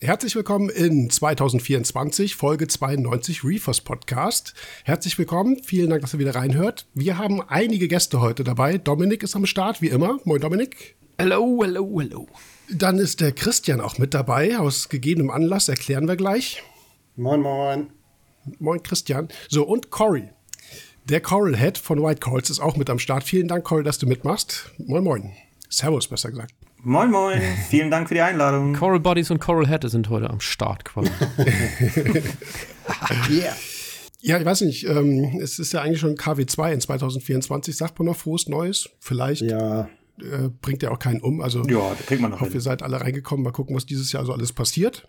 Herzlich willkommen in 2024, Folge 92 Reefers Podcast. Herzlich willkommen, vielen Dank, dass ihr wieder reinhört. Wir haben einige Gäste heute dabei. Dominik ist am Start, wie immer. Moin, Dominik. Hello, hello, hello. Dann ist der Christian auch mit dabei, aus gegebenem Anlass, erklären wir gleich. Moin, moin. Moin, Christian. So, und Cory. Der Coral Head von White Calls ist auch mit am Start. Vielen Dank, Cory, dass du mitmachst. Moin, moin. Servus, besser gesagt. Moin Moin, vielen Dank für die Einladung. Coral Bodies und Coral Head sind heute am Start quasi. yeah. Ja, ich weiß nicht, ähm, es ist ja eigentlich schon KW2 in 2024. Sagt man noch frohes Neues? Vielleicht. Ja. Äh, bringt ja auch keinen um. Also, ja, kriegt man noch. Ich hoffe, ihr seid alle reingekommen. Mal gucken, was dieses Jahr so alles passiert.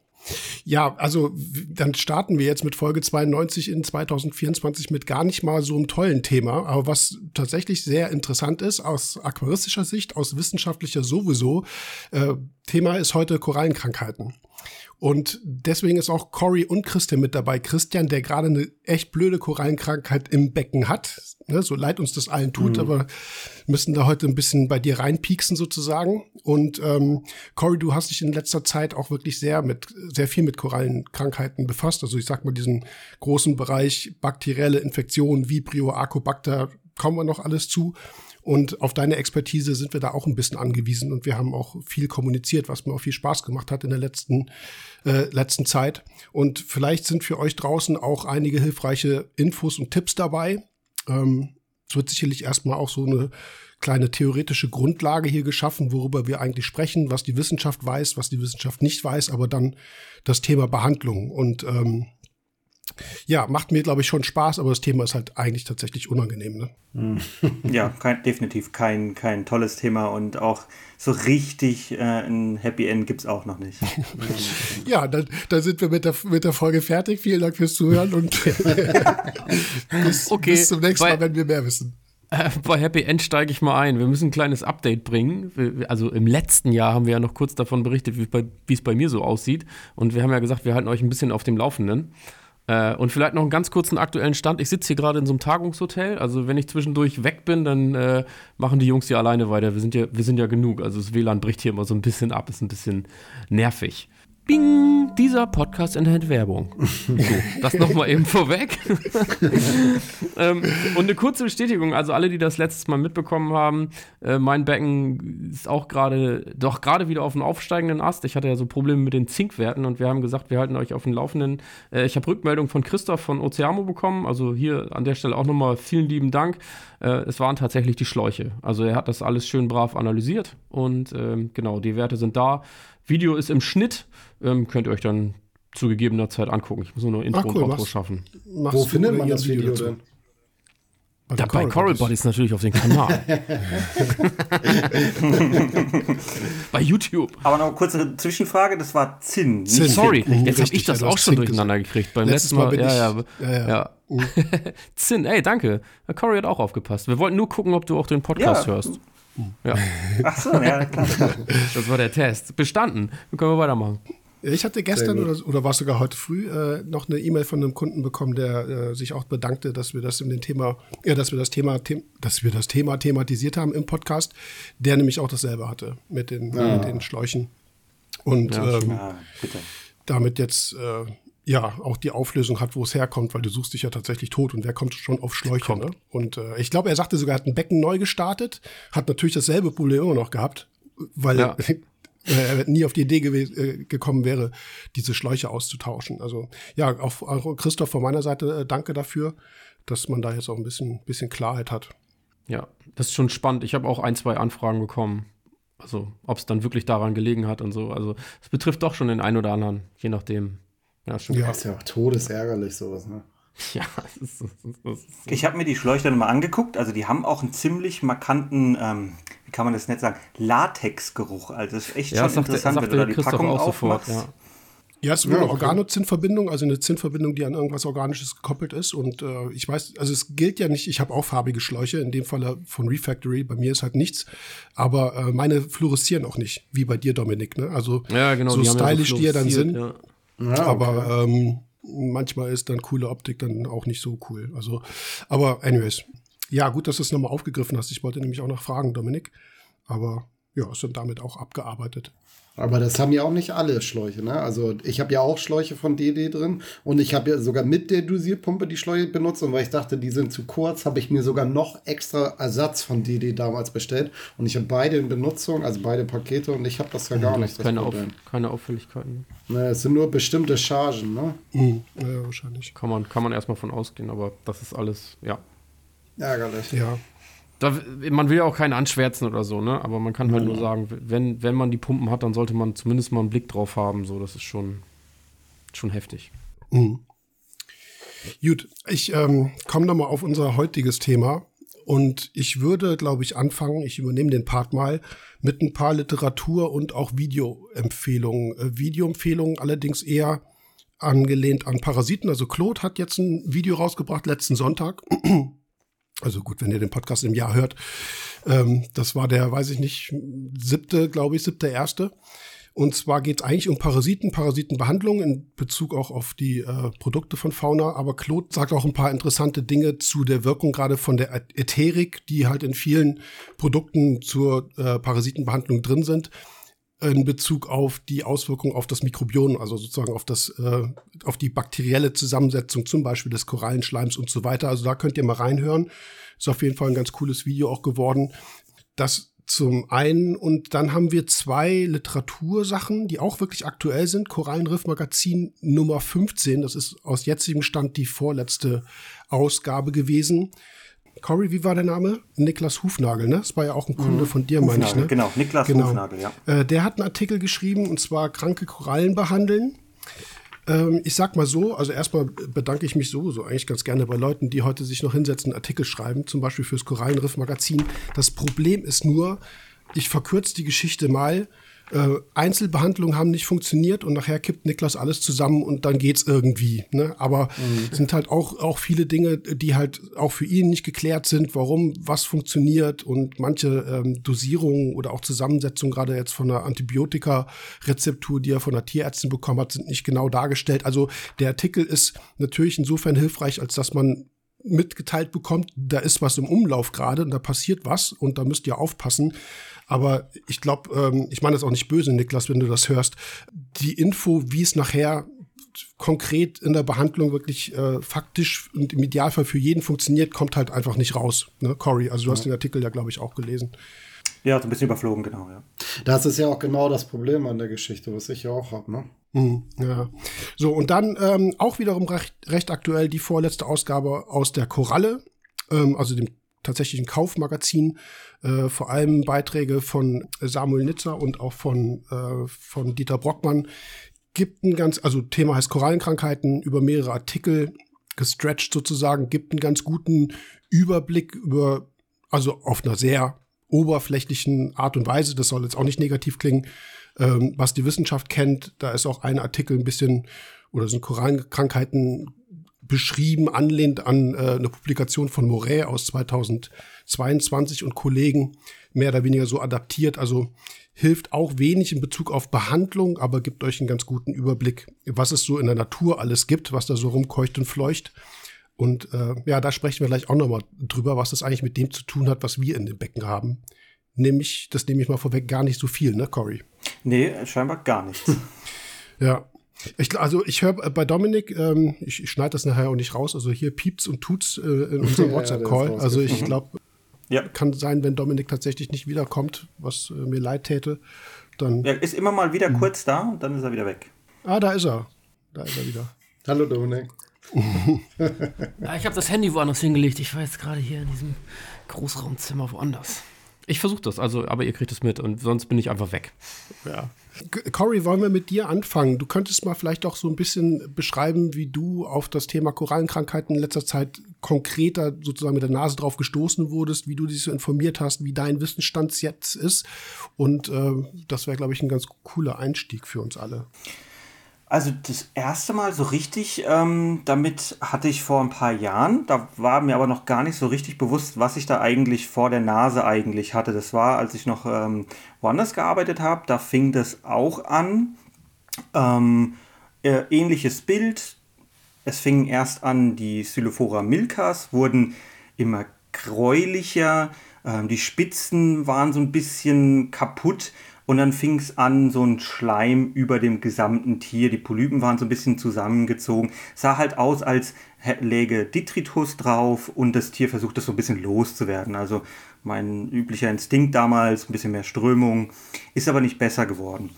Ja, also dann starten wir jetzt mit Folge 92 in 2024 mit gar nicht mal so einem tollen Thema, aber was tatsächlich sehr interessant ist aus aquaristischer Sicht, aus wissenschaftlicher sowieso. Äh, Thema ist heute Korallenkrankheiten. Und deswegen ist auch Cory und Christian mit dabei. Christian, der gerade eine echt blöde Korallenkrankheit im Becken hat. Ne, so leid uns das allen tut, mhm. aber müssen da heute ein bisschen bei dir reinpieksen sozusagen. Und ähm, Cory, du hast dich in letzter Zeit auch wirklich sehr mit sehr viel mit Korallenkrankheiten befasst. Also ich sag mal diesen großen Bereich bakterielle Infektionen, Vibrio, Acobacter, kommen wir noch alles zu. Und auf deine Expertise sind wir da auch ein bisschen angewiesen und wir haben auch viel kommuniziert, was mir auch viel Spaß gemacht hat in der letzten, äh, letzten Zeit. Und vielleicht sind für euch draußen auch einige hilfreiche Infos und Tipps dabei. Ähm, es wird sicherlich erstmal auch so eine kleine theoretische Grundlage hier geschaffen, worüber wir eigentlich sprechen, was die Wissenschaft weiß, was die Wissenschaft nicht weiß, aber dann das Thema Behandlung. Und ähm, ja, macht mir, glaube ich, schon Spaß, aber das Thema ist halt eigentlich tatsächlich unangenehm. Ne? Ja, kein, definitiv kein, kein tolles Thema und auch so richtig äh, ein Happy End gibt es auch noch nicht. ja, dann, dann sind wir mit der, mit der Folge fertig. Vielen Dank fürs Zuhören und bis, okay, bis zum nächsten Mal, wenn wir mehr wissen. Äh, bei Happy End steige ich mal ein. Wir müssen ein kleines Update bringen. Also im letzten Jahr haben wir ja noch kurz davon berichtet, wie es bei mir so aussieht. Und wir haben ja gesagt, wir halten euch ein bisschen auf dem Laufenden. Äh, und vielleicht noch einen ganz kurzen aktuellen Stand. Ich sitze hier gerade in so einem Tagungshotel. Also wenn ich zwischendurch weg bin, dann äh, machen die Jungs hier alleine weiter. Wir sind ja, wir sind ja genug. Also das WLAN bricht hier immer so ein bisschen ab. Ist ein bisschen nervig. Bing, dieser Podcast enthält Werbung. So, das nochmal eben vorweg. ähm, und eine kurze Bestätigung, also alle, die das letztes Mal mitbekommen haben, äh, mein Becken ist auch gerade, doch gerade wieder auf dem aufsteigenden Ast. Ich hatte ja so Probleme mit den Zinkwerten und wir haben gesagt, wir halten euch auf dem Laufenden. Äh, ich habe Rückmeldung von Christoph von Oceamo bekommen, also hier an der Stelle auch nochmal vielen lieben Dank. Äh, es waren tatsächlich die Schläuche. Also er hat das alles schön brav analysiert und ähm, genau, die Werte sind da. Video ist im Schnitt. Ähm, könnt ihr euch dann zu gegebener Zeit angucken. Ich muss nur noch Intro ah, cool, und Outro schaffen. Wo findet man das Video, Video denn? Da bei Coral Bodies natürlich auf dem Kanal. bei YouTube. Aber noch eine kurze Zwischenfrage, das war Zinn. Zinn. Sorry, mhm, jetzt habe ich das auch schon durcheinander gekriegt. Beim letzten Mal, Mal ja, ja, ja, ja. Mhm. Zinn, ey, danke. Cory hat auch aufgepasst. Wir wollten nur gucken, ob du auch den Podcast ja. hörst. Ja. Ach so, ja, klar. Das war der Test. Bestanden. Dann können wir weitermachen. Ich hatte gestern oder, oder war es sogar heute früh äh, noch eine E-Mail von einem Kunden bekommen, der äh, sich auch bedankte, dass wir das in dem Thema, ja, dass wir das Thema, them dass wir das Thema thematisiert haben im Podcast, der nämlich auch dasselbe hatte mit den, ja. mit den Schläuchen. Und ja, ähm, damit jetzt äh, ja auch die Auflösung hat, wo es herkommt, weil du suchst dich ja tatsächlich tot und wer kommt schon auf Schläuche. Ne? Und äh, ich glaube, er sagte sogar, er hat ein Becken neu gestartet, hat natürlich dasselbe Problem immer noch gehabt, weil ja. er nie auf die Idee äh, gekommen wäre, diese Schläuche auszutauschen. Also ja, auch, auch Christoph von meiner Seite äh, danke dafür, dass man da jetzt auch ein bisschen, bisschen Klarheit hat. Ja, das ist schon spannend. Ich habe auch ein, zwei Anfragen bekommen. Also, ob es dann wirklich daran gelegen hat und so. Also, es betrifft doch schon den einen oder anderen, je nachdem. Ja, schon ja, ist ja auch todesärgerlich sowas, ne? Ja, das ist, das ist, das ist so. ich habe mir die Schläuche mal angeguckt. Also die haben auch einen ziemlich markanten, ähm, wie kann man das nicht sagen, Latexgeruch. Also das ist echt ja, schon interessant, wenn du da die Christoph Packung auch aufmachst. Sofort, ja. Ja, es ist eine. Organozinnverbindung, also eine Zinnverbindung, die an irgendwas Organisches gekoppelt ist. Und äh, ich weiß, also es gilt ja nicht, ich habe auch farbige Schläuche, in dem Fall von Refactory, bei mir ist halt nichts. Aber äh, meine fluoreszieren auch nicht, wie bei dir, Dominik. Ne? Also ja, genau, so stylisch, ja so die ja dann sind. Ja. Ja, aber ähm, manchmal ist dann coole Optik dann auch nicht so cool. Also, aber anyways. Ja, gut, dass du es nochmal aufgegriffen hast. Ich wollte nämlich auch noch fragen, Dominik. Aber ja, ist dann damit auch abgearbeitet. Aber das haben ja auch nicht alle Schläuche, ne? Also ich habe ja auch Schläuche von DD drin und ich habe ja sogar mit der Dosierpumpe die Schläuche benutzt und weil ich dachte, die sind zu kurz, habe ich mir sogar noch extra Ersatz von DD damals bestellt und ich habe beide in Benutzung, also beide Pakete und ich habe das ja gar mhm, nicht. Keine, Auf, keine Auffälligkeiten. Ne, es sind nur bestimmte Chargen, ne? Mhm. Ja, wahrscheinlich. Kann man, kann man erstmal von ausgehen, aber das ist alles, ja. Ärgerlich. Ja. Da, man will ja auch keinen anschwärzen oder so, ne? Aber man kann halt nur sagen, wenn, wenn man die Pumpen hat, dann sollte man zumindest mal einen Blick drauf haben. So, das ist schon, schon heftig. Mhm. Gut, ich ähm, komme nochmal auf unser heutiges Thema. Und ich würde, glaube ich, anfangen, ich übernehme den Part mal, mit ein paar Literatur- und auch Videoempfehlungen. Äh, Videoempfehlungen allerdings eher angelehnt an Parasiten. Also Claude hat jetzt ein Video rausgebracht letzten Sonntag. Also gut, wenn ihr den Podcast im Jahr hört. Ähm, das war der, weiß ich nicht, siebte, glaube ich, siebte, erste. Und zwar geht es eigentlich um Parasiten, Parasitenbehandlung in Bezug auch auf die äh, Produkte von Fauna. Aber Claude sagt auch ein paar interessante Dinge zu der Wirkung gerade von der Ätherik, die halt in vielen Produkten zur äh, Parasitenbehandlung drin sind in Bezug auf die Auswirkungen auf das Mikrobiom, also sozusagen auf das, äh, auf die bakterielle Zusammensetzung, zum Beispiel des Korallenschleims und so weiter. Also da könnt ihr mal reinhören. Ist auf jeden Fall ein ganz cooles Video auch geworden. Das zum einen und dann haben wir zwei Literatursachen, die auch wirklich aktuell sind. Korallenriff Magazin Nummer 15, das ist aus jetzigem Stand die vorletzte Ausgabe gewesen. Cory, wie war der Name? Niklas Hufnagel, ne? Das war ja auch ein Kunde mhm. von dir, meine ich, ne? Genau, Niklas genau. Hufnagel, ja. Äh, der hat einen Artikel geschrieben und zwar kranke Korallen behandeln. Ähm, ich sag mal so, also erstmal bedanke ich mich sowieso eigentlich ganz gerne bei Leuten, die heute sich noch hinsetzen, Artikel schreiben, zum Beispiel fürs Korallenriff-Magazin. Das Problem ist nur, ich verkürze die Geschichte mal äh, Einzelbehandlungen haben nicht funktioniert und nachher kippt Niklas alles zusammen und dann geht's irgendwie. Ne? Aber mhm. sind halt auch, auch viele Dinge, die halt auch für ihn nicht geklärt sind, warum was funktioniert und manche ähm, Dosierungen oder auch Zusammensetzungen, gerade jetzt von der Antibiotika-Rezeptur, die er von der Tierärztin bekommen hat, sind nicht genau dargestellt. Also der Artikel ist natürlich insofern hilfreich, als dass man mitgeteilt bekommt, da ist was im Umlauf gerade und da passiert was und da müsst ihr aufpassen. Aber ich glaube, ähm, ich meine das auch nicht böse, Niklas, wenn du das hörst. Die Info, wie es nachher konkret in der Behandlung wirklich äh, faktisch und im Idealfall für jeden funktioniert, kommt halt einfach nicht raus. Ne, Cory, also du ja. hast den Artikel ja, glaube ich, auch gelesen. Ja, so ein bisschen überflogen, genau, ja. Das ist ja auch genau das Problem an der Geschichte, was ich ja auch habe, ne? Mhm, ja. So, und dann ähm, auch wiederum recht, recht aktuell die vorletzte Ausgabe aus der Koralle, ähm, also dem tatsächlichen Kaufmagazin, äh, vor allem Beiträge von Samuel Nitzer und auch von, äh, von Dieter Brockmann. Gibt ein ganz, also Thema heißt Korallenkrankheiten, über mehrere Artikel gestretched sozusagen, gibt einen ganz guten Überblick über, also auf einer sehr oberflächlichen Art und Weise, das soll jetzt auch nicht negativ klingen, ähm, was die Wissenschaft kennt. Da ist auch ein Artikel ein bisschen, oder sind Korallenkrankheiten beschrieben, anlehnt an äh, eine Publikation von Moret aus 2022 und Kollegen mehr oder weniger so adaptiert. Also hilft auch wenig in Bezug auf Behandlung, aber gibt euch einen ganz guten Überblick, was es so in der Natur alles gibt, was da so rumkeucht und fleucht. Und äh, ja, da sprechen wir gleich auch nochmal drüber, was das eigentlich mit dem zu tun hat, was wir in dem Becken haben. Nämlich, das nehme ich mal vorweg, gar nicht so viel, ne, Cory? Nee, scheinbar gar nichts. ja, ich, also ich höre bei Dominik, ähm, ich, ich schneide das nachher auch nicht raus, also hier piept's und tut's äh, in unserem WhatsApp-Call. Ja, also ich glaube, ja. kann sein, wenn Dominik tatsächlich nicht wiederkommt, was äh, mir leid täte, dann. Er ist immer mal wieder kurz da und dann ist er wieder weg. Ah, da ist er. Da ist er wieder. Hallo Dominik. ja, ich habe das Handy woanders hingelegt. Ich war jetzt gerade hier in diesem Großraumzimmer woanders. Ich versuche das, also, aber ihr kriegt es mit und sonst bin ich einfach weg. Ja. Cory, wollen wir mit dir anfangen? Du könntest mal vielleicht auch so ein bisschen beschreiben, wie du auf das Thema Korallenkrankheiten in letzter Zeit konkreter sozusagen mit der Nase drauf gestoßen wurdest, wie du dich so informiert hast, wie dein Wissensstand jetzt ist. Und äh, das wäre, glaube ich, ein ganz cooler Einstieg für uns alle. Also das erste Mal so richtig, ähm, damit hatte ich vor ein paar Jahren. Da war mir aber noch gar nicht so richtig bewusst, was ich da eigentlich vor der Nase eigentlich hatte. Das war, als ich noch ähm, woanders gearbeitet habe. Da fing das auch an. Ähm, äh, ähnliches Bild. Es fing erst an, die Xylophora milkas wurden immer gräulicher. Ähm, die Spitzen waren so ein bisschen kaputt Und dann fing es an, so ein Schleim über dem gesamten Tier. Die Polypen waren so ein bisschen zusammengezogen. Sah halt aus, als läge Detritus drauf und das Tier versucht es so ein bisschen loszuwerden. Also mein üblicher Instinkt damals, ein bisschen mehr Strömung, ist aber nicht besser geworden.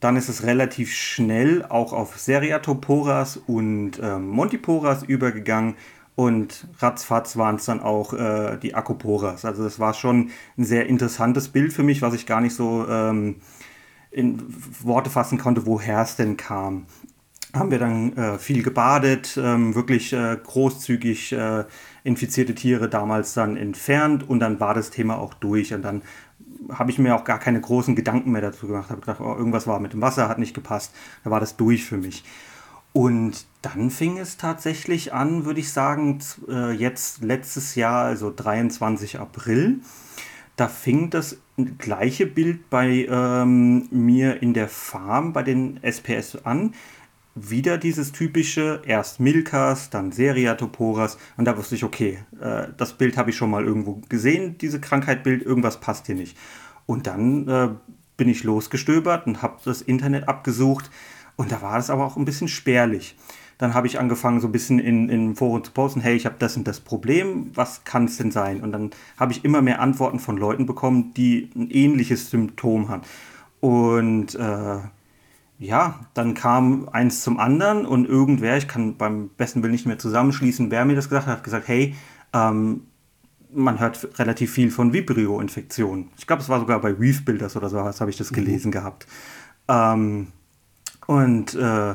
Dann ist es relativ schnell auch auf Seriatoporas und ähm, Montiporas übergegangen und ratzfatz waren es dann auch äh, die Acroporas. Also das war schon ein sehr interessantes Bild für mich, was ich gar nicht so ähm, in Worte fassen konnte, woher es denn kam. Haben wir dann äh, viel gebadet, ähm, wirklich äh, großzügig äh, infizierte Tiere damals dann entfernt und dann war das Thema auch durch. Und dann habe ich mir auch gar keine großen Gedanken mehr dazu gemacht. Habe gedacht, oh, irgendwas war mit dem Wasser, hat nicht gepasst. Da war das durch für mich. Und dann fing es tatsächlich an, würde ich sagen, äh, jetzt letztes Jahr, also 23 April. Da fing das gleiche Bild bei ähm, mir in der Farm bei den SPS an. Wieder dieses typische, erst Milkas, dann Seriatoporas. Und da wusste ich, okay, äh, das Bild habe ich schon mal irgendwo gesehen, diese Krankheitbild, irgendwas passt hier nicht. Und dann äh, bin ich losgestöbert und habe das Internet abgesucht und da war es aber auch ein bisschen spärlich. Dann habe ich angefangen, so ein bisschen in, in Foren zu posten, hey, ich habe das und das Problem, was kann es denn sein? Und dann habe ich immer mehr Antworten von Leuten bekommen, die ein ähnliches Symptom haben. Und äh, ja, dann kam eins zum anderen und irgendwer, ich kann beim besten Willen nicht mehr zusammenschließen, wer mir das gesagt hat, hat gesagt, hey, ähm, man hört relativ viel von Vibrio-Infektionen. Ich glaube, es war sogar bei Weave Builders oder so, habe ich das mhm. gelesen mhm. gehabt. Ähm, und äh,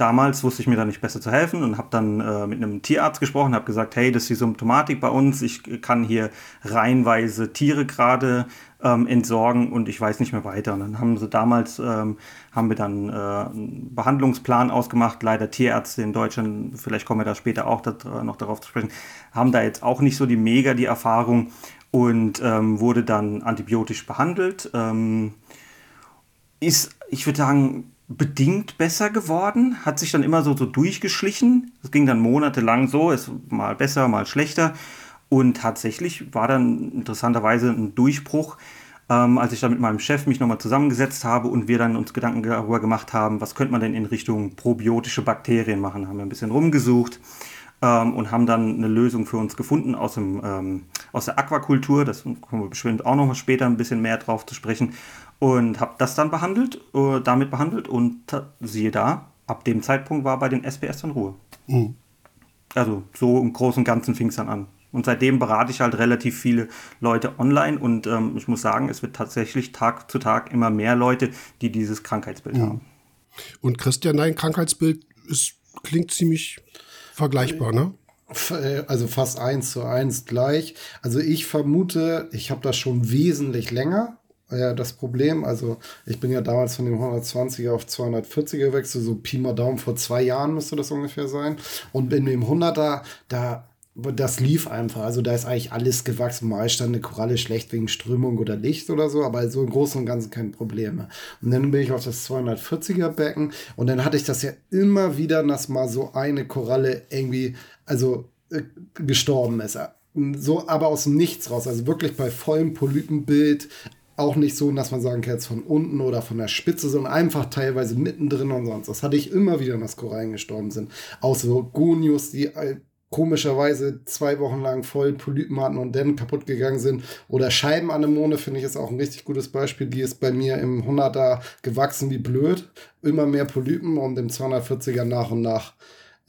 damals wusste ich mir da nicht besser zu helfen und habe dann äh, mit einem Tierarzt gesprochen, habe gesagt, hey, das ist die Symptomatik bei uns, ich kann hier reihenweise Tiere gerade ähm, entsorgen und ich weiß nicht mehr weiter. Und dann haben sie damals, ähm, haben wir dann äh, einen Behandlungsplan ausgemacht, leider Tierärzte in Deutschland, vielleicht kommen wir da später auch da, noch darauf zu sprechen, haben da jetzt auch nicht so die mega die Erfahrung und ähm, wurde dann antibiotisch behandelt. Ähm, ist, ich würde sagen, bedingt besser geworden, hat sich dann immer so, so durchgeschlichen. Es ging dann monatelang so, ist mal besser, mal schlechter. Und tatsächlich war dann interessanterweise ein Durchbruch, ähm, als ich dann mit meinem Chef mich nochmal zusammengesetzt habe und wir dann uns Gedanken darüber gemacht haben, was könnte man denn in Richtung probiotische Bakterien machen. Haben wir ein bisschen rumgesucht ähm, und haben dann eine Lösung für uns gefunden aus, dem, ähm, aus der Aquakultur. Das kommen wir bestimmt auch noch später ein bisschen mehr drauf zu sprechen und habe das dann behandelt, äh, damit behandelt und siehe da, ab dem Zeitpunkt war bei den SPS dann Ruhe. Mhm. Also so im Großen und Ganzen fing es dann an. Und seitdem berate ich halt relativ viele Leute online und ähm, ich muss sagen, es wird tatsächlich Tag zu Tag immer mehr Leute, die dieses Krankheitsbild mhm. haben. Und Christian, dein Krankheitsbild ist, klingt ziemlich vergleichbar, ne? Äh, also fast eins zu eins gleich. Also ich vermute, ich habe das schon wesentlich länger ja das Problem. Also ich bin ja damals von dem 120er auf 240er gewechselt, so Pi mal Daumen vor zwei Jahren müsste das ungefähr sein. Und in dem 100er, da das lief einfach. Also da ist eigentlich alles gewachsen. Mal stand eine Koralle schlecht wegen Strömung oder Licht oder so, aber so im Großen und Ganzen keine Probleme. Und dann bin ich auf das 240er Becken und dann hatte ich das ja immer wieder, dass mal so eine Koralle irgendwie, also äh, gestorben ist so aber aus dem Nichts raus, also wirklich bei vollem Polypenbild, auch nicht so, dass man sagen kann, jetzt von unten oder von der Spitze, sondern einfach teilweise mittendrin und sonst. Das hatte ich immer wieder, dass Korallen gestorben sind. Außer so Gonius, die äh, komischerweise zwei Wochen lang voll Polypen hatten und dann kaputt gegangen sind. Oder Scheibenanemone finde ich ist auch ein richtig gutes Beispiel. Die ist bei mir im 100er gewachsen wie blöd. Immer mehr Polypen und im 240er nach und nach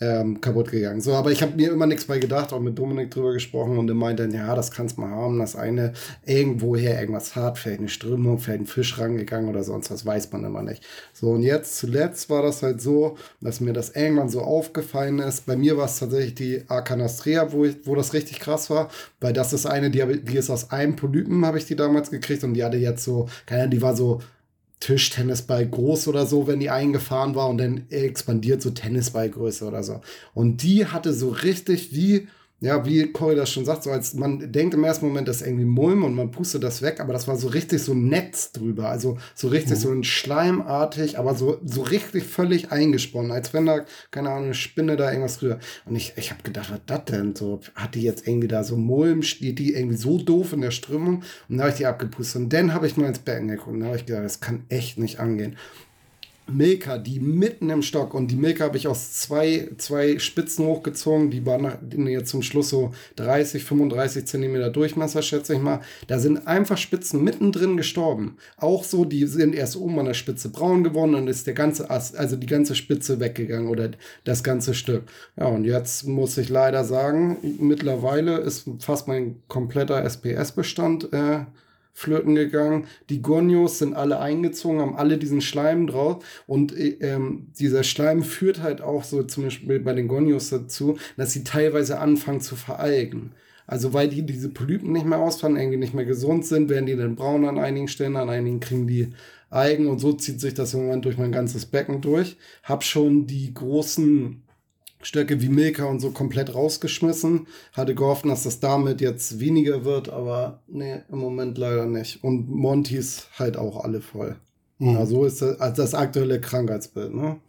ähm, kaputt gegangen. So, aber ich habe mir immer nichts bei gedacht, auch mit Dominik drüber gesprochen und er meinte, ja, das kannst mal haben, das eine irgendwoher irgendwas hart, vielleicht eine Strömung, vielleicht ein Fisch rangegangen oder sonst was, weiß man immer nicht. So, und jetzt zuletzt war das halt so, dass mir das irgendwann so aufgefallen ist. Bei mir war es tatsächlich die Arcanastrea, wo, ich, wo das richtig krass war, weil das ist eine, die, die ist aus einem Polypen, habe ich die damals gekriegt und die hatte jetzt so, keine Ahnung, die war so Tischtennisball groß oder so, wenn die eingefahren war und dann expandiert so Tennisballgröße oder so. Und die hatte so richtig wie ja, wie Cory das schon sagt, so als man denkt im ersten Moment, das ist irgendwie Mulm und man pustet das weg, aber das war so richtig so ein Netz drüber. Also so richtig mhm. so ein Schleimartig, aber so, so richtig völlig eingesponnen, als wenn da, keine Ahnung, eine Spinne da irgendwas drüber. Und ich, ich habe gedacht, was das denn? So, hat die jetzt irgendwie da so Mulm, steht die irgendwie so doof in der Strömung? Und dann habe ich die abgepustet. Und dann habe ich mal ins Becken geguckt und dann habe ich gedacht, das kann echt nicht angehen. Milka, die mitten im Stock und die Milka habe ich aus zwei, zwei Spitzen hochgezogen, die waren jetzt zum Schluss so 30, 35 Zentimeter Durchmesser, schätze ich mal. Da sind einfach Spitzen mittendrin gestorben. Auch so, die sind erst oben an der Spitze braun geworden und ist der ganze Ast, also die ganze Spitze weggegangen oder das ganze Stück. Ja, und jetzt muss ich leider sagen, mittlerweile ist fast mein kompletter SPS-Bestand äh, flirten gegangen. Die Gonios sind alle eingezogen, haben alle diesen Schleim drauf. Und äh, ähm, dieser Schleim führt halt auch so zum Beispiel bei den Gonios dazu, dass sie teilweise anfangen zu veralgen. Also weil die diese Polypen nicht mehr ausfallen, irgendwie nicht mehr gesund sind, werden die dann braun an einigen Stellen, an einigen kriegen die Algen und so zieht sich das irgendwann durch mein ganzes Becken durch. Hab schon die großen Stöcke wie Milka und so komplett rausgeschmissen. Hatte gehofft, dass das damit jetzt weniger wird, aber nee, im Moment leider nicht. Und Montys halt auch alle voll. Mhm. Ja, so ist das, also das aktuelle Krankheitsbild, ne?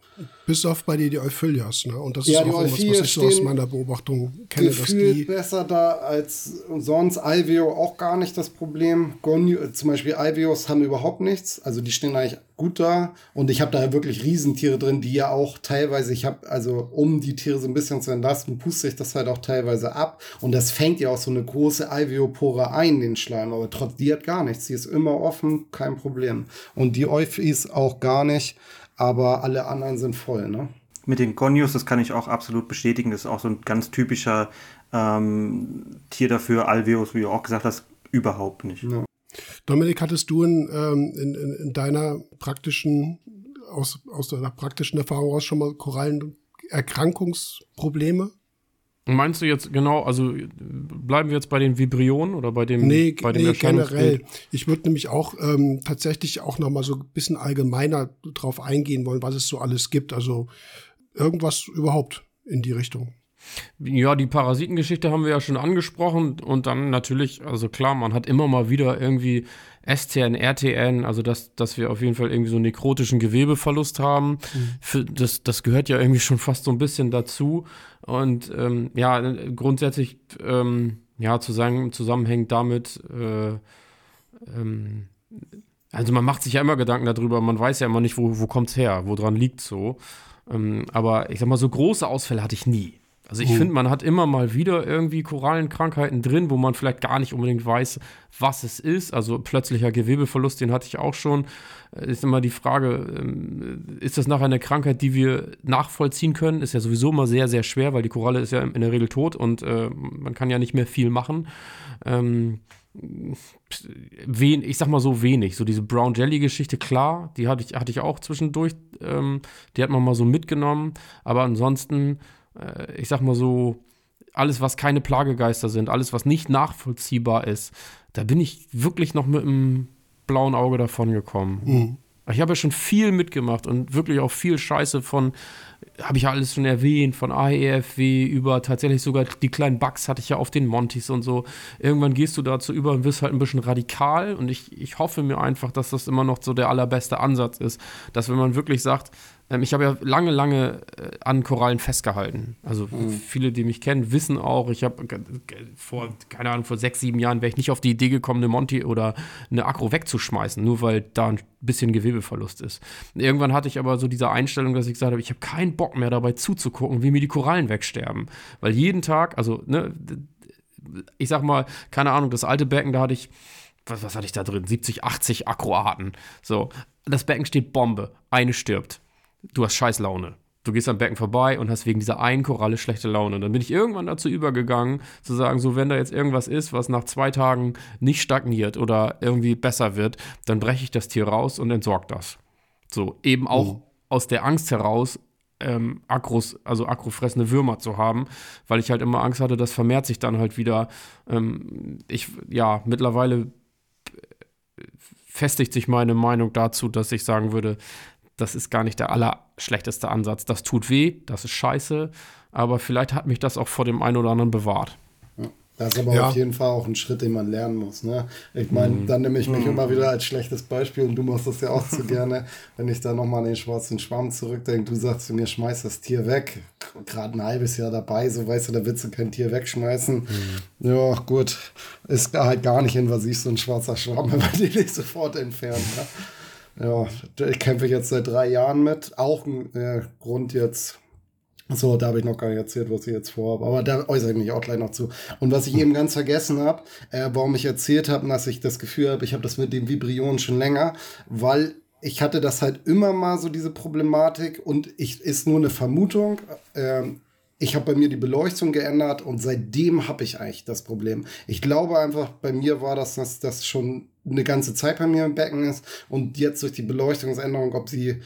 Bis auf bei dir die Euphyllias, ne? Und das ja, ist auch was, was ich so aus meiner Beobachtung kenne, dass die besser da als sonst. Alveo auch gar nicht das Problem. Gonio, zum Beispiel Alveos haben überhaupt nichts. Also die stehen eigentlich gut da. Und ich habe da wirklich Riesentiere drin, die ja auch teilweise, ich habe, also um die Tiere so ein bisschen zu entlasten, puste ich das halt auch teilweise ab. Und das fängt ja auch so eine große Alveopore ein, den Schleim. Aber trotz, die hat gar nichts. Die ist immer offen, kein Problem. Und die Euphis auch gar nicht aber alle anderen sind voll, ne? Mit den Gonius, das kann ich auch absolut bestätigen. Das ist auch so ein ganz typischer ähm, Tier dafür. Alveus, wie du auch gesagt hast, überhaupt nicht. Ja. Dominik, hattest du in, ähm, in, in, in, deiner praktischen, aus, aus deiner praktischen Erfahrung aus schon mal Korallenerkrankungsprobleme? Meinst du jetzt genau, also bleiben wir jetzt bei den Vibrionen oder bei dem, nee, bei dem nee, generell. Ich würde nämlich auch ähm, tatsächlich auch noch mal so ein bisschen allgemeiner drauf eingehen wollen, was es so alles gibt. Also irgendwas überhaupt in die Richtung. Ja, die Parasitengeschichte haben wir ja schon angesprochen und dann natürlich, also klar, man hat immer mal wieder irgendwie STN, RTN, also dass, dass wir auf jeden Fall irgendwie so einen nekrotischen Gewebeverlust haben. Mhm. Für, das, das gehört ja irgendwie schon fast so ein bisschen dazu. Und ähm, ja, grundsätzlich, ähm, ja, zu sagen, zusammenhängt damit, äh, ähm, also man macht sich ja immer Gedanken darüber, man weiß ja immer nicht, wo, wo kommt es her, woran liegt so. Ähm, aber ich sag mal, so große Ausfälle hatte ich nie. Also ich mhm. finde, man hat immer mal wieder irgendwie Korallenkrankheiten drin, wo man vielleicht gar nicht unbedingt weiß, was es ist. Also plötzlicher Gewebeverlust, den hatte ich auch schon. Äh, ist immer die Frage, ähm, ist das nachher eine Krankheit, die wir nachvollziehen können? Ist ja sowieso immer sehr, sehr schwer, weil die Koralle ist ja in der Regel tot und äh, man kann ja nicht mehr viel machen. Ähm, wen, ich sag mal so wenig. So diese Brown Jelly-Geschichte, klar, die hatte ich, hatte ich auch zwischendurch. Ähm, die hat man mal so mitgenommen. Aber ansonsten äh, ich sag mal so, alles, was keine Plagegeister sind, alles, was nicht nachvollziehbar ist, da bin ich wirklich noch mit einem blauen Auge davon gekommen. Mhm. Ich habe ja schon viel mitgemacht und wirklich auch viel Scheiße von, habe ich ja alles schon erwähnt, von AEFW über tatsächlich sogar die kleinen Bugs hatte ich ja auf den Montys und so. Irgendwann gehst du dazu über und wirst halt ein bisschen radikal und ich, ich hoffe mir einfach, dass das immer noch so der allerbeste Ansatz ist, dass wenn man wirklich sagt, ähm, ich habe ja lange, lange äh, an Korallen festgehalten. Also mhm. viele, die mich kennen, wissen auch, ich habe vor, keine Ahnung, vor sechs, sieben Jahren wäre ich nicht auf die Idee gekommen, eine Monty oder eine Akro wegzuschmeißen, nur weil da ein bisschen Gewebeverlust ist. Irgendwann hatte ich aber so diese Einstellung, dass ich gesagt habe, ich habe keinen Bock mehr dabei zuzugucken, wie mir die Korallen wegsterben. Weil jeden Tag, also, ne, ich sag mal, keine Ahnung, das alte Becken, da hatte ich was, was hatte ich da drin? 70, 80 Akroarten. So, das Becken steht Bombe, eine stirbt du hast scheiß Laune. Du gehst am Becken vorbei und hast wegen dieser einen Koralle schlechte Laune. Und dann bin ich irgendwann dazu übergegangen, zu sagen, so, wenn da jetzt irgendwas ist, was nach zwei Tagen nicht stagniert oder irgendwie besser wird, dann breche ich das Tier raus und entsorge das. So, eben auch mhm. aus der Angst heraus, ähm, Akros, also akrofressende Würmer zu haben, weil ich halt immer Angst hatte, das vermehrt sich dann halt wieder. Ähm, ich, ja, mittlerweile festigt sich meine Meinung dazu, dass ich sagen würde, das ist gar nicht der allerschlechteste Ansatz. Das tut weh, das ist scheiße, aber vielleicht hat mich das auch vor dem einen oder anderen bewahrt. Das ist aber ja. auf jeden Fall auch ein Schritt, den man lernen muss. Ne? Ich meine, mhm. dann nehme ich mich mhm. immer wieder als schlechtes Beispiel und du machst das ja auch so gerne, wenn ich da nochmal an den schwarzen Schwamm zurückdenke. Du sagst zu mir, schmeiß das Tier weg. Gerade ein halbes Jahr dabei, so weißt du, da willst du kein Tier wegschmeißen. Mhm. Ja, gut. Ist halt gar nicht invasiv, so ein schwarzer Schwamm, wenn man den nicht sofort entfernt. Ne? Ja, ich kämpfe jetzt seit drei Jahren mit. Auch ein äh, Grund jetzt so, da habe ich noch gar nicht erzählt, was ich jetzt vorhabe. Aber da äußere ich mich auch gleich noch zu. Und was ich eben ganz vergessen habe, äh, warum ich erzählt habe, dass ich das Gefühl habe, ich habe das mit dem Vibrion schon länger, weil ich hatte das halt immer mal so diese Problematik und ich ist nur eine Vermutung. Äh, ich habe bei mir die Beleuchtung geändert und seitdem habe ich eigentlich das Problem. Ich glaube einfach, bei mir war das, dass das schon eine ganze Zeit bei mir im Becken ist und jetzt durch die Beleuchtungsänderung, ob sie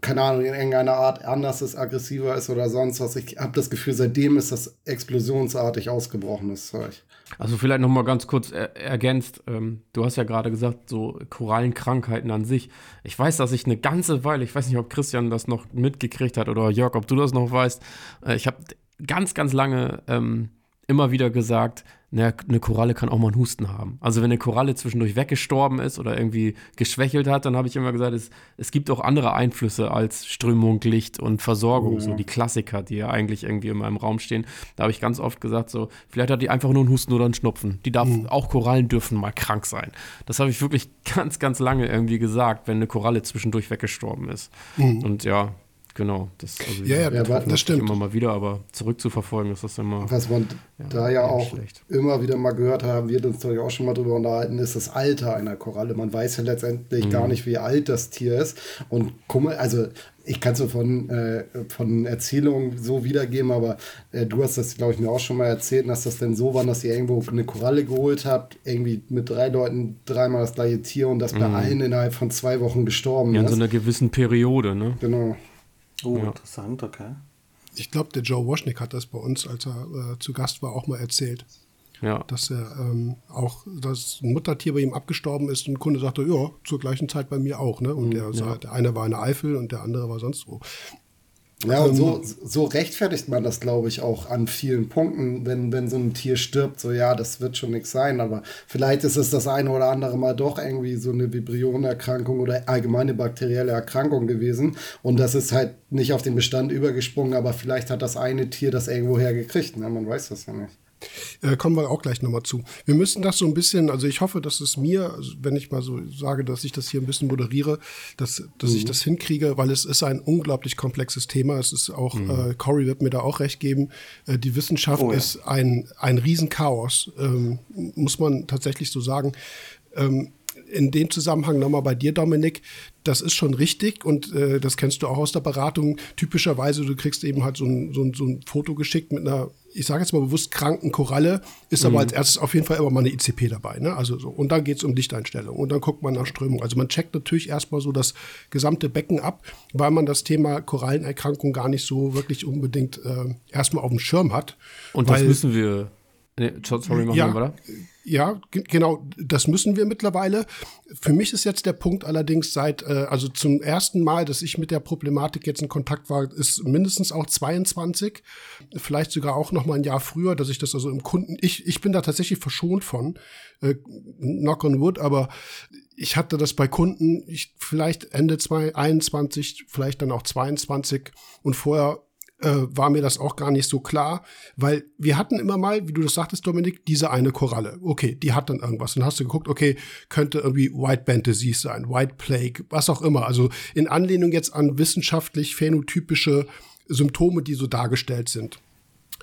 keine Ahnung, in irgendeiner Art anders ist, aggressiver ist oder sonst was. Ich habe das Gefühl, seitdem ist das explosionsartig ausgebrochenes Zeug. Also vielleicht noch mal ganz kurz er ergänzt. Ähm, du hast ja gerade gesagt, so Korallenkrankheiten an sich. Ich weiß, dass ich eine ganze Weile, ich weiß nicht, ob Christian das noch mitgekriegt hat oder Jörg, ob du das noch weißt. Äh, ich habe ganz, ganz lange ähm, immer wieder gesagt, na, eine Koralle kann auch mal einen Husten haben. Also wenn eine Koralle zwischendurch weggestorben ist oder irgendwie geschwächelt hat, dann habe ich immer gesagt, es, es gibt auch andere Einflüsse als Strömung, Licht und Versorgung, ja. so die Klassiker, die ja eigentlich irgendwie immer im Raum stehen. Da habe ich ganz oft gesagt, so, vielleicht hat die einfach nur einen Husten oder einen Schnupfen. Die darf, mhm. auch Korallen dürfen mal krank sein. Das habe ich wirklich ganz, ganz lange irgendwie gesagt, wenn eine Koralle zwischendurch weggestorben ist. Mhm. Und ja, Genau, das, also ja, ja, das, das stimmt. immer mal wieder, aber zurückzuverfolgen ist das immer. Was man ja, da ja auch schlecht. immer wieder mal gehört haben, wir uns natürlich auch schon mal drüber unterhalten, ist das Alter einer Koralle. Man weiß ja letztendlich mhm. gar nicht, wie alt das Tier ist. Und Kummel, also ich kann es so von, äh, von Erzählungen so wiedergeben, aber äh, du hast das, glaube ich, mir auch schon mal erzählt, dass das denn so war, dass ihr irgendwo eine Koralle geholt habt, irgendwie mit drei Leuten dreimal das gleiche Tier und das bei mhm. allen innerhalb von zwei Wochen gestorben ja, ist. Ja, in so einer gewissen Periode, ne? Genau. Oh, ja. interessant, okay. Ich glaube, der Joe Washnick hat das bei uns, als er äh, zu Gast war, auch mal erzählt. Ja. Dass er ähm, auch, dass ein Muttertier bei ihm abgestorben ist und ein Kunde sagte, ja, zur gleichen Zeit bei mir auch. Ne? Und mhm, der, ja. der eine war in der Eifel und der andere war sonst wo. Ja, und so, so rechtfertigt man das, glaube ich, auch an vielen Punkten, wenn, wenn so ein Tier stirbt, so ja, das wird schon nichts sein, aber vielleicht ist es das eine oder andere Mal doch irgendwie so eine Vibrionerkrankung oder allgemeine bakterielle Erkrankung gewesen und das ist halt nicht auf den Bestand übergesprungen, aber vielleicht hat das eine Tier das irgendwo hergekriegt, ne? man weiß das ja nicht. Äh, kommen wir auch gleich nochmal zu. Wir müssen das so ein bisschen, also ich hoffe, dass es mir, also wenn ich mal so sage, dass ich das hier ein bisschen moderiere, dass, dass mhm. ich das hinkriege, weil es ist ein unglaublich komplexes Thema. Es ist auch, mhm. äh, Cory wird mir da auch recht geben, äh, die Wissenschaft oh, ja. ist ein, ein Riesenchaos, ähm, muss man tatsächlich so sagen. Ähm, in dem Zusammenhang nochmal bei dir, Dominik, das ist schon richtig und äh, das kennst du auch aus der Beratung. Typischerweise, du kriegst eben halt so ein, so ein, so ein Foto geschickt mit einer, ich sage jetzt mal bewusst kranken Koralle, ist mhm. aber als erstes auf jeden Fall immer mal eine ICP dabei. Ne? Also so. Und dann geht es um Lichteinstellung und dann guckt man nach Strömung. Also man checkt natürlich erstmal so das gesamte Becken ab, weil man das Thema Korallenerkrankung gar nicht so wirklich unbedingt äh, erstmal auf dem Schirm hat. Und das müssen wir Nee, sorry, machen ja, wir weiter. Ja, genau, das müssen wir mittlerweile. Für mich ist jetzt der Punkt allerdings seit, äh, also zum ersten Mal, dass ich mit der Problematik jetzt in Kontakt war, ist mindestens auch 22, vielleicht sogar auch noch mal ein Jahr früher, dass ich das also im Kunden, ich, ich bin da tatsächlich verschont von, äh, knock on wood, aber ich hatte das bei Kunden, ich, vielleicht Ende 2021, vielleicht dann auch 22 und vorher äh, war mir das auch gar nicht so klar, weil wir hatten immer mal, wie du das sagtest, Dominik, diese eine Koralle. Okay, die hat dann irgendwas. Dann hast du geguckt, okay, könnte irgendwie White Disease sein, White Plague, was auch immer. Also in Anlehnung jetzt an wissenschaftlich phänotypische Symptome, die so dargestellt sind.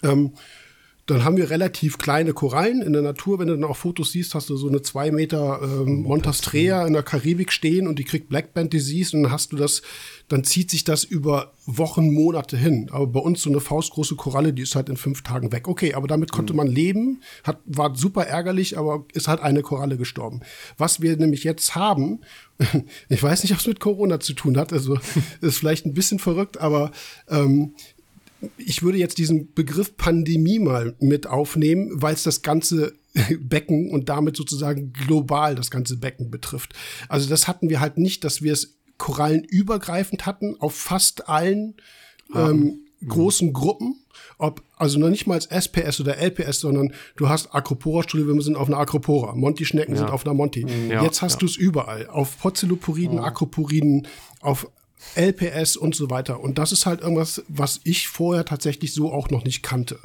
Ähm, dann haben wir relativ kleine Korallen in der Natur. Wenn du dann auch Fotos siehst, hast du so eine zwei Meter ähm, Montastrea in der Karibik stehen und die kriegt Black Band Disease und dann hast du das, dann zieht sich das über Wochen, Monate hin. Aber bei uns so eine faustgroße Koralle, die ist halt in fünf Tagen weg. Okay, aber damit konnte mhm. man leben, hat, war super ärgerlich, aber ist halt eine Koralle gestorben. Was wir nämlich jetzt haben, ich weiß nicht, ob es mit Corona zu tun hat, also ist vielleicht ein bisschen verrückt, aber ähm, ich würde jetzt diesen Begriff Pandemie mal mit aufnehmen, weil es das ganze Becken und damit sozusagen global das ganze Becken betrifft. Also das hatten wir halt nicht, dass wir es korallenübergreifend hatten auf fast allen ähm, großen Gruppen, ob, also noch nicht mal als SPS oder LPS, sondern du hast Acropora-Studie, wir sind auf einer Acropora, Monty-Schnecken ja. sind auf einer Monty. Mhm. Ja, Jetzt hast ja. du es überall, auf Porzellopuriden, mhm. Acropuriden, auf LPS und so weiter. Und das ist halt irgendwas, was ich vorher tatsächlich so auch noch nicht kannte.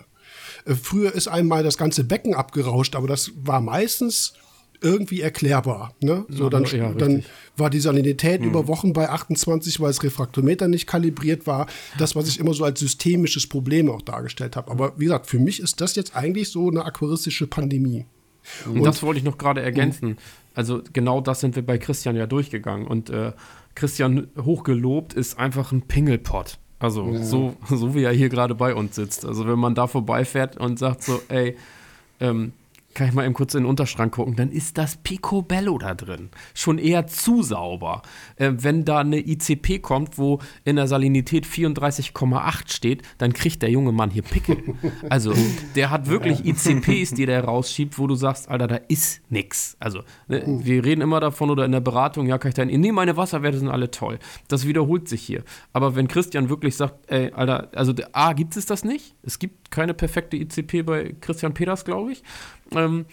Äh, früher ist einmal das ganze Becken abgerauscht, aber das war meistens irgendwie erklärbar. Ne? So, dann, ja, dann war die Salinität mhm. über Wochen bei 28, weil das Refraktometer nicht kalibriert war. Das, was ich immer so als systemisches Problem auch dargestellt habe. Aber wie gesagt, für mich ist das jetzt eigentlich so eine aquaristische Pandemie. Und, und das wollte ich noch gerade ergänzen. Also genau das sind wir bei Christian ja durchgegangen. Und äh, Christian hochgelobt ist einfach ein Pingelpott. Also ja. so, so wie er hier gerade bei uns sitzt. Also wenn man da vorbeifährt und sagt so, ey, ähm, kann ich mal eben kurz in den Unterschrank gucken, dann ist das Picobello da drin. Schon eher zu sauber. Äh, wenn da eine ICP kommt, wo in der Salinität 34,8 steht, dann kriegt der junge Mann hier Pickel. Also, der hat wirklich ICPs, die der rausschiebt, wo du sagst, Alter, da ist nix. Also, ne, wir reden immer davon oder in der Beratung, ja, kann ich da nee, meine Wasserwerte sind alle toll. Das wiederholt sich hier. Aber wenn Christian wirklich sagt, ey, Alter, also A, gibt es das nicht? Es gibt keine perfekte ICP bei Christian Peters, glaube ich. Ähm,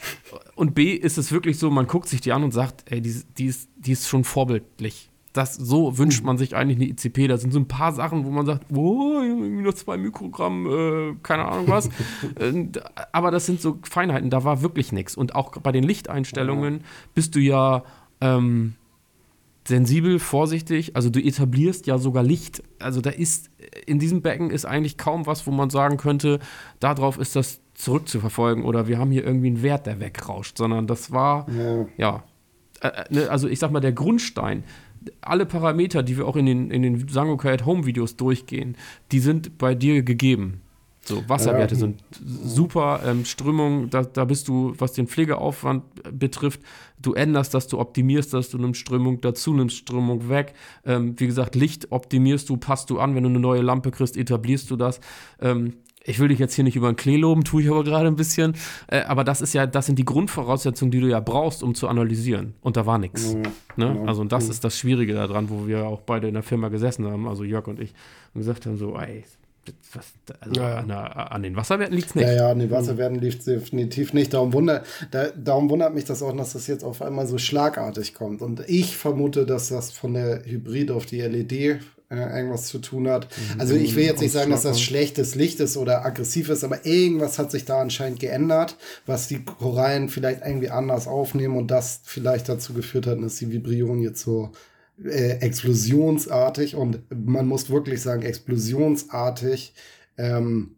und B ist es wirklich so, man guckt sich die an und sagt, ey, die, die, ist, die ist schon vorbildlich. Das, so wünscht man sich eigentlich eine ICP. Da sind so ein paar Sachen, wo man sagt, oh, nur zwei Mikrogramm, äh, keine Ahnung was. Äh, aber das sind so Feinheiten, da war wirklich nichts. Und auch bei den Lichteinstellungen bist du ja ähm, sensibel, vorsichtig. Also du etablierst ja sogar Licht. Also da ist, in diesem Becken ist eigentlich kaum was, wo man sagen könnte, darauf ist das zurückzuverfolgen oder wir haben hier irgendwie einen Wert, der wegrauscht, sondern das war, ja, ja ne, also ich sag mal, der Grundstein, alle Parameter, die wir auch in den, in den Sangokai at Home Videos durchgehen, die sind bei dir gegeben. So, Wasserwerte ja. sind super, ähm, Strömung, da, da bist du, was den Pflegeaufwand betrifft, du änderst das, du optimierst das, du nimmst Strömung dazu, nimmst Strömung weg. Ähm, wie gesagt, Licht optimierst du, passt du an, wenn du eine neue Lampe kriegst, etablierst du das. Ähm, ich will dich jetzt hier nicht über den Klee loben, tue ich aber gerade ein bisschen. Äh, aber das ist ja, das sind die Grundvoraussetzungen, die du ja brauchst, um zu analysieren. Und da war nichts. Mhm. Ne? Genau. Also, und das mhm. ist das Schwierige daran, wo wir auch beide in der Firma gesessen haben, also Jörg und ich, und gesagt haben: so, ey, was, also ja, ja. An, an, den Wasserwerten liegt es nicht. Ja, ja, an den Wasserwerten liegt es definitiv nicht. Darum, wunder, da, darum wundert mich das auch, dass das jetzt auf einmal so schlagartig kommt. Und ich vermute, dass das von der Hybrid auf die LED äh, irgendwas zu tun hat. Mhm. Also ich will jetzt nicht sagen, dass das schlechtes Licht ist oder aggressiv ist, aber irgendwas hat sich da anscheinend geändert, was die Korallen vielleicht irgendwie anders aufnehmen und das vielleicht dazu geführt hat, dass die Vibrierung jetzt so äh, explosionsartig und man muss wirklich sagen, explosionsartig ähm,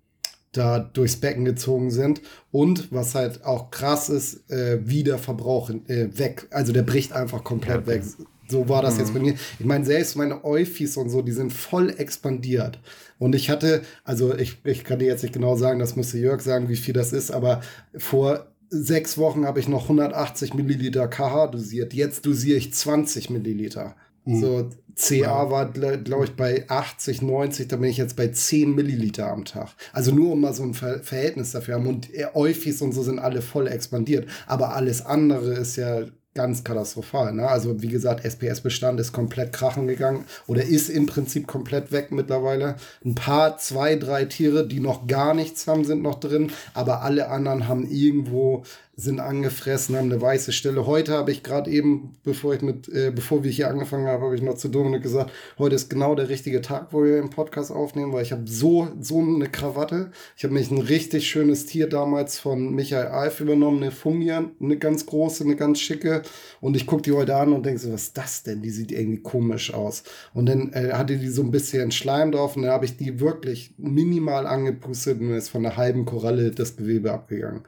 da durchs Becken gezogen sind. Und was halt auch krass ist, äh, wie der Verbrauch äh, weg. Also der bricht einfach komplett okay. weg. So war das mhm. jetzt bei mir. Ich meine, selbst meine Eufis und so, die sind voll expandiert. Und ich hatte, also ich, ich kann dir jetzt nicht genau sagen, das müsste Jörg sagen, wie viel das ist, aber vor sechs Wochen habe ich noch 180 Milliliter KH dosiert. Jetzt dosiere ich 20 Milliliter. Mhm. So, CA war, glaube ich, bei 80, 90, da bin ich jetzt bei 10 Milliliter am Tag. Also nur um mal so ein Ver Verhältnis dafür haben. Und Eufis und so sind alle voll expandiert. Aber alles andere ist ja ganz katastrophal. Ne? Also wie gesagt, SPS-Bestand ist komplett krachen gegangen oder ist im Prinzip komplett weg mittlerweile. Ein paar, zwei, drei Tiere, die noch gar nichts haben, sind noch drin, aber alle anderen haben irgendwo sind angefressen, haben eine weiße Stelle. Heute habe ich gerade eben, bevor ich mit, äh, bevor wir hier angefangen haben, habe ich noch zu Dominik gesagt, heute ist genau der richtige Tag, wo wir den Podcast aufnehmen, weil ich habe so, so eine Krawatte. Ich habe mich ein richtig schönes Tier damals von Michael Alf übernommen, eine Fungian, eine ganz große, eine ganz schicke. Und ich gucke die heute an und denke so, was ist das denn? Die sieht irgendwie komisch aus. Und dann äh, hatte die so ein bisschen Schleim drauf und dann habe ich die wirklich minimal angepustet und ist von einer halben Koralle das Gewebe abgegangen.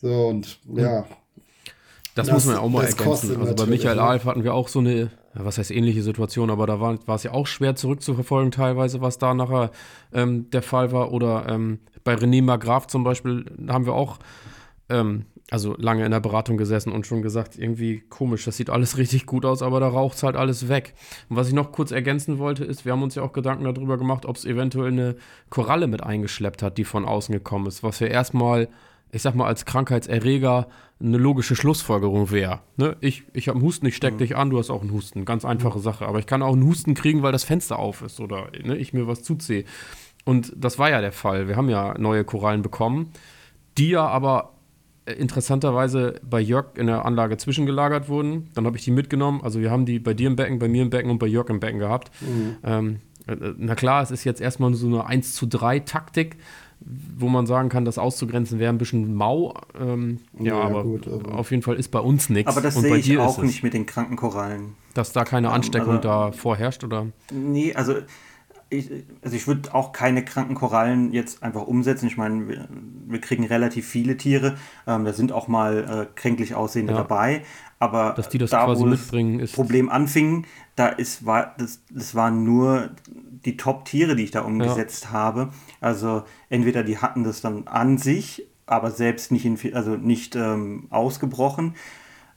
So und ja. Das, das muss man ja auch mal ergänzen. Also bei Michael? Alf hatten wir auch so eine, was heißt ähnliche Situation, aber da war, war es ja auch schwer zurückzuverfolgen teilweise, was da nachher ähm, der Fall war. Oder ähm, bei René Margraf zum Beispiel haben wir auch ähm, also lange in der Beratung gesessen und schon gesagt, irgendwie komisch, das sieht alles richtig gut aus, aber da raucht es halt alles weg. Und was ich noch kurz ergänzen wollte, ist, wir haben uns ja auch Gedanken darüber gemacht, ob es eventuell eine Koralle mit eingeschleppt hat, die von außen gekommen ist, was wir erstmal ich sag mal, als Krankheitserreger eine logische Schlussfolgerung wäre. Ne? Ich, ich habe einen Husten, ich stecke mhm. dich an, du hast auch einen Husten. Ganz einfache mhm. Sache. Aber ich kann auch einen Husten kriegen, weil das Fenster auf ist oder ne, ich mir was zuziehe. Und das war ja der Fall. Wir haben ja neue Korallen bekommen, die ja aber äh, interessanterweise bei Jörg in der Anlage zwischengelagert wurden. Dann habe ich die mitgenommen. Also wir haben die bei dir im Becken, bei mir im Becken und bei Jörg im Becken gehabt. Mhm. Ähm, äh, na klar, es ist jetzt erstmal so eine 1 zu 3 Taktik, wo man sagen kann, das auszugrenzen wäre ein bisschen mau. Ähm, ja, ja, aber, gut, aber, auf jeden Fall ist bei uns nichts. Aber das sehe ich auch nicht mit den kranken Korallen. Dass da keine Ansteckung also, da vorherrscht, oder? Nee, also ich, also ich würde auch keine kranken Korallen jetzt einfach umsetzen. Ich meine, wir, wir kriegen relativ viele Tiere. Ähm, da sind auch mal äh, kränklich aussehende ja. dabei. Aber Dass die das da, quasi wo mitbringen, das Problem anfing, da ist, war, das, das waren nur die Top-Tiere, die ich da umgesetzt ja. habe. Also entweder die hatten das dann an sich, aber selbst nicht, in, also nicht ähm, ausgebrochen.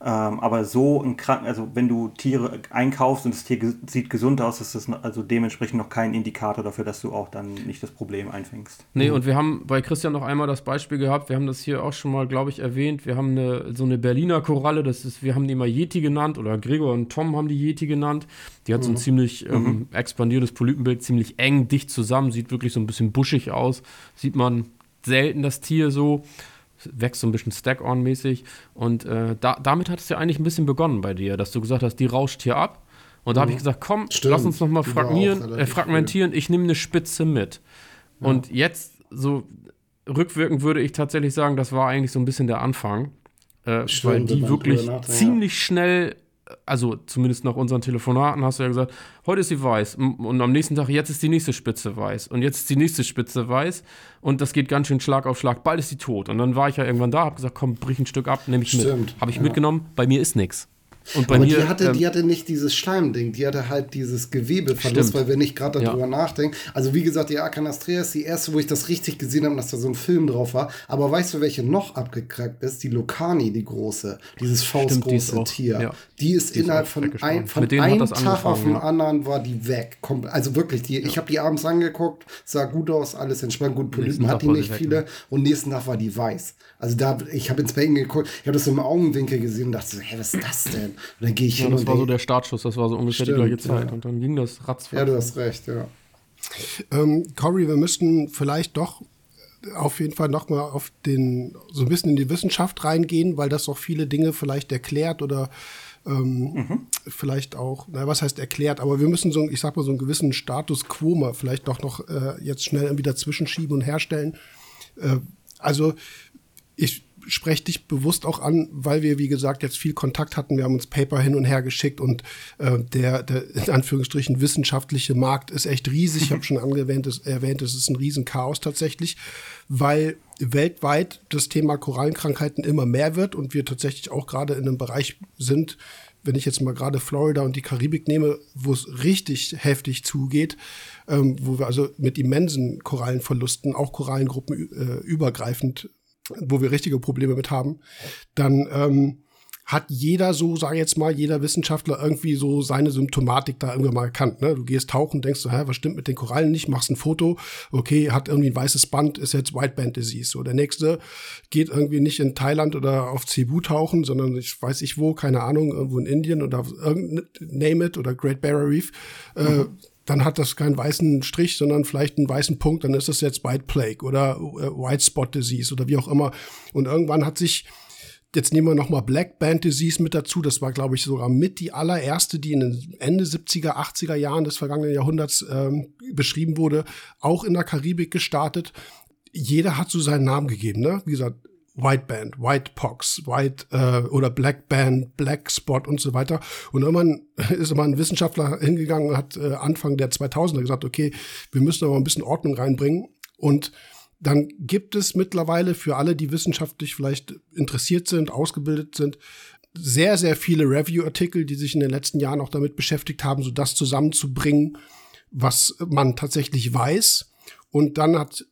Ähm, aber so ein Kranken, also wenn du Tiere einkaufst und das Tier ge sieht gesund aus, ist das also dementsprechend noch kein Indikator dafür, dass du auch dann nicht das Problem einfängst. Nee, mhm. und wir haben bei Christian noch einmal das Beispiel gehabt, wir haben das hier auch schon mal, glaube ich, erwähnt. Wir haben eine, so eine Berliner Koralle, das ist, wir haben die immer Yeti genannt oder Gregor und Tom haben die Yeti genannt. Die hat mhm. so ein mhm. ziemlich ähm, mhm. expandiertes Polypenbild, ziemlich eng, dicht zusammen, sieht wirklich so ein bisschen buschig aus. Sieht man selten das Tier so wächst so ein bisschen Stack-on-mäßig. Und äh, da, damit hat es ja eigentlich ein bisschen begonnen bei dir, dass du gesagt hast, die rauscht hier ab. Und da mhm. habe ich gesagt, komm, Stimmt. lass uns noch mal fragmieren, äh, fragmentieren. Ich nehme eine Spitze mit. Ja. Und jetzt, so rückwirkend würde ich tatsächlich sagen, das war eigentlich so ein bisschen der Anfang. Äh, Stimmt, weil die wirklich ziemlich schnell also zumindest nach unseren Telefonaten hast du ja gesagt, heute ist sie weiß und am nächsten Tag, jetzt ist die nächste Spitze weiß und jetzt ist die nächste Spitze weiß und das geht ganz schön Schlag auf Schlag. Bald ist sie tot. Und dann war ich ja irgendwann da, hab gesagt, komm, brich ein Stück ab, nehme ich Stimmt, mit. Habe ich ja. mitgenommen, bei mir ist nichts. Und bei Aber mir, die, hatte, ähm, die hatte nicht dieses Schleimding, die hatte halt dieses Gewebeverlust, stimmt. weil wir nicht gerade darüber ja. nachdenken. Also wie gesagt, die Acanastrea ist die erste, wo ich das richtig gesehen habe, dass da so ein Film drauf war. Aber weißt du, welche noch abgekackt ist? Die Lucani, die große, dieses faustgroße die Tier. Ja. Die ist die innerhalb ist von, ein, von einem Tag auf den ja. anderen war die weg. Also wirklich, die, ich habe die abends angeguckt, sah gut aus, alles entspannt, gut Polypen hat die nicht viele. Weg, ne? Und nächsten Tag war die weiß. Also da, ich habe ins Becken geguckt, ich habe das so im Augenwinkel gesehen und dachte so, hä, was ist das denn? Und dann gehe ich ja, hin das war so der Startschuss, das war so ungefähr Stimmt, die gleiche Zeit. Ja. Und dann ging das ratzfatz. Ja, du hast recht, ja. Ähm, Cory, wir müssten vielleicht doch auf jeden Fall nochmal auf den, so ein bisschen in die Wissenschaft reingehen, weil das auch viele Dinge vielleicht erklärt oder ähm, mhm. vielleicht auch, na, was heißt erklärt, aber wir müssen so, ich sag mal, so einen gewissen Status quo mal vielleicht doch noch äh, jetzt schnell irgendwie dazwischen schieben und herstellen. Äh, also ich spreche dich bewusst auch an, weil wir, wie gesagt, jetzt viel Kontakt hatten. Wir haben uns Paper hin und her geschickt und äh, der, der, in Anführungsstrichen, wissenschaftliche Markt ist echt riesig. Ich habe schon angewähnt, es, erwähnt, es ist ein Riesenchaos tatsächlich, weil weltweit das Thema Korallenkrankheiten immer mehr wird und wir tatsächlich auch gerade in einem Bereich sind, wenn ich jetzt mal gerade Florida und die Karibik nehme, wo es richtig heftig zugeht, ähm, wo wir also mit immensen Korallenverlusten, auch Korallengruppen äh, übergreifend wo wir richtige Probleme mit haben, dann ähm, hat jeder so, sage jetzt mal, jeder Wissenschaftler irgendwie so seine Symptomatik da irgendwann mal erkannt. Ne? Du gehst tauchen, denkst so, hä, was stimmt mit den Korallen nicht, machst ein Foto, okay, hat irgendwie ein weißes Band, ist jetzt White Band Disease. So, der nächste geht irgendwie nicht in Thailand oder auf Cebu tauchen, sondern ich weiß ich wo, keine Ahnung, irgendwo in Indien oder name it oder Great Barrier Reef. Äh, mhm. Dann hat das keinen weißen Strich, sondern vielleicht einen weißen Punkt, dann ist das jetzt White Plague oder äh, White Spot Disease oder wie auch immer. Und irgendwann hat sich, jetzt nehmen wir nochmal Black Band Disease mit dazu, das war, glaube ich, sogar mit die allererste, die in den Ende 70er, 80er Jahren des vergangenen Jahrhunderts ähm, beschrieben wurde, auch in der Karibik gestartet. Jeder hat so seinen Namen gegeben, ne? Wie gesagt, White Band, White Pox, White äh, oder Black Band, Black Spot und so weiter. Und irgendwann ist immer ein Wissenschaftler hingegangen und hat äh, Anfang der 2000er gesagt, okay, wir müssen aber ein bisschen Ordnung reinbringen. Und dann gibt es mittlerweile für alle, die wissenschaftlich vielleicht interessiert sind, ausgebildet sind, sehr, sehr viele Review-Artikel, die sich in den letzten Jahren auch damit beschäftigt haben, so das zusammenzubringen, was man tatsächlich weiß. Und dann hat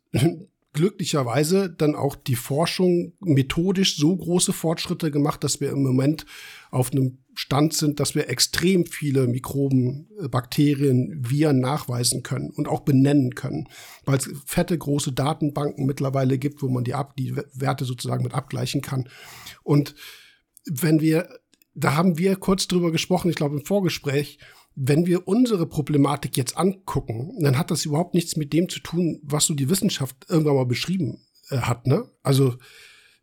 glücklicherweise dann auch die Forschung methodisch so große Fortschritte gemacht, dass wir im Moment auf einem Stand sind, dass wir extrem viele Mikroben, äh, Bakterien, Viren nachweisen können und auch benennen können, weil es fette große Datenbanken mittlerweile gibt, wo man die, ab, die Werte sozusagen mit abgleichen kann. Und wenn wir, da haben wir kurz drüber gesprochen, ich glaube im Vorgespräch, wenn wir unsere Problematik jetzt angucken, dann hat das überhaupt nichts mit dem zu tun, was so die Wissenschaft irgendwann mal beschrieben äh, hat. Ne? Also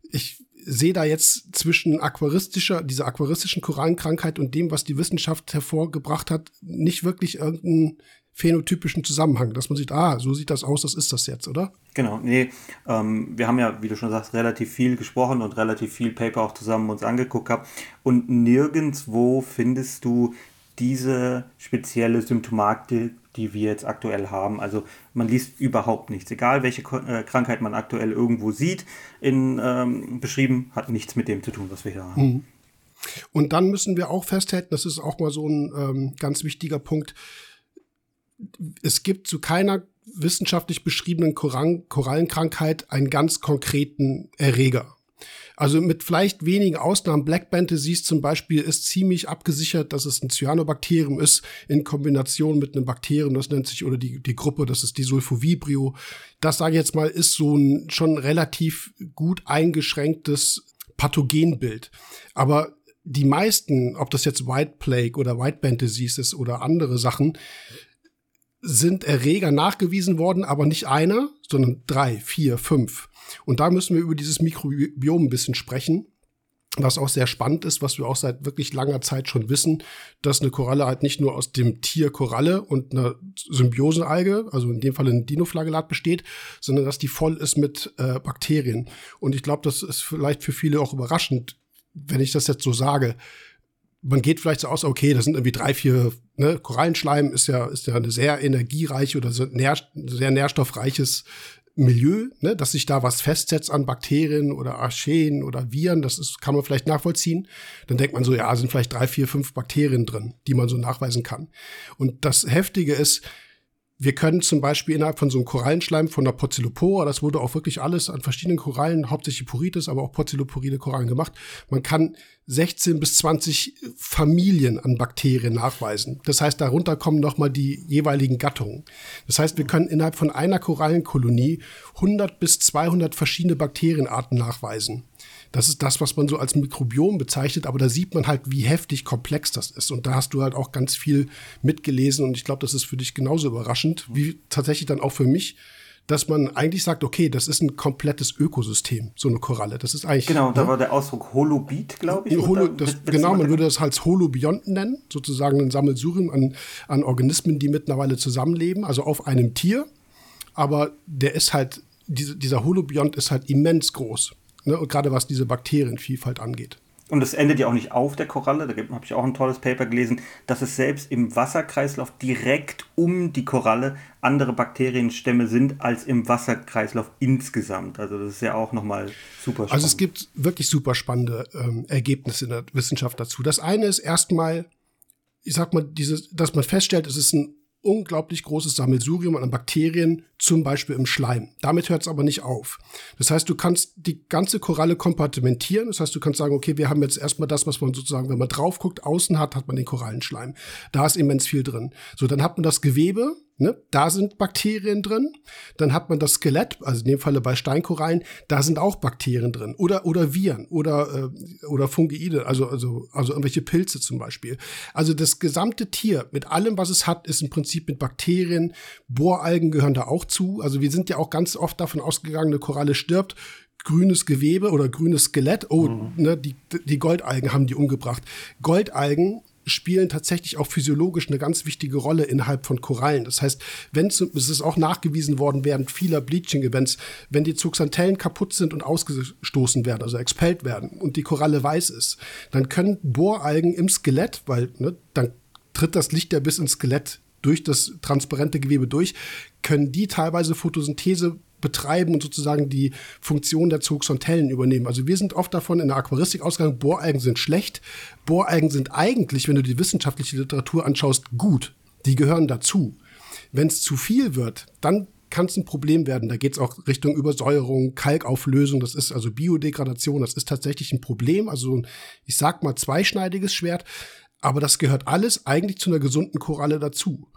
ich sehe da jetzt zwischen aquaristischer, dieser aquaristischen Korallenkrankheit und dem, was die Wissenschaft hervorgebracht hat, nicht wirklich irgendeinen phänotypischen Zusammenhang, dass man sieht, ah, so sieht das aus, das ist das jetzt, oder? Genau, nee, ähm, wir haben ja, wie du schon sagst, relativ viel gesprochen und relativ viel Paper auch zusammen uns angeguckt gehabt und nirgendwo findest du diese spezielle Symptomatik, die wir jetzt aktuell haben. Also man liest überhaupt nichts. Egal welche äh, Krankheit man aktuell irgendwo sieht, in, ähm, beschrieben, hat nichts mit dem zu tun, was wir hier haben. Mhm. Und dann müssen wir auch festhalten, das ist auch mal so ein ähm, ganz wichtiger Punkt, es gibt zu keiner wissenschaftlich beschriebenen Korallenkrankheit einen ganz konkreten Erreger. Also mit vielleicht wenigen Ausnahmen, Black Band Disease zum Beispiel ist ziemlich abgesichert, dass es ein Cyanobakterium ist in Kombination mit einem Bakterium, das nennt sich, oder die, die Gruppe, das ist die Sulfovibrio. Das sage ich jetzt mal, ist so ein schon relativ gut eingeschränktes Pathogenbild. Aber die meisten, ob das jetzt White Plague oder White Band Disease ist oder andere Sachen, sind Erreger nachgewiesen worden, aber nicht einer, sondern drei, vier, fünf. Und da müssen wir über dieses Mikrobiom ein bisschen sprechen. Was auch sehr spannend ist, was wir auch seit wirklich langer Zeit schon wissen, dass eine Koralle halt nicht nur aus dem Tier Koralle und einer Symbiosenalge, also in dem Fall ein Dinoflagellat besteht, sondern dass die voll ist mit äh, Bakterien. Und ich glaube, das ist vielleicht für viele auch überraschend, wenn ich das jetzt so sage. Man geht vielleicht so aus, okay, das sind irgendwie drei, vier, ne, Korallenschleim ist ja, ist ja eine sehr energiereiche oder sehr, sehr nährstoffreiches Milieu, ne, dass sich da was festsetzt an Bakterien oder Archeen oder Viren, das ist, kann man vielleicht nachvollziehen. Dann denkt man so, ja, sind vielleicht drei, vier, fünf Bakterien drin, die man so nachweisen kann. Und das Heftige ist, wir können zum Beispiel innerhalb von so einem Korallenschleim von der Porzellopora, das wurde auch wirklich alles an verschiedenen Korallen, hauptsächlich Porites, aber auch Porzelloporide Korallen gemacht. Man kann 16 bis 20 Familien an Bakterien nachweisen. Das heißt, darunter kommen nochmal die jeweiligen Gattungen. Das heißt, wir können innerhalb von einer Korallenkolonie 100 bis 200 verschiedene Bakterienarten nachweisen. Das ist das, was man so als Mikrobiom bezeichnet, aber da sieht man halt, wie heftig komplex das ist. Und da hast du halt auch ganz viel mitgelesen und ich glaube, das ist für dich genauso überraschend, wie tatsächlich dann auch für mich, dass man eigentlich sagt, okay, das ist ein komplettes Ökosystem, so eine Koralle. Das ist eigentlich. Genau, da ne? war der Ausdruck Holobit, glaube ich. Holo, das, genau, man würde das als Holobionten nennen, sozusagen ein Sammelsurium an, an Organismen, die mittlerweile zusammenleben, also auf einem Tier. Aber der ist halt, diese, dieser Holobiont ist halt immens groß. Ne? Und gerade was diese Bakterienvielfalt angeht. Und es endet ja auch nicht auf der Koralle, da habe ich auch ein tolles Paper gelesen, dass es selbst im Wasserkreislauf direkt um die Koralle andere Bakterienstämme sind als im Wasserkreislauf insgesamt. Also das ist ja auch nochmal super spannend. Also es gibt wirklich super spannende ähm, Ergebnisse in der Wissenschaft dazu. Das eine ist erstmal, ich sag mal, dieses, dass man feststellt, es ist ein unglaublich großes Sammelsurium an Bakterien, zum Beispiel im Schleim. Damit hört es aber nicht auf. Das heißt, du kannst die ganze Koralle kompartimentieren. Das heißt, du kannst sagen, okay, wir haben jetzt erstmal das, was man sozusagen, wenn man drauf guckt, außen hat, hat man den Korallenschleim. Da ist immens viel drin. So, dann hat man das Gewebe, Ne? Da sind Bakterien drin. Dann hat man das Skelett, also in dem Falle bei Steinkorallen, da sind auch Bakterien drin. Oder, oder Viren oder, äh, oder Fungeide, also, also, also irgendwelche Pilze zum Beispiel. Also das gesamte Tier mit allem, was es hat, ist im Prinzip mit Bakterien. Bohralgen gehören da auch zu. Also wir sind ja auch ganz oft davon ausgegangen, eine Koralle stirbt grünes Gewebe oder grünes Skelett. Oh, mhm. ne, die, die Goldalgen haben die umgebracht. Goldalgen spielen tatsächlich auch physiologisch eine ganz wichtige Rolle innerhalb von Korallen. Das heißt, wenn es ist auch nachgewiesen worden während vieler Bleaching-Events, wenn die Zooxanthellen kaputt sind und ausgestoßen werden, also expelled werden und die Koralle weiß ist, dann können Bohralgen im Skelett, weil ne, dann tritt das Licht ja bis ins Skelett durch das transparente Gewebe durch, können die teilweise Photosynthese betreiben und sozusagen die Funktion der Zooxanthellen übernehmen. Also wir sind oft davon in der Aquaristik ausgegangen, Bohralgen sind schlecht. Bohralgen sind eigentlich, wenn du die wissenschaftliche Literatur anschaust, gut. Die gehören dazu. Wenn es zu viel wird, dann kann es ein Problem werden. Da geht es auch Richtung Übersäuerung, Kalkauflösung, das ist also Biodegradation, das ist tatsächlich ein Problem. Also ich sag mal zweischneidiges Schwert, aber das gehört alles eigentlich zu einer gesunden Koralle dazu.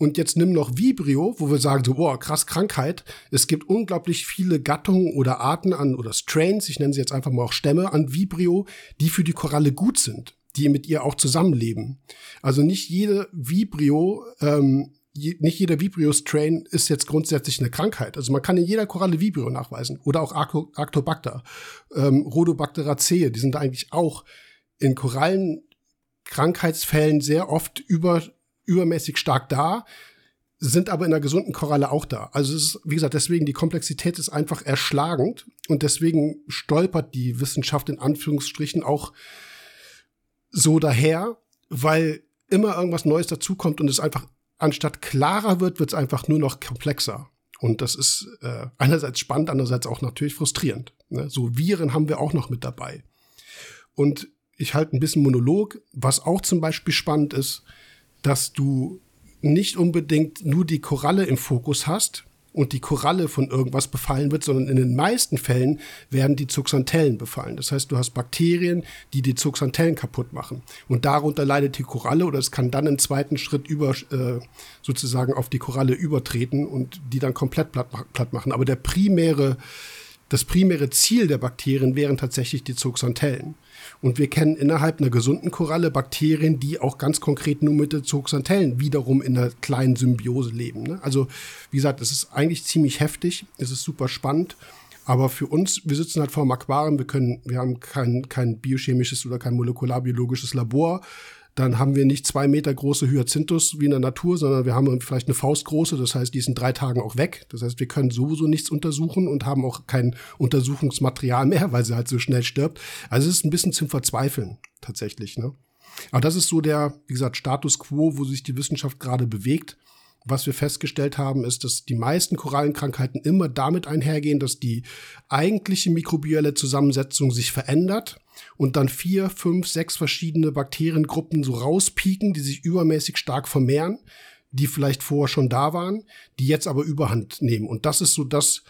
Und jetzt nimm noch Vibrio, wo wir sagen so, boah, krass Krankheit. Es gibt unglaublich viele Gattungen oder Arten an oder Strains, ich nenne sie jetzt einfach mal auch Stämme an Vibrio, die für die Koralle gut sind. Die mit ihr auch zusammenleben. Also nicht jede Vibrio, ähm, nicht jeder Vibrio-Strain ist jetzt grundsätzlich eine Krankheit. Also man kann in jeder Koralle Vibrio nachweisen oder auch Arctobacter, ähm, Rhodobacteraceae, die sind eigentlich auch in Korallen Krankheitsfällen sehr oft über, übermäßig stark da, sind aber in einer gesunden Koralle auch da. Also es ist, wie gesagt, deswegen die Komplexität ist einfach erschlagend und deswegen stolpert die Wissenschaft in Anführungsstrichen auch so daher, weil immer irgendwas Neues dazukommt und es einfach anstatt klarer wird, wird es einfach nur noch komplexer. Und das ist äh, einerseits spannend, andererseits auch natürlich frustrierend. Ne? So Viren haben wir auch noch mit dabei. Und ich halte ein bisschen Monolog, was auch zum Beispiel spannend ist, dass du nicht unbedingt nur die Koralle im Fokus hast und die Koralle von irgendwas befallen wird, sondern in den meisten Fällen werden die Zuxantellen befallen. Das heißt, du hast Bakterien, die die Zuxantellen kaputt machen. Und darunter leidet die Koralle oder es kann dann im zweiten Schritt über, äh, sozusagen auf die Koralle übertreten und die dann komplett platt, platt machen. Aber der primäre, das primäre Ziel der Bakterien wären tatsächlich die Zuxantellen. Und wir kennen innerhalb einer gesunden Koralle Bakterien, die auch ganz konkret nur mit den Zooxanthellen wiederum in einer kleinen Symbiose leben. Ne? Also, wie gesagt, es ist eigentlich ziemlich heftig, es ist super spannend. Aber für uns, wir sitzen halt vor dem Aquarium, wir können, wir haben kein, kein biochemisches oder kein molekularbiologisches Labor dann haben wir nicht zwei Meter große Hyacinthus wie in der Natur, sondern wir haben vielleicht eine Faustgroße, das heißt, die ist in drei Tagen auch weg. Das heißt, wir können sowieso nichts untersuchen und haben auch kein Untersuchungsmaterial mehr, weil sie halt so schnell stirbt. Also es ist ein bisschen zum Verzweifeln, tatsächlich. Ne? Aber das ist so der, wie gesagt, Status quo, wo sich die Wissenschaft gerade bewegt. Was wir festgestellt haben, ist, dass die meisten Korallenkrankheiten immer damit einhergehen, dass die eigentliche mikrobielle Zusammensetzung sich verändert und dann vier, fünf, sechs verschiedene Bakteriengruppen so rauspieken, die sich übermäßig stark vermehren, die vielleicht vorher schon da waren, die jetzt aber Überhand nehmen. Und das ist so das,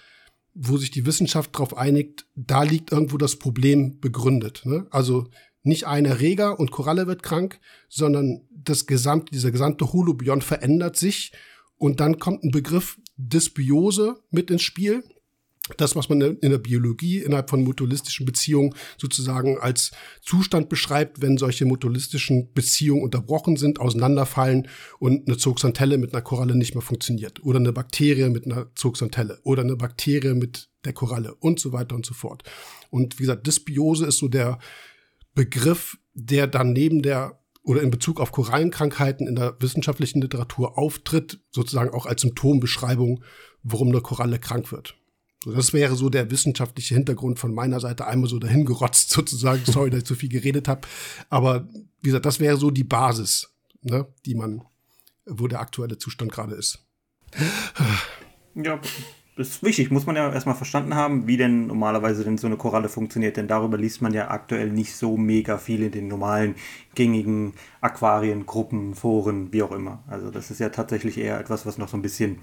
wo sich die Wissenschaft darauf einigt, da liegt irgendwo das Problem begründet. Ne? Also nicht ein Erreger und Koralle wird krank, sondern das gesamte, dieser gesamte Holobion verändert sich und dann kommt ein Begriff Dysbiose mit ins Spiel. Das, was man in der Biologie innerhalb von mutualistischen Beziehungen sozusagen als Zustand beschreibt, wenn solche mutualistischen Beziehungen unterbrochen sind, auseinanderfallen und eine Zooxanthelle mit einer Koralle nicht mehr funktioniert. Oder eine Bakterie mit einer Zooxanthelle. Oder eine Bakterie mit der Koralle und so weiter und so fort. Und wie gesagt, Dysbiose ist so der, Begriff, der dann neben der oder in Bezug auf Korallenkrankheiten in der wissenschaftlichen Literatur auftritt, sozusagen auch als Symptombeschreibung, warum eine Koralle krank wird. So, das wäre so der wissenschaftliche Hintergrund von meiner Seite einmal so dahingerotzt sozusagen. Sorry, dass ich zu viel geredet habe. Aber wie gesagt, das wäre so die Basis, ne, die man, wo der aktuelle Zustand gerade ist. Ja, ist wichtig, muss man ja erstmal verstanden haben, wie denn normalerweise denn so eine Koralle funktioniert, denn darüber liest man ja aktuell nicht so mega viel in den normalen gängigen Aquarien, Gruppen, Foren, wie auch immer. Also das ist ja tatsächlich eher etwas, was noch so ein bisschen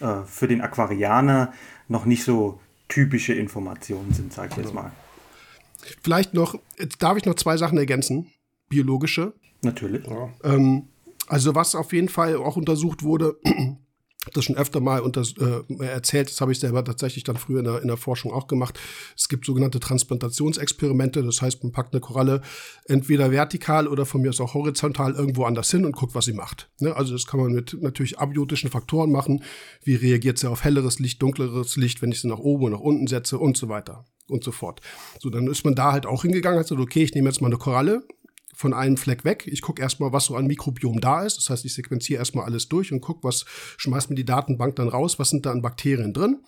äh, für den Aquarianer noch nicht so typische Informationen sind, sag ich jetzt mal. Vielleicht noch, jetzt darf ich noch zwei Sachen ergänzen, biologische. Natürlich. Ja. Ähm, also was auf jeden Fall auch untersucht wurde, das schon öfter mal unter, äh, erzählt, das habe ich selber tatsächlich dann früher in der, in der Forschung auch gemacht. Es gibt sogenannte Transplantationsexperimente, das heißt, man packt eine Koralle entweder vertikal oder von mir aus auch horizontal irgendwo anders hin und guckt, was sie macht. Ne? Also das kann man mit natürlich abiotischen Faktoren machen. Wie reagiert sie auf helleres Licht, dunkleres Licht, wenn ich sie nach oben und nach unten setze und so weiter und so fort. So, dann ist man da halt auch hingegangen, hat gesagt, okay, ich nehme jetzt mal eine Koralle, von einem Fleck weg. Ich gucke erstmal, was so an Mikrobiom da ist. Das heißt, ich sequenziere erstmal alles durch und gucke, was schmeißt mir die Datenbank dann raus, was sind da an Bakterien drin.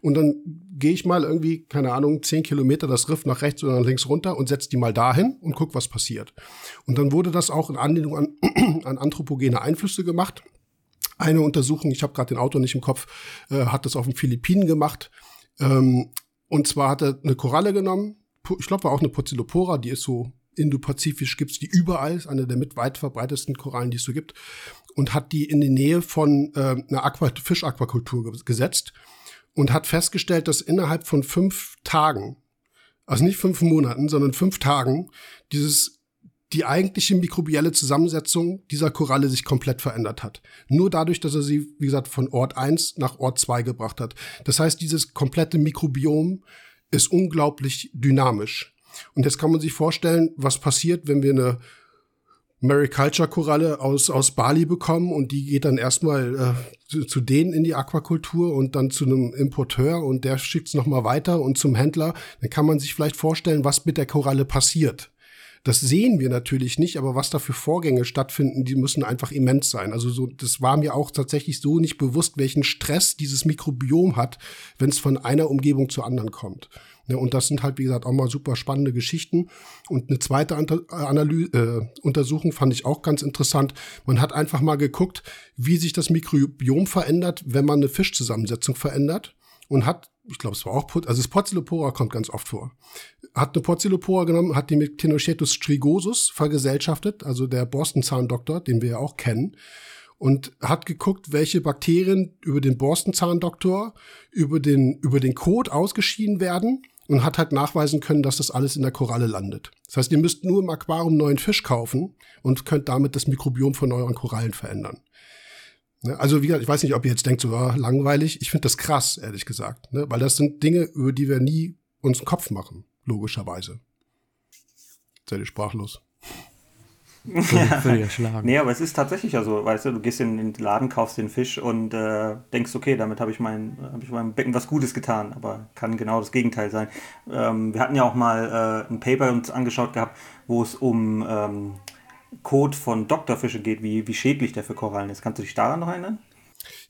Und dann gehe ich mal irgendwie, keine Ahnung, zehn Kilometer das Riff nach rechts oder nach links runter und setze die mal dahin und gucke, was passiert. Und dann wurde das auch in Anlehnung an, an anthropogene Einflüsse gemacht. Eine Untersuchung, ich habe gerade den Autor nicht im Kopf, äh, hat das auf den Philippinen gemacht. Ähm, und zwar hat er eine Koralle genommen, ich glaube, war auch eine Porzillopora, die ist so Indo-Pazifisch gibt's die überall, ist eine der mit weit verbreitetsten Korallen, die es so gibt, und hat die in die Nähe von äh, einer Aqua Fischaquakultur gesetzt und hat festgestellt, dass innerhalb von fünf Tagen, also nicht fünf Monaten, sondern fünf Tagen, dieses die eigentliche mikrobielle Zusammensetzung dieser Koralle sich komplett verändert hat. Nur dadurch, dass er sie, wie gesagt, von Ort 1 nach Ort 2 gebracht hat. Das heißt, dieses komplette Mikrobiom ist unglaublich dynamisch. Und jetzt kann man sich vorstellen, was passiert, wenn wir eine Mariculture-Koralle aus, aus Bali bekommen und die geht dann erstmal äh, zu, zu denen in die Aquakultur und dann zu einem Importeur und der schickt es nochmal weiter und zum Händler. Dann kann man sich vielleicht vorstellen, was mit der Koralle passiert. Das sehen wir natürlich nicht, aber was da für Vorgänge stattfinden, die müssen einfach immens sein. Also so, das war mir auch tatsächlich so nicht bewusst, welchen Stress dieses Mikrobiom hat, wenn es von einer Umgebung zur anderen kommt. Ja, und das sind halt, wie gesagt, auch mal super spannende Geschichten. Und eine zweite Analyse, äh, Untersuchung fand ich auch ganz interessant. Man hat einfach mal geguckt, wie sich das Mikrobiom verändert, wenn man eine Fischzusammensetzung verändert und hat ich glaube, es war auch, also das Porzellopora kommt ganz oft vor. Hat eine Porzellopora genommen, hat die mit Tenochetus strigosus vergesellschaftet, also der Borstenzahndoktor, den wir ja auch kennen, und hat geguckt, welche Bakterien über den Borstenzahndoktor, über den, über den Kot ausgeschieden werden und hat halt nachweisen können, dass das alles in der Koralle landet. Das heißt, ihr müsst nur im Aquarium neuen Fisch kaufen und könnt damit das Mikrobiom von euren Korallen verändern. Ne? Also wie gesagt, ich weiß nicht, ob ihr jetzt denkt, so ah, langweilig. Ich finde das krass, ehrlich gesagt, ne? weil das sind Dinge, über die wir nie uns einen Kopf machen, logischerweise. Seid ihr sprachlos? Ja. Nee, aber es ist tatsächlich ja so, weißt du, du gehst in den Laden, kaufst den Fisch und äh, denkst, okay, damit habe ich, mein, hab ich meinem Becken was Gutes getan, aber kann genau das Gegenteil sein. Ähm, wir hatten ja auch mal äh, ein Paper uns angeschaut gehabt, wo es um ähm, Code von Doktorfische geht, wie, wie schädlich der für Korallen ist. Kannst du dich daran noch erinnern?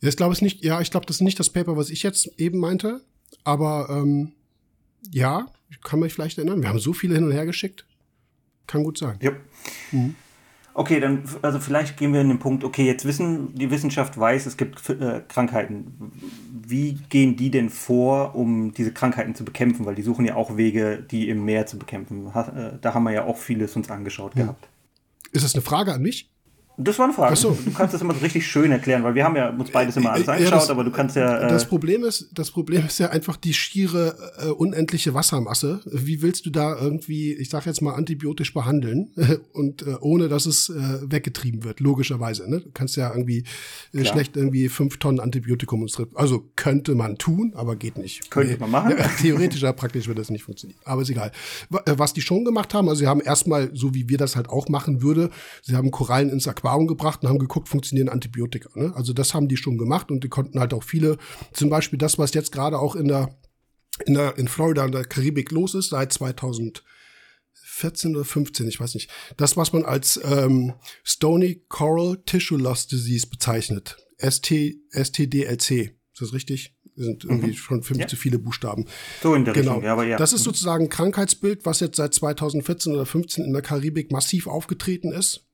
Ja, ich glaube es nicht. Ja, ich glaube, das ist nicht das Paper, was ich jetzt eben meinte. Aber ähm, ja, ich kann mich vielleicht erinnern. Wir haben so viele hin und her geschickt. Kann gut sein. Ja. Mhm. Okay, dann, also vielleicht gehen wir in den Punkt, okay, jetzt wissen, die Wissenschaft weiß, es gibt äh, Krankheiten. Wie gehen die denn vor, um diese Krankheiten zu bekämpfen? Weil die suchen ja auch Wege, die im Meer zu bekämpfen. Äh, da haben wir ja auch vieles uns angeschaut mhm. gehabt. Ist das eine Frage an mich? Das war eine Frage. So. Du kannst das immer so richtig schön erklären, weil wir haben ja uns beides immer alles angeschaut, ja, das, aber du kannst ja. Äh das Problem ist, das Problem ist ja einfach die schiere äh, unendliche Wassermasse. Wie willst du da irgendwie, ich sag jetzt mal, antibiotisch behandeln und äh, ohne dass es äh, weggetrieben wird, logischerweise. Ne? Du kannst ja irgendwie äh, schlecht irgendwie fünf Tonnen Antibiotikum Also könnte man tun, aber geht nicht. Könnte nee. man machen. Ja, theoretisch, ja, praktisch wird das nicht funktionieren. Aber ist egal. Äh, was die schon gemacht haben, also sie haben erstmal, so wie wir das halt auch machen würde, sie haben Korallen ins Aquarium Aquarium gebracht und haben geguckt, funktionieren Antibiotika. Ne? Also das haben die schon gemacht und die konnten halt auch viele, zum Beispiel das, was jetzt gerade auch in der, in der, in Florida, in der Karibik los ist, seit 2014 oder 15, ich weiß nicht. Das, was man als ähm, Stony Coral Tissue Loss Disease bezeichnet. ST, STDLC. Ist das richtig? sind irgendwie mhm. schon fünf ja. zu viele Buchstaben. So in der genau. Richtung, ja, aber ja. Das ist mhm. sozusagen ein Krankheitsbild, was jetzt seit 2014 oder 15 in der Karibik massiv aufgetreten ist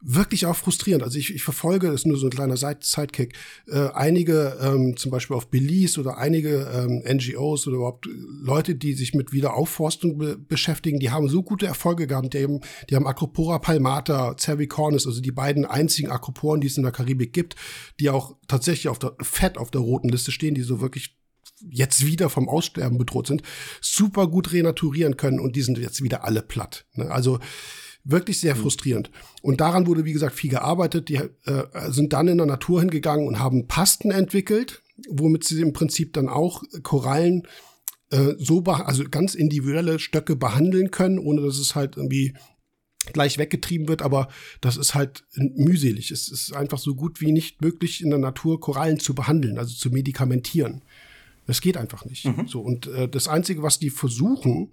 wirklich auch frustrierend. Also ich, ich verfolge, das ist nur so ein kleiner Sidekick, äh, einige, ähm, zum Beispiel auf Belize oder einige ähm, NGOs oder überhaupt Leute, die sich mit Wiederaufforstung be beschäftigen, die haben so gute Erfolge gehabt. Die haben, die haben Acropora palmata, Cervicornis, also die beiden einzigen Acroporen, die es in der Karibik gibt, die auch tatsächlich auf der Fett auf der roten Liste stehen, die so wirklich jetzt wieder vom Aussterben bedroht sind, super gut renaturieren können und die sind jetzt wieder alle platt. Ne? Also Wirklich sehr mhm. frustrierend. Und daran wurde, wie gesagt, viel gearbeitet. Die äh, sind dann in der Natur hingegangen und haben Pasten entwickelt, womit sie im Prinzip dann auch Korallen äh, so, also ganz individuelle Stöcke behandeln können, ohne dass es halt irgendwie gleich weggetrieben wird, aber das ist halt mühselig. Es ist einfach so gut wie nicht möglich in der Natur Korallen zu behandeln, also zu medikamentieren. Das geht einfach nicht. Mhm. So und äh, das einzige, was die versuchen,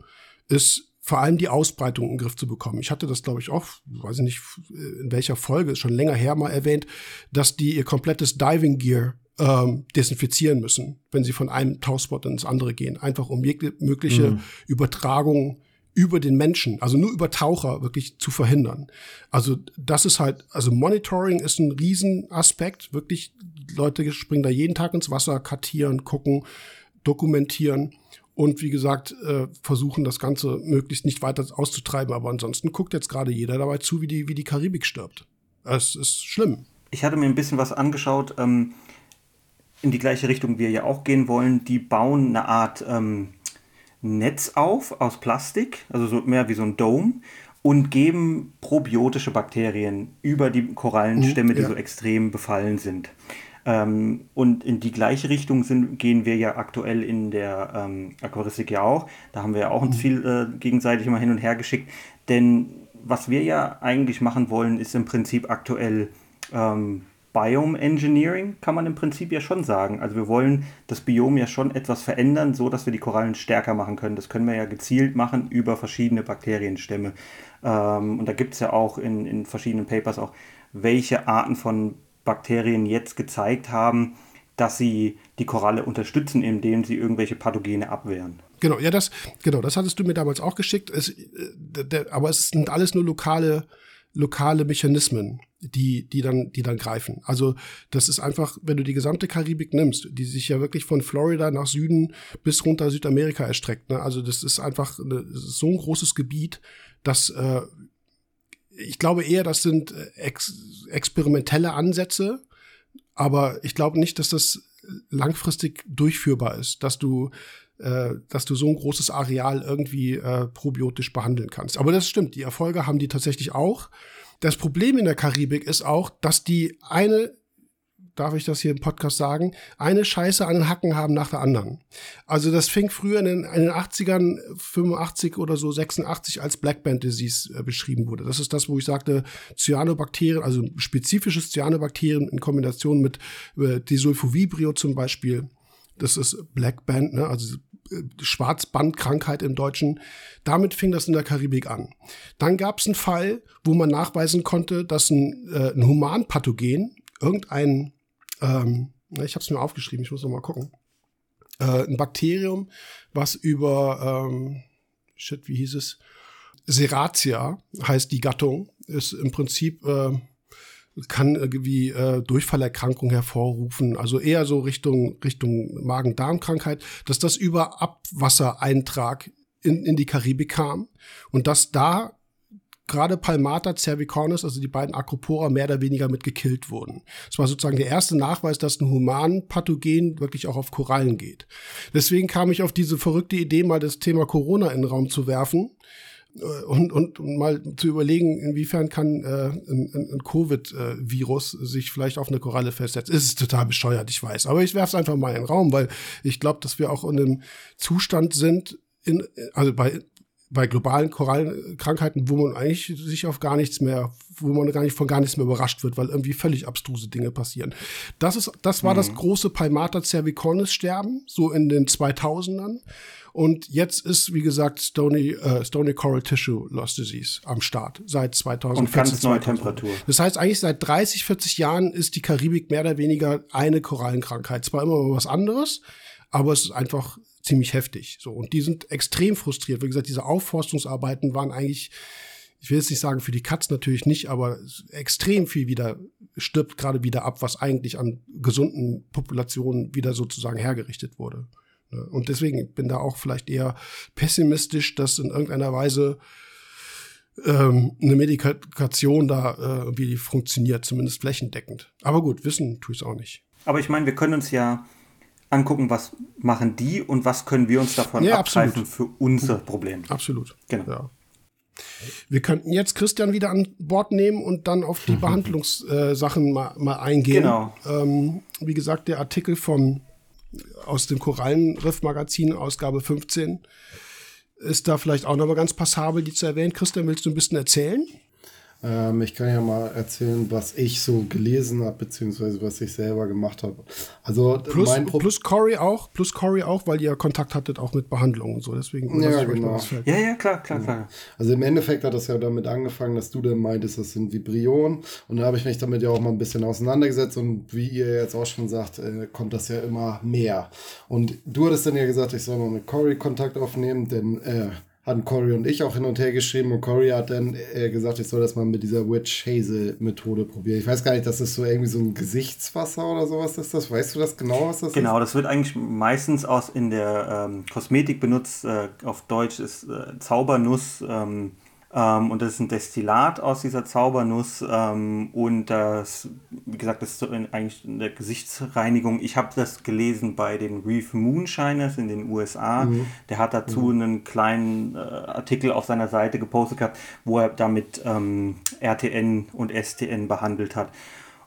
ist vor allem die Ausbreitung in den Griff zu bekommen. Ich hatte das, glaube ich, auch, weiß ich nicht, in welcher Folge, ist schon länger her mal erwähnt, dass die ihr komplettes Diving Gear ähm, desinfizieren müssen, wenn sie von einem Tauchspot ins andere gehen. Einfach um mögliche mhm. Übertragung über den Menschen, also nur über Taucher wirklich zu verhindern. Also das ist halt, also Monitoring ist ein Riesenaspekt. Wirklich, Leute springen da jeden Tag ins Wasser, kartieren, gucken, dokumentieren und wie gesagt, äh, versuchen das Ganze möglichst nicht weiter auszutreiben. Aber ansonsten guckt jetzt gerade jeder dabei zu, wie die, wie die Karibik stirbt. Es ist schlimm. Ich hatte mir ein bisschen was angeschaut, ähm, in die gleiche Richtung wir ja auch gehen wollen. Die bauen eine Art ähm, Netz auf aus Plastik, also so mehr wie so ein Dome, und geben probiotische Bakterien über die Korallenstämme, mhm, ja. die so extrem befallen sind. Ähm, und in die gleiche Richtung sind, gehen wir ja aktuell in der ähm, Aquaristik ja auch. Da haben wir ja auch uns mhm. viel äh, gegenseitig immer hin und her geschickt. Denn was wir ja eigentlich machen wollen, ist im Prinzip aktuell ähm, Biome Engineering, kann man im Prinzip ja schon sagen. Also wir wollen das Biom ja schon etwas verändern, so dass wir die Korallen stärker machen können. Das können wir ja gezielt machen über verschiedene Bakterienstämme. Ähm, und da gibt es ja auch in, in verschiedenen Papers auch, welche Arten von Bakterien jetzt gezeigt haben, dass sie die Koralle unterstützen, indem sie irgendwelche Pathogene abwehren. Genau, ja, das, genau, das hattest du mir damals auch geschickt. Es, äh, der, aber es sind alles nur lokale, lokale Mechanismen, die, die dann, die dann greifen. Also, das ist einfach, wenn du die gesamte Karibik nimmst, die sich ja wirklich von Florida nach Süden bis runter Südamerika erstreckt. Ne? Also, das ist einfach ist so ein großes Gebiet, dass äh, ich glaube eher, das sind äh, ex experimentelle Ansätze, aber ich glaube nicht, dass das langfristig durchführbar ist, dass du äh, dass du so ein großes Areal irgendwie äh, probiotisch behandeln kannst. Aber das stimmt, die Erfolge haben die tatsächlich auch. Das Problem in der Karibik ist auch, dass die eine darf ich das hier im Podcast sagen, eine Scheiße an den Hacken haben nach der anderen. Also das fing früher in den, in den 80ern, 85 oder so, 86 als Black Band Disease äh, beschrieben wurde. Das ist das, wo ich sagte, Cyanobakterien, also spezifisches Cyanobakterien in Kombination mit äh, Desulfovibrio zum Beispiel. Das ist Black Band, ne? also äh, Schwarzbandkrankheit im Deutschen. Damit fing das in der Karibik an. Dann gab es einen Fall, wo man nachweisen konnte, dass ein, äh, ein Humanpathogen, irgendein ähm, ich habe es mir aufgeschrieben, ich muss noch mal gucken. Äh, ein Bakterium, was über, ähm, shit, wie hieß es? Seratia heißt die Gattung, ist im Prinzip, äh, kann irgendwie äh, Durchfallerkrankung hervorrufen, also eher so Richtung, Richtung Magen-Darm-Krankheit, dass das über Abwassereintrag in, in die Karibik kam und dass da gerade Palmata, cervicornis, also die beiden Acropora, mehr oder weniger mit gekillt wurden. Das war sozusagen der erste Nachweis, dass ein Humanpathogen wirklich auch auf Korallen geht. Deswegen kam ich auf diese verrückte Idee, mal das Thema Corona in den Raum zu werfen äh, und, und, und mal zu überlegen, inwiefern kann äh, ein, ein Covid-Virus sich vielleicht auf eine Koralle festsetzen. Es ist total bescheuert, ich weiß. Aber ich werfe es einfach mal in den Raum, weil ich glaube, dass wir auch in einem Zustand sind, in, also bei bei globalen Korallenkrankheiten, wo man eigentlich sich auf gar nichts mehr, wo man gar nicht von gar nichts mehr überrascht wird, weil irgendwie völlig abstruse Dinge passieren. Das ist, das war mhm. das große Palmata cervicornis Sterben, so in den 2000ern. Und jetzt ist, wie gesagt, Stony, äh, Stony Coral Tissue Loss Disease am Start seit 2014. Und ganz neue Temperatur. Das heißt, eigentlich seit 30, 40 Jahren ist die Karibik mehr oder weniger eine Korallenkrankheit. Zwar immer was anderes, aber es ist einfach ziemlich heftig. So, und die sind extrem frustriert. Wie gesagt, diese Aufforstungsarbeiten waren eigentlich, ich will jetzt nicht sagen für die Katz natürlich nicht, aber extrem viel wieder stirbt gerade wieder ab, was eigentlich an gesunden Populationen wieder sozusagen hergerichtet wurde. Ne? Und deswegen bin da auch vielleicht eher pessimistisch, dass in irgendeiner Weise ähm, eine Medikation da äh, irgendwie funktioniert, zumindest flächendeckend. Aber gut, wissen tue ich es auch nicht. Aber ich meine, wir können uns ja angucken, was machen die und was können wir uns davon ja, abgreifen für unser Problem. Absolut. Genau. Ja. Wir könnten jetzt Christian wieder an Bord nehmen und dann auf die Behandlungssachen äh, mal, mal eingehen. Genau. Ähm, wie gesagt, der Artikel vom, aus dem Korallenriff-Magazin, Ausgabe 15, ist da vielleicht auch nochmal ganz passabel, die zu erwähnen. Christian, willst du ein bisschen erzählen? Ähm, ich kann ja mal erzählen, was ich so gelesen habe, beziehungsweise was ich selber gemacht habe. Also plus, mein plus Corey auch, plus Corey auch, weil ihr Kontakt hattet auch mit Behandlungen und so. Deswegen ja, genau. ja, ja, klar, klar, klar. Also im Endeffekt hat das ja damit angefangen, dass du dann meintest, das sind Vibrionen. Und da habe ich mich damit ja auch mal ein bisschen auseinandergesetzt. Und wie ihr jetzt auch schon sagt, äh, kommt das ja immer mehr. Und du hattest dann ja gesagt, ich soll mal mit Corey Kontakt aufnehmen, denn äh, hatten Cory und ich auch hin und her geschrieben und Cory hat dann äh, gesagt, ich soll das mal mit dieser Witch Hazel Methode probieren. Ich weiß gar nicht, das ist so irgendwie so ein Gesichtswasser oder sowas ist das. Weißt du das genau, was das genau, ist? Genau, das wird eigentlich meistens aus in der ähm, Kosmetik benutzt. Äh, auf Deutsch ist äh, Zaubernuss. Ähm, ähm, und das ist ein Destillat aus dieser Zaubernuss. Ähm, und das, wie gesagt, das ist eigentlich eine Gesichtsreinigung. Ich habe das gelesen bei den Reef Moonshiners in den USA. Mhm. Der hat dazu mhm. einen kleinen äh, Artikel auf seiner Seite gepostet gehabt, wo er damit ähm, RTN und STN behandelt hat.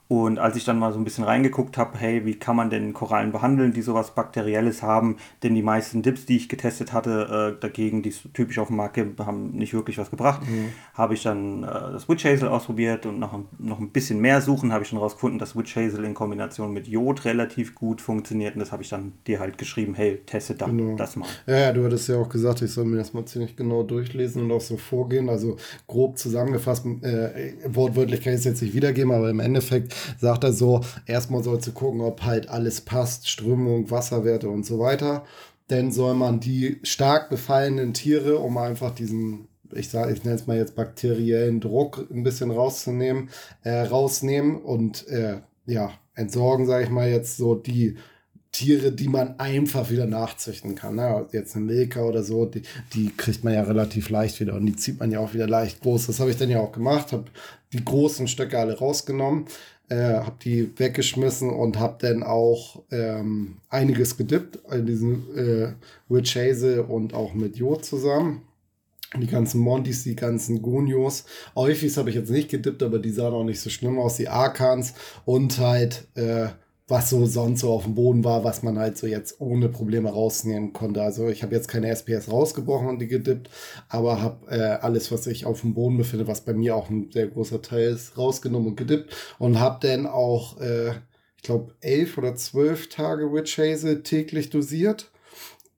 Und als ich dann mal so ein bisschen reingeguckt habe, hey, wie kann man denn Korallen behandeln, die sowas Bakterielles haben? Denn die meisten Dips, die ich getestet hatte, äh, dagegen, die es typisch auf dem Markt gibt, haben nicht wirklich was gebracht. Mhm. Habe ich dann äh, das Witch Hazel ausprobiert und nach noch ein bisschen mehr suchen, habe ich dann rausgefunden, dass Witch Hazel in Kombination mit Jod relativ gut funktioniert. Und das habe ich dann dir halt geschrieben, hey, teste da, genau. das mal. Ja, ja, du hattest ja auch gesagt, ich soll mir das mal ziemlich genau durchlesen und auch so vorgehen. Also grob zusammengefasst, äh, wortwörtlich kann ich es jetzt nicht wiedergeben, aber im Endeffekt sagt er so, erstmal sollst du gucken, ob halt alles passt, Strömung, Wasserwerte und so weiter. Denn soll man die stark befallenen Tiere, um einfach diesen, ich sage, ich nenne es mal jetzt bakteriellen Druck ein bisschen rauszunehmen, äh, rausnehmen und äh, ja, entsorgen, sage ich mal jetzt so die Tiere, die man einfach wieder nachzüchten kann. Ne? Jetzt eine Milka oder so, die, die kriegt man ja relativ leicht wieder und die zieht man ja auch wieder leicht groß. Das habe ich dann ja auch gemacht, habe die großen Stöcke alle rausgenommen, äh, habe die weggeschmissen und habe dann auch ähm, einiges gedippt in diesen äh, Witch Hazel und auch mit Jod zusammen. Die ganzen Montys, die ganzen Gunios. Eufis habe ich jetzt nicht gedippt, aber die sahen auch nicht so schlimm aus. Die Arkans und halt äh, was so sonst so auf dem Boden war, was man halt so jetzt ohne Probleme rausnehmen konnte. Also ich habe jetzt keine SPS rausgebrochen und die gedippt, aber habe äh, alles, was sich auf dem Boden befindet, was bei mir auch ein sehr großer Teil ist, rausgenommen und gedippt und habe dann auch, äh, ich glaube, elf oder zwölf Tage Witch Hazel täglich dosiert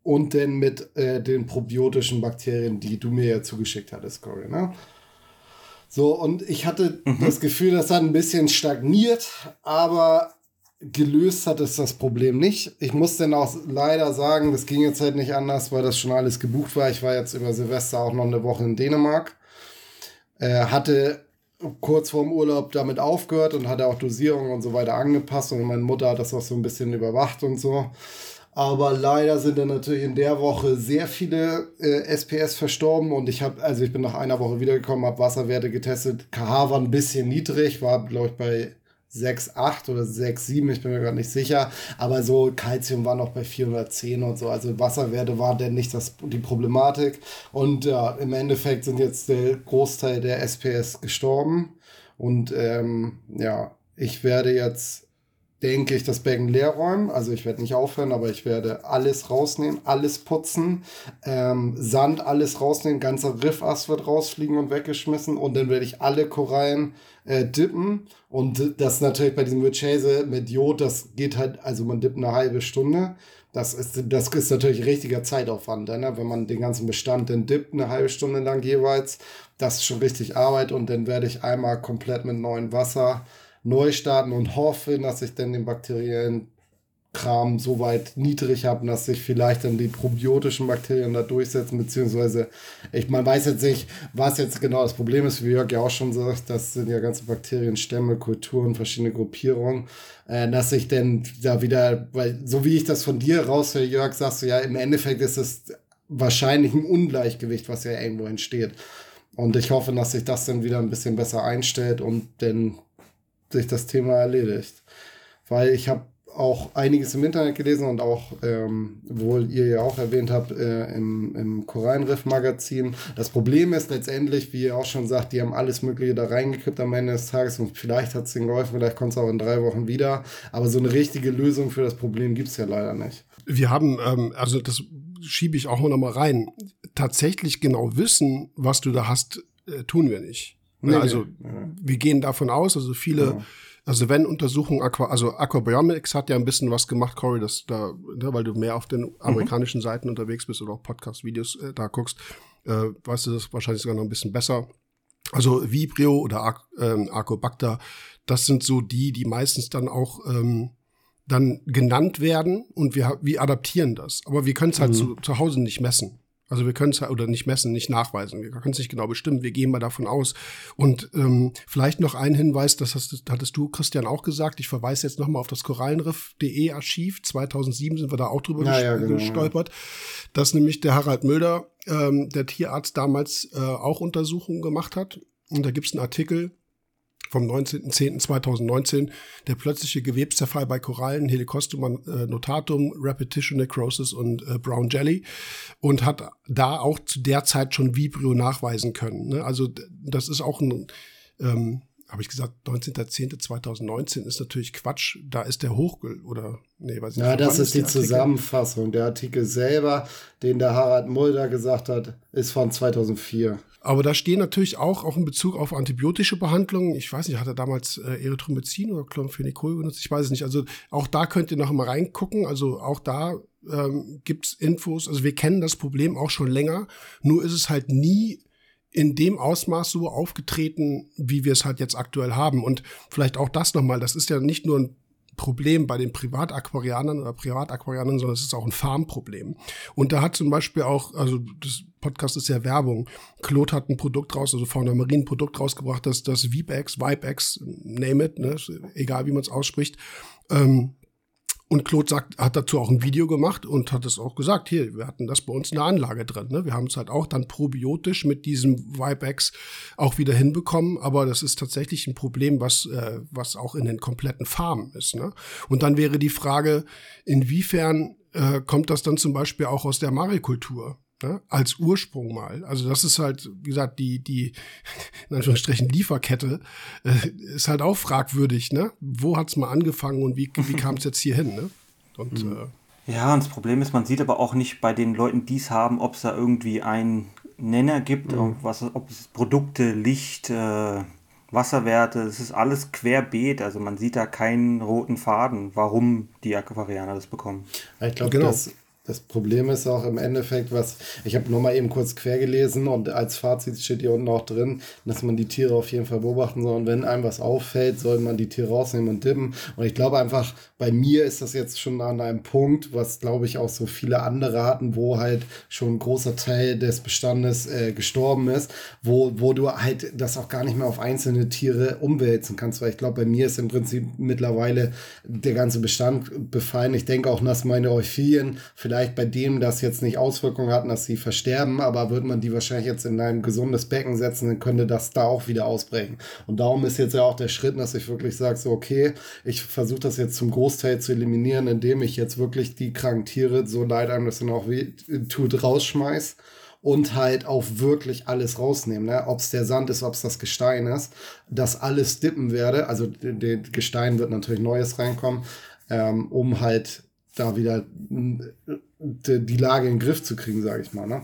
und dann mit äh, den probiotischen Bakterien, die du mir ja zugeschickt hattest, Corey, ne? So, und ich hatte mhm. das Gefühl, das hat ein bisschen stagniert, aber gelöst hat es das Problem nicht. Ich muss dann auch leider sagen, das ging jetzt halt nicht anders, weil das schon alles gebucht war. Ich war jetzt über Silvester auch noch eine Woche in Dänemark. Äh, hatte kurz vorm Urlaub damit aufgehört und hatte auch Dosierungen und so weiter angepasst und meine Mutter hat das auch so ein bisschen überwacht und so. Aber leider sind dann natürlich in der Woche sehr viele äh, SPS verstorben und ich habe, also ich bin nach einer Woche wiedergekommen, habe Wasserwerte getestet. KH war ein bisschen niedrig, war glaube ich bei 6,8 oder 6,7, ich bin mir gerade nicht sicher. Aber so Calcium war noch bei 410 und so. Also Wasserwerte waren denn nicht das, die Problematik. Und ja, im Endeffekt sind jetzt der Großteil der SPS gestorben. Und ähm, ja, ich werde jetzt denke ich, das Becken leer räumen. Also ich werde nicht aufhören, aber ich werde alles rausnehmen, alles putzen, ähm, Sand alles rausnehmen, ganzer Riffast wird rausfliegen und weggeschmissen und dann werde ich alle Korallen äh, dippen und das natürlich bei diesem Witchhase mit Jod, das geht halt, also man dippt eine halbe Stunde. Das ist, das ist natürlich richtiger Zeitaufwand, ne? wenn man den ganzen Bestand dann dippt, eine halbe Stunde lang jeweils. Das ist schon richtig Arbeit und dann werde ich einmal komplett mit neuem Wasser neu starten und hoffe, dass ich dann den bakteriellen Kram so weit niedrig habe, dass sich vielleicht dann die probiotischen Bakterien da durchsetzen, beziehungsweise ich man weiß jetzt nicht, was jetzt genau das Problem ist, wie Jörg ja auch schon sagt, das sind ja ganze Bakterienstämme, Kulturen, verschiedene Gruppierungen, äh, dass ich dann da wieder, weil so wie ich das von dir raushöre, Jörg, sagst du ja, im Endeffekt ist es wahrscheinlich ein Ungleichgewicht, was ja irgendwo entsteht. Und ich hoffe, dass sich das dann wieder ein bisschen besser einstellt und dann sich das Thema erledigt. Weil ich habe auch einiges im Internet gelesen und auch, ähm, wohl ihr ja auch erwähnt habt, äh, im, im Korallenriff-Magazin. Das Problem ist letztendlich, wie ihr auch schon sagt, die haben alles Mögliche da reingekippt am Ende des Tages und vielleicht hat es ihnen geholfen, vielleicht kommt es auch in drei Wochen wieder. Aber so eine richtige Lösung für das Problem gibt es ja leider nicht. Wir haben, ähm, also das schiebe ich auch noch mal rein, tatsächlich genau wissen, was du da hast, äh, tun wir nicht. Nee, also nee. wir gehen davon aus, also viele, ja. also wenn Untersuchungen, Aqua, also Aquabiomics hat ja ein bisschen was gemacht, Corey, das da, ne, weil du mehr auf den amerikanischen mhm. Seiten unterwegs bist oder auch Podcast-Videos äh, da guckst, äh, weißt du das wahrscheinlich sogar noch ein bisschen besser. Also Vibrio oder Ar ähm, Arcobacter, das sind so die, die meistens dann auch ähm, dann genannt werden und wir, wir adaptieren das. Aber wir können es halt mhm. zu, zu Hause nicht messen. Also wir können es oder nicht messen, nicht nachweisen. Wir können es nicht genau bestimmen. Wir gehen mal davon aus. Und ähm, vielleicht noch ein Hinweis, das hast, hattest du, Christian, auch gesagt. Ich verweise jetzt nochmal auf das Korallenriff.de Archiv. 2007 sind wir da auch drüber ja, ja, genau, gestolpert. Ja. Dass nämlich der Harald Möder, ähm, der Tierarzt, damals äh, auch Untersuchungen gemacht hat. Und da gibt es einen Artikel, vom 19.10.2019 der plötzliche Gewebszerfall bei Korallen, Helicostum äh, notatum, Repetition Necrosis und äh, Brown Jelly und hat da auch zu der Zeit schon Vibrio nachweisen können. Ne? Also das ist auch ein, ähm, habe ich gesagt, 19.10.2019 ist natürlich Quatsch. Da ist der hoch oder nee, weiß ich nicht. Ja, das ist die Zusammenfassung. Der Artikel selber, den der Harald Mulder gesagt hat, ist von 2004. Aber da stehen natürlich auch, auch in Bezug auf antibiotische Behandlungen, ich weiß nicht, hat er damals äh, Erythromycin oder Chloramphenicol benutzt? Ich weiß es nicht. Also auch da könnt ihr noch mal reingucken. Also auch da ähm, gibt Infos. Also wir kennen das Problem auch schon länger. Nur ist es halt nie in dem Ausmaß so aufgetreten, wie wir es halt jetzt aktuell haben. Und vielleicht auch das nochmal, das ist ja nicht nur ein Problem bei den Privataquarianern oder Privataquarianern, sondern es ist auch ein Farmproblem. Und da hat zum Beispiel auch, also das Podcast ist ja Werbung, Claude hat ein Produkt raus, also Fauna Marine ein Produkt rausgebracht, das, das Vibex, Vibex, name it, ne, egal wie man es ausspricht, ähm, und Claude sagt, hat dazu auch ein Video gemacht und hat es auch gesagt, hier, wir hatten das bei uns in der Anlage drin. Ne? Wir haben es halt auch dann probiotisch mit diesem Vibex auch wieder hinbekommen, aber das ist tatsächlich ein Problem, was, äh, was auch in den kompletten Farmen ist. Ne? Und dann wäre die Frage, inwiefern äh, kommt das dann zum Beispiel auch aus der Marikultur? Ne, als Ursprung mal. Also das ist halt, wie gesagt, die, die, in Anführungsstrichen, Lieferkette äh, ist halt auch fragwürdig, ne? Wo hat's mal angefangen und wie, wie kam es jetzt hier hin, ne? Und, mhm. äh, ja, und das Problem ist, man sieht aber auch nicht bei den Leuten, die es haben, ob es da irgendwie einen Nenner gibt, mhm. was, ob es Produkte, Licht, äh, Wasserwerte, es ist alles querbeet, also man sieht da keinen roten Faden, warum die Aquarianer das bekommen. Ich glaube, genau. das das Problem ist auch im Endeffekt, was ich habe nur mal eben kurz quer gelesen und als Fazit steht hier unten auch drin, dass man die Tiere auf jeden Fall beobachten soll und wenn einem was auffällt, soll man die Tiere rausnehmen und dimmen. Und ich glaube einfach, bei mir ist das jetzt schon an einem Punkt, was glaube ich auch so viele andere hatten, wo halt schon ein großer Teil des Bestandes äh, gestorben ist, wo, wo du halt das auch gar nicht mehr auf einzelne Tiere umwälzen kannst, weil ich glaube, bei mir ist im Prinzip mittlerweile der ganze Bestand befallen. Ich denke auch, dass meine Euphilien vielleicht vielleicht bei dem das jetzt nicht Auswirkungen hatten, dass sie versterben, aber würde man die wahrscheinlich jetzt in ein gesundes Becken setzen, dann könnte das da auch wieder ausbrechen. Und darum ist jetzt ja auch der Schritt, dass ich wirklich sage, so okay, ich versuche das jetzt zum Großteil zu eliminieren, indem ich jetzt wirklich die kranken Tiere, so leid einem das dann auch weh tut, rausschmeiß und halt auch wirklich alles rausnehmen. Ne? Ob es der Sand ist, ob es das Gestein ist, das alles dippen werde. Also den Gestein wird natürlich Neues reinkommen, ähm, um halt da wieder die Lage in den Griff zu kriegen, sage ich mal. Ne?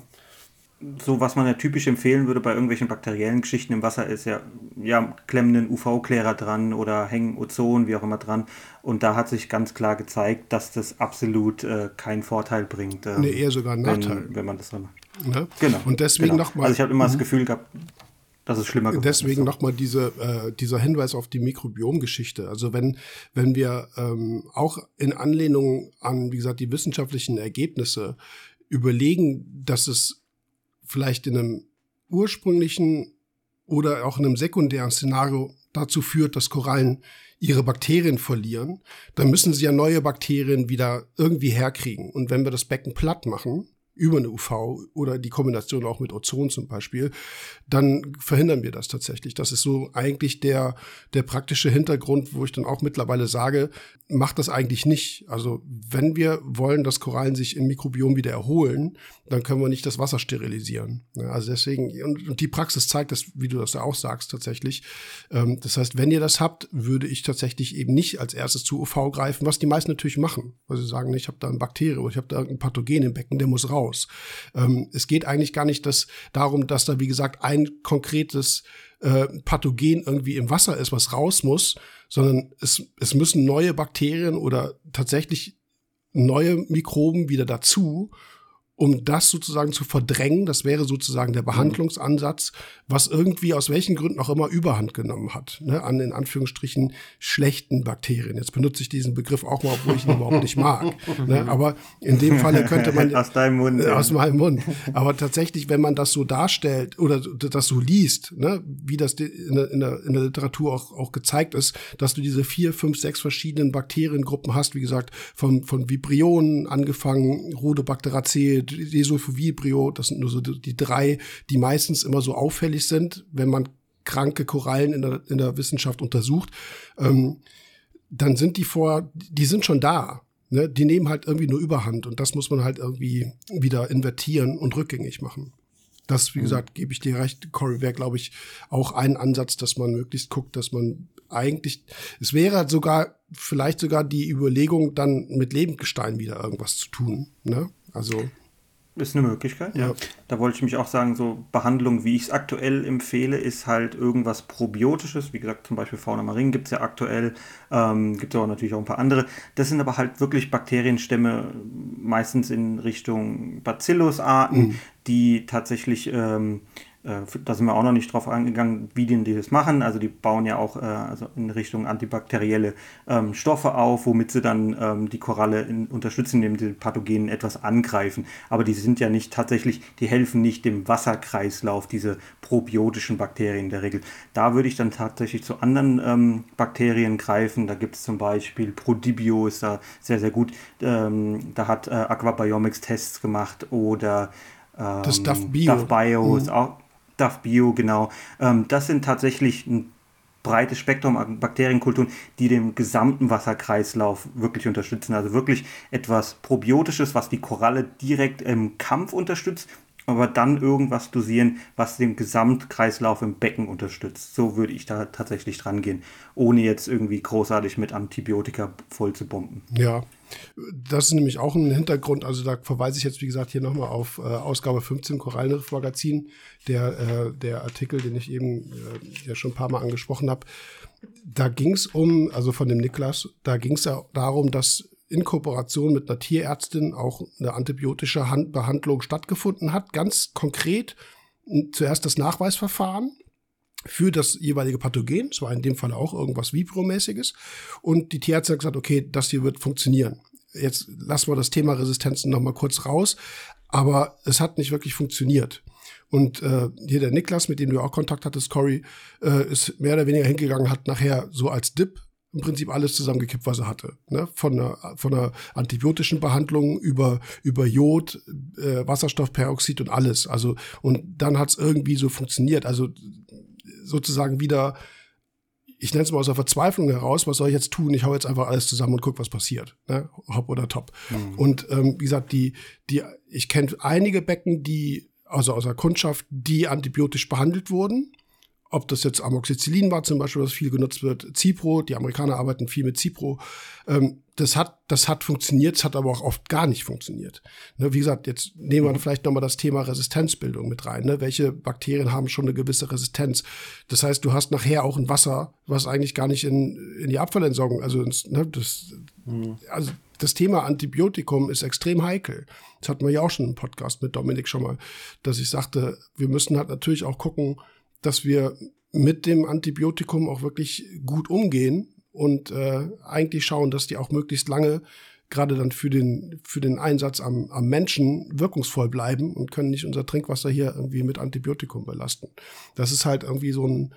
So, was man ja typisch empfehlen würde bei irgendwelchen bakteriellen Geschichten im Wasser, ist ja, ja klemmen einen UV-Klärer dran oder hängen Ozon, wie auch immer dran. Und da hat sich ganz klar gezeigt, dass das absolut äh, keinen Vorteil bringt. Ähm, nee, eher sogar einen Nachteil. Wenn, wenn man das dann macht. Ne? Genau. Und deswegen genau. nochmal. Also ich habe immer das mhm. Gefühl gehabt, dass es schlimmer geworden Deswegen nochmal diese, äh, dieser Hinweis auf die Mikrobiomgeschichte. Also wenn, wenn wir ähm, auch in Anlehnung an, wie gesagt, die wissenschaftlichen Ergebnisse überlegen, dass es vielleicht in einem ursprünglichen oder auch in einem sekundären Szenario dazu führt, dass Korallen ihre Bakterien verlieren, dann müssen sie ja neue Bakterien wieder irgendwie herkriegen. Und wenn wir das Becken platt machen, über eine UV oder die Kombination auch mit Ozon zum Beispiel, dann verhindern wir das tatsächlich. Das ist so eigentlich der, der praktische Hintergrund, wo ich dann auch mittlerweile sage, macht das eigentlich nicht. Also wenn wir wollen, dass Korallen sich im Mikrobiom wieder erholen, dann können wir nicht das Wasser sterilisieren. Also deswegen, und, die Praxis zeigt das, wie du das ja auch sagst, tatsächlich. Ähm, das heißt, wenn ihr das habt, würde ich tatsächlich eben nicht als erstes zu UV greifen, was die meisten natürlich machen. Weil sie sagen, ich habe da ein Bakterie oder ich habe da irgendein Pathogen im Becken, der muss raus. Ähm, es geht eigentlich gar nicht dass, darum, dass da, wie gesagt, ein konkretes äh, Pathogen irgendwie im Wasser ist, was raus muss, sondern es, es müssen neue Bakterien oder tatsächlich neue Mikroben wieder dazu, um das sozusagen zu verdrängen. Das wäre sozusagen der Behandlungsansatz, was irgendwie aus welchen Gründen auch immer Überhand genommen hat, ne, an in Anführungsstrichen schlechten Bakterien. Jetzt benutze ich diesen Begriff auch mal, obwohl ich ihn überhauaupt nicht mag. Ne, aber in dem Falle könnte man aus deinem Mund, äh, aus meinem Mund. Aber tatsächlich, wenn man das so darstellt oder das so liest, ne, wie das in der, in der, in der Literatur auch, auch gezeigt ist, dass du diese vier, fünf, sechs verschiedenen Bakteriengruppen hast, wie gesagt, von, von Vibrionen angefangen, Rhodobacteracee, Desulfovibrio, das sind nur so die drei, die meistens immer so auffällig sind, wenn man kranke Korallen in der, in der Wissenschaft untersucht, ähm, dann sind die vor, die sind schon da. Ne? Die nehmen halt irgendwie nur Überhand und das muss man halt irgendwie wieder invertieren und rückgängig machen. Das, wie mhm. gesagt, gebe ich dir recht. Corey wäre, glaube ich, auch ein Ansatz, dass man möglichst guckt, dass man eigentlich, es wäre sogar, vielleicht sogar die Überlegung, dann mit Lebendgestein wieder irgendwas zu tun. Ne? Also. Ist eine Möglichkeit, ja. Da wollte ich mich auch sagen, so Behandlung, wie ich es aktuell empfehle, ist halt irgendwas Probiotisches. Wie gesagt, zum Beispiel Fauna Marin gibt es ja aktuell, ähm, gibt es aber natürlich auch ein paar andere. Das sind aber halt wirklich Bakterienstämme, meistens in Richtung Bacillus-Arten, mhm. die tatsächlich ähm, äh, da sind wir auch noch nicht drauf eingegangen, wie die das machen. Also die bauen ja auch äh, also in Richtung antibakterielle ähm, Stoffe auf, womit sie dann ähm, die Koralle in, unterstützen, indem sie Pathogenen etwas angreifen. Aber die sind ja nicht tatsächlich, die helfen nicht dem Wasserkreislauf, diese probiotischen Bakterien in der Regel. Da würde ich dann tatsächlich zu anderen ähm, Bakterien greifen. Da gibt es zum Beispiel Prodibio, ist da sehr, sehr gut. Ähm, da hat äh, Aquabiomics Tests gemacht oder das ähm, Bio, Duff Bio mhm. ist auch Duff Bio, genau. Ähm, das sind tatsächlich ein breites Spektrum an Bakterienkulturen, die den gesamten Wasserkreislauf wirklich unterstützen. Also wirklich etwas Probiotisches, was die Koralle direkt im Kampf unterstützt, aber dann irgendwas dosieren, was den Gesamtkreislauf im Becken unterstützt. So würde ich da tatsächlich dran gehen, ohne jetzt irgendwie großartig mit Antibiotika voll zu bomben. Ja, das ist nämlich auch ein Hintergrund. Also da verweise ich jetzt, wie gesagt, hier nochmal auf äh, Ausgabe 15 Korallenriff Magazin, der, äh, der Artikel, den ich eben äh, ja schon ein paar Mal angesprochen habe. Da ging es um, also von dem Niklas, da ging es ja darum, dass in Kooperation mit einer Tierärztin auch eine antibiotische Hand Behandlung stattgefunden hat. Ganz konkret zuerst das Nachweisverfahren für das jeweilige Pathogen. Es war in dem Fall auch irgendwas Vibromäßiges. Und die Tierärztin hat gesagt, okay, das hier wird funktionieren. Jetzt lassen wir das Thema Resistenzen noch mal kurz raus. Aber es hat nicht wirklich funktioniert. Und äh, hier der Niklas, mit dem du auch Kontakt hattest, Cory, äh, ist mehr oder weniger hingegangen, hat nachher so als Dip im Prinzip alles zusammengekippt, was er hatte. Ne? Von, einer, von einer antibiotischen Behandlung über, über Jod, äh, Wasserstoffperoxid und alles. Also, und dann hat es irgendwie so funktioniert. Also sozusagen wieder, ich nenne es mal aus der Verzweiflung heraus, was soll ich jetzt tun? Ich hau jetzt einfach alles zusammen und guck, was passiert. Ne? Hopp oder top. Mhm. Und ähm, wie gesagt, die, die, ich kenne einige Becken, die, also aus der Kundschaft, die antibiotisch behandelt wurden ob das jetzt Amoxicillin war zum Beispiel, was viel genutzt wird, Cipro, die Amerikaner arbeiten viel mit Cipro. Ähm, das hat, das hat funktioniert, es hat aber auch oft gar nicht funktioniert. Ne, wie gesagt, jetzt nehmen wir mhm. vielleicht nochmal das Thema Resistenzbildung mit rein. Ne? Welche Bakterien haben schon eine gewisse Resistenz? Das heißt, du hast nachher auch ein Wasser, was eigentlich gar nicht in, in die Abfallentsorgung, also, ins, ne, das, mhm. also das Thema Antibiotikum ist extrem heikel. Das hatten wir ja auch schon im Podcast mit Dominik schon mal, dass ich sagte, wir müssen halt natürlich auch gucken, dass wir mit dem Antibiotikum auch wirklich gut umgehen und äh, eigentlich schauen, dass die auch möglichst lange gerade dann für den, für den Einsatz am, am Menschen wirkungsvoll bleiben und können nicht unser Trinkwasser hier irgendwie mit Antibiotikum belasten. Das ist halt irgendwie so ein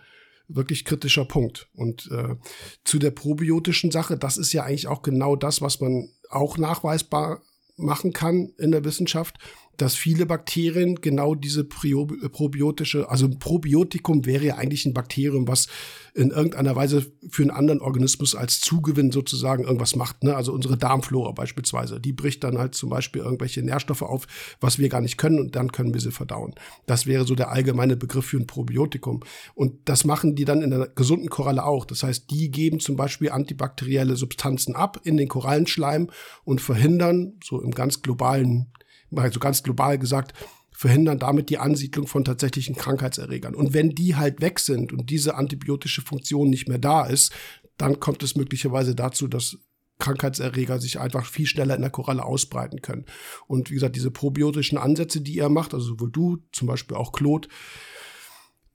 wirklich kritischer Punkt. Und äh, zu der probiotischen Sache, das ist ja eigentlich auch genau das, was man auch nachweisbar machen kann in der Wissenschaft dass viele Bakterien genau diese probiotische, also ein Probiotikum wäre ja eigentlich ein Bakterium, was in irgendeiner Weise für einen anderen Organismus als Zugewinn sozusagen irgendwas macht. Ne? Also unsere Darmflora beispielsweise, die bricht dann halt zum Beispiel irgendwelche Nährstoffe auf, was wir gar nicht können und dann können wir sie verdauen. Das wäre so der allgemeine Begriff für ein Probiotikum. Und das machen die dann in der gesunden Koralle auch. Das heißt, die geben zum Beispiel antibakterielle Substanzen ab in den Korallenschleim und verhindern, so im ganz globalen also ganz global gesagt, verhindern damit die Ansiedlung von tatsächlichen Krankheitserregern. Und wenn die halt weg sind und diese antibiotische Funktion nicht mehr da ist, dann kommt es möglicherweise dazu, dass Krankheitserreger sich einfach viel schneller in der Koralle ausbreiten können. Und wie gesagt, diese probiotischen Ansätze, die ihr macht, also sowohl du, zum Beispiel auch Claude,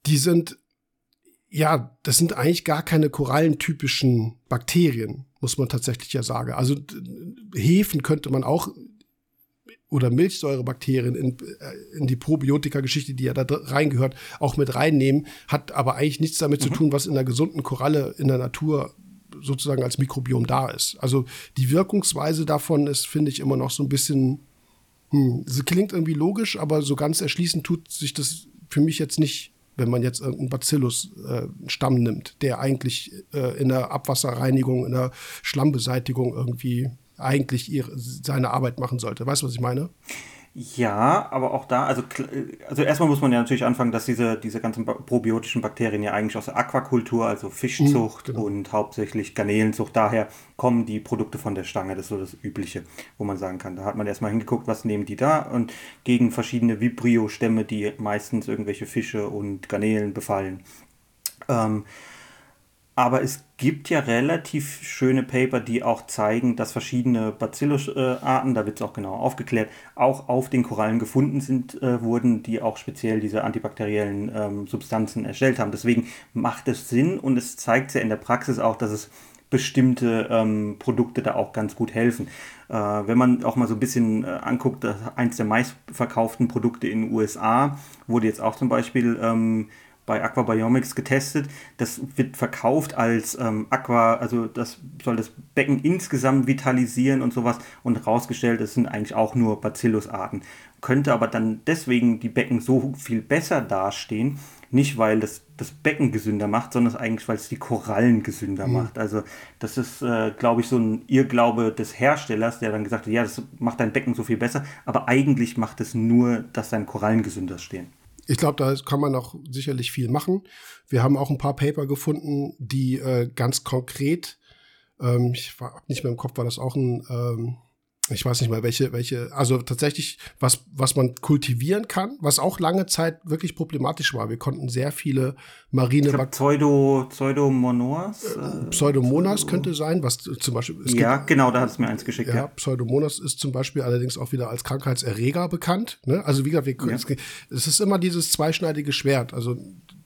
die sind, ja, das sind eigentlich gar keine korallentypischen Bakterien, muss man tatsächlich ja sagen. Also Hefen könnte man auch oder Milchsäurebakterien in, äh, in die Probiotika-Geschichte, die ja da reingehört, auch mit reinnehmen, hat aber eigentlich nichts damit mhm. zu tun, was in der gesunden Koralle in der Natur sozusagen als Mikrobiom da ist. Also die Wirkungsweise davon ist, finde ich, immer noch so ein bisschen, hm, sie klingt irgendwie logisch, aber so ganz erschließen tut sich das für mich jetzt nicht, wenn man jetzt irgendeinen Bacillus-Stamm äh, nimmt, der eigentlich äh, in der Abwasserreinigung, in der Schlammbeseitigung irgendwie eigentlich ihre, seine Arbeit machen sollte. Weißt du, was ich meine? Ja, aber auch da, also, also erstmal muss man ja natürlich anfangen, dass diese, diese ganzen probiotischen Bakterien ja eigentlich aus der Aquakultur, also Fischzucht mhm, genau. und hauptsächlich Garnelenzucht, daher kommen die Produkte von der Stange, das ist so das Übliche, wo man sagen kann. Da hat man erstmal hingeguckt, was nehmen die da und gegen verschiedene Vibrio-Stämme, die meistens irgendwelche Fische und Garnelen befallen. Ähm, aber es gibt ja relativ schöne Paper, die auch zeigen, dass verschiedene Bacillus-Arten, da wird es auch genau aufgeklärt, auch auf den Korallen gefunden sind, äh, wurden, die auch speziell diese antibakteriellen ähm, Substanzen erstellt haben. Deswegen macht es Sinn und es zeigt ja in der Praxis auch, dass es bestimmte ähm, Produkte da auch ganz gut helfen. Äh, wenn man auch mal so ein bisschen äh, anguckt, eins der meistverkauften Produkte in den USA wurde jetzt auch zum Beispiel ähm, bei Aquabiomics getestet. Das wird verkauft als ähm, Aqua, also das soll das Becken insgesamt vitalisieren und sowas. Und rausgestellt, es sind eigentlich auch nur Bacillus-Arten. Könnte aber dann deswegen die Becken so viel besser dastehen, nicht weil das das Becken gesünder macht, sondern eigentlich, weil es die Korallen gesünder mhm. macht. Also das ist, äh, glaube ich, so ein Irrglaube des Herstellers, der dann gesagt hat, ja, das macht dein Becken so viel besser, aber eigentlich macht es nur, dass deine Korallen gesünder stehen ich glaube, da kann man noch sicherlich viel machen. Wir haben auch ein paar Paper gefunden, die äh, ganz konkret, ähm, ich war nicht mehr im Kopf, war das auch ein ähm, ich weiß nicht mal welche, welche, also tatsächlich, was, was man kultivieren kann, was auch lange Zeit wirklich problematisch war. Wir konnten sehr viele marine ich Pseudo, Pseudomonas? Äh, Pseudomonas könnte sein, was zum Beispiel. ja, gibt, genau, da hat es mir eins geschickt. Ja, ja, Pseudomonas ist zum Beispiel allerdings auch wieder als Krankheitserreger bekannt. Ne? Also wie gesagt, wir, ja. es, es ist immer dieses zweischneidige Schwert. Also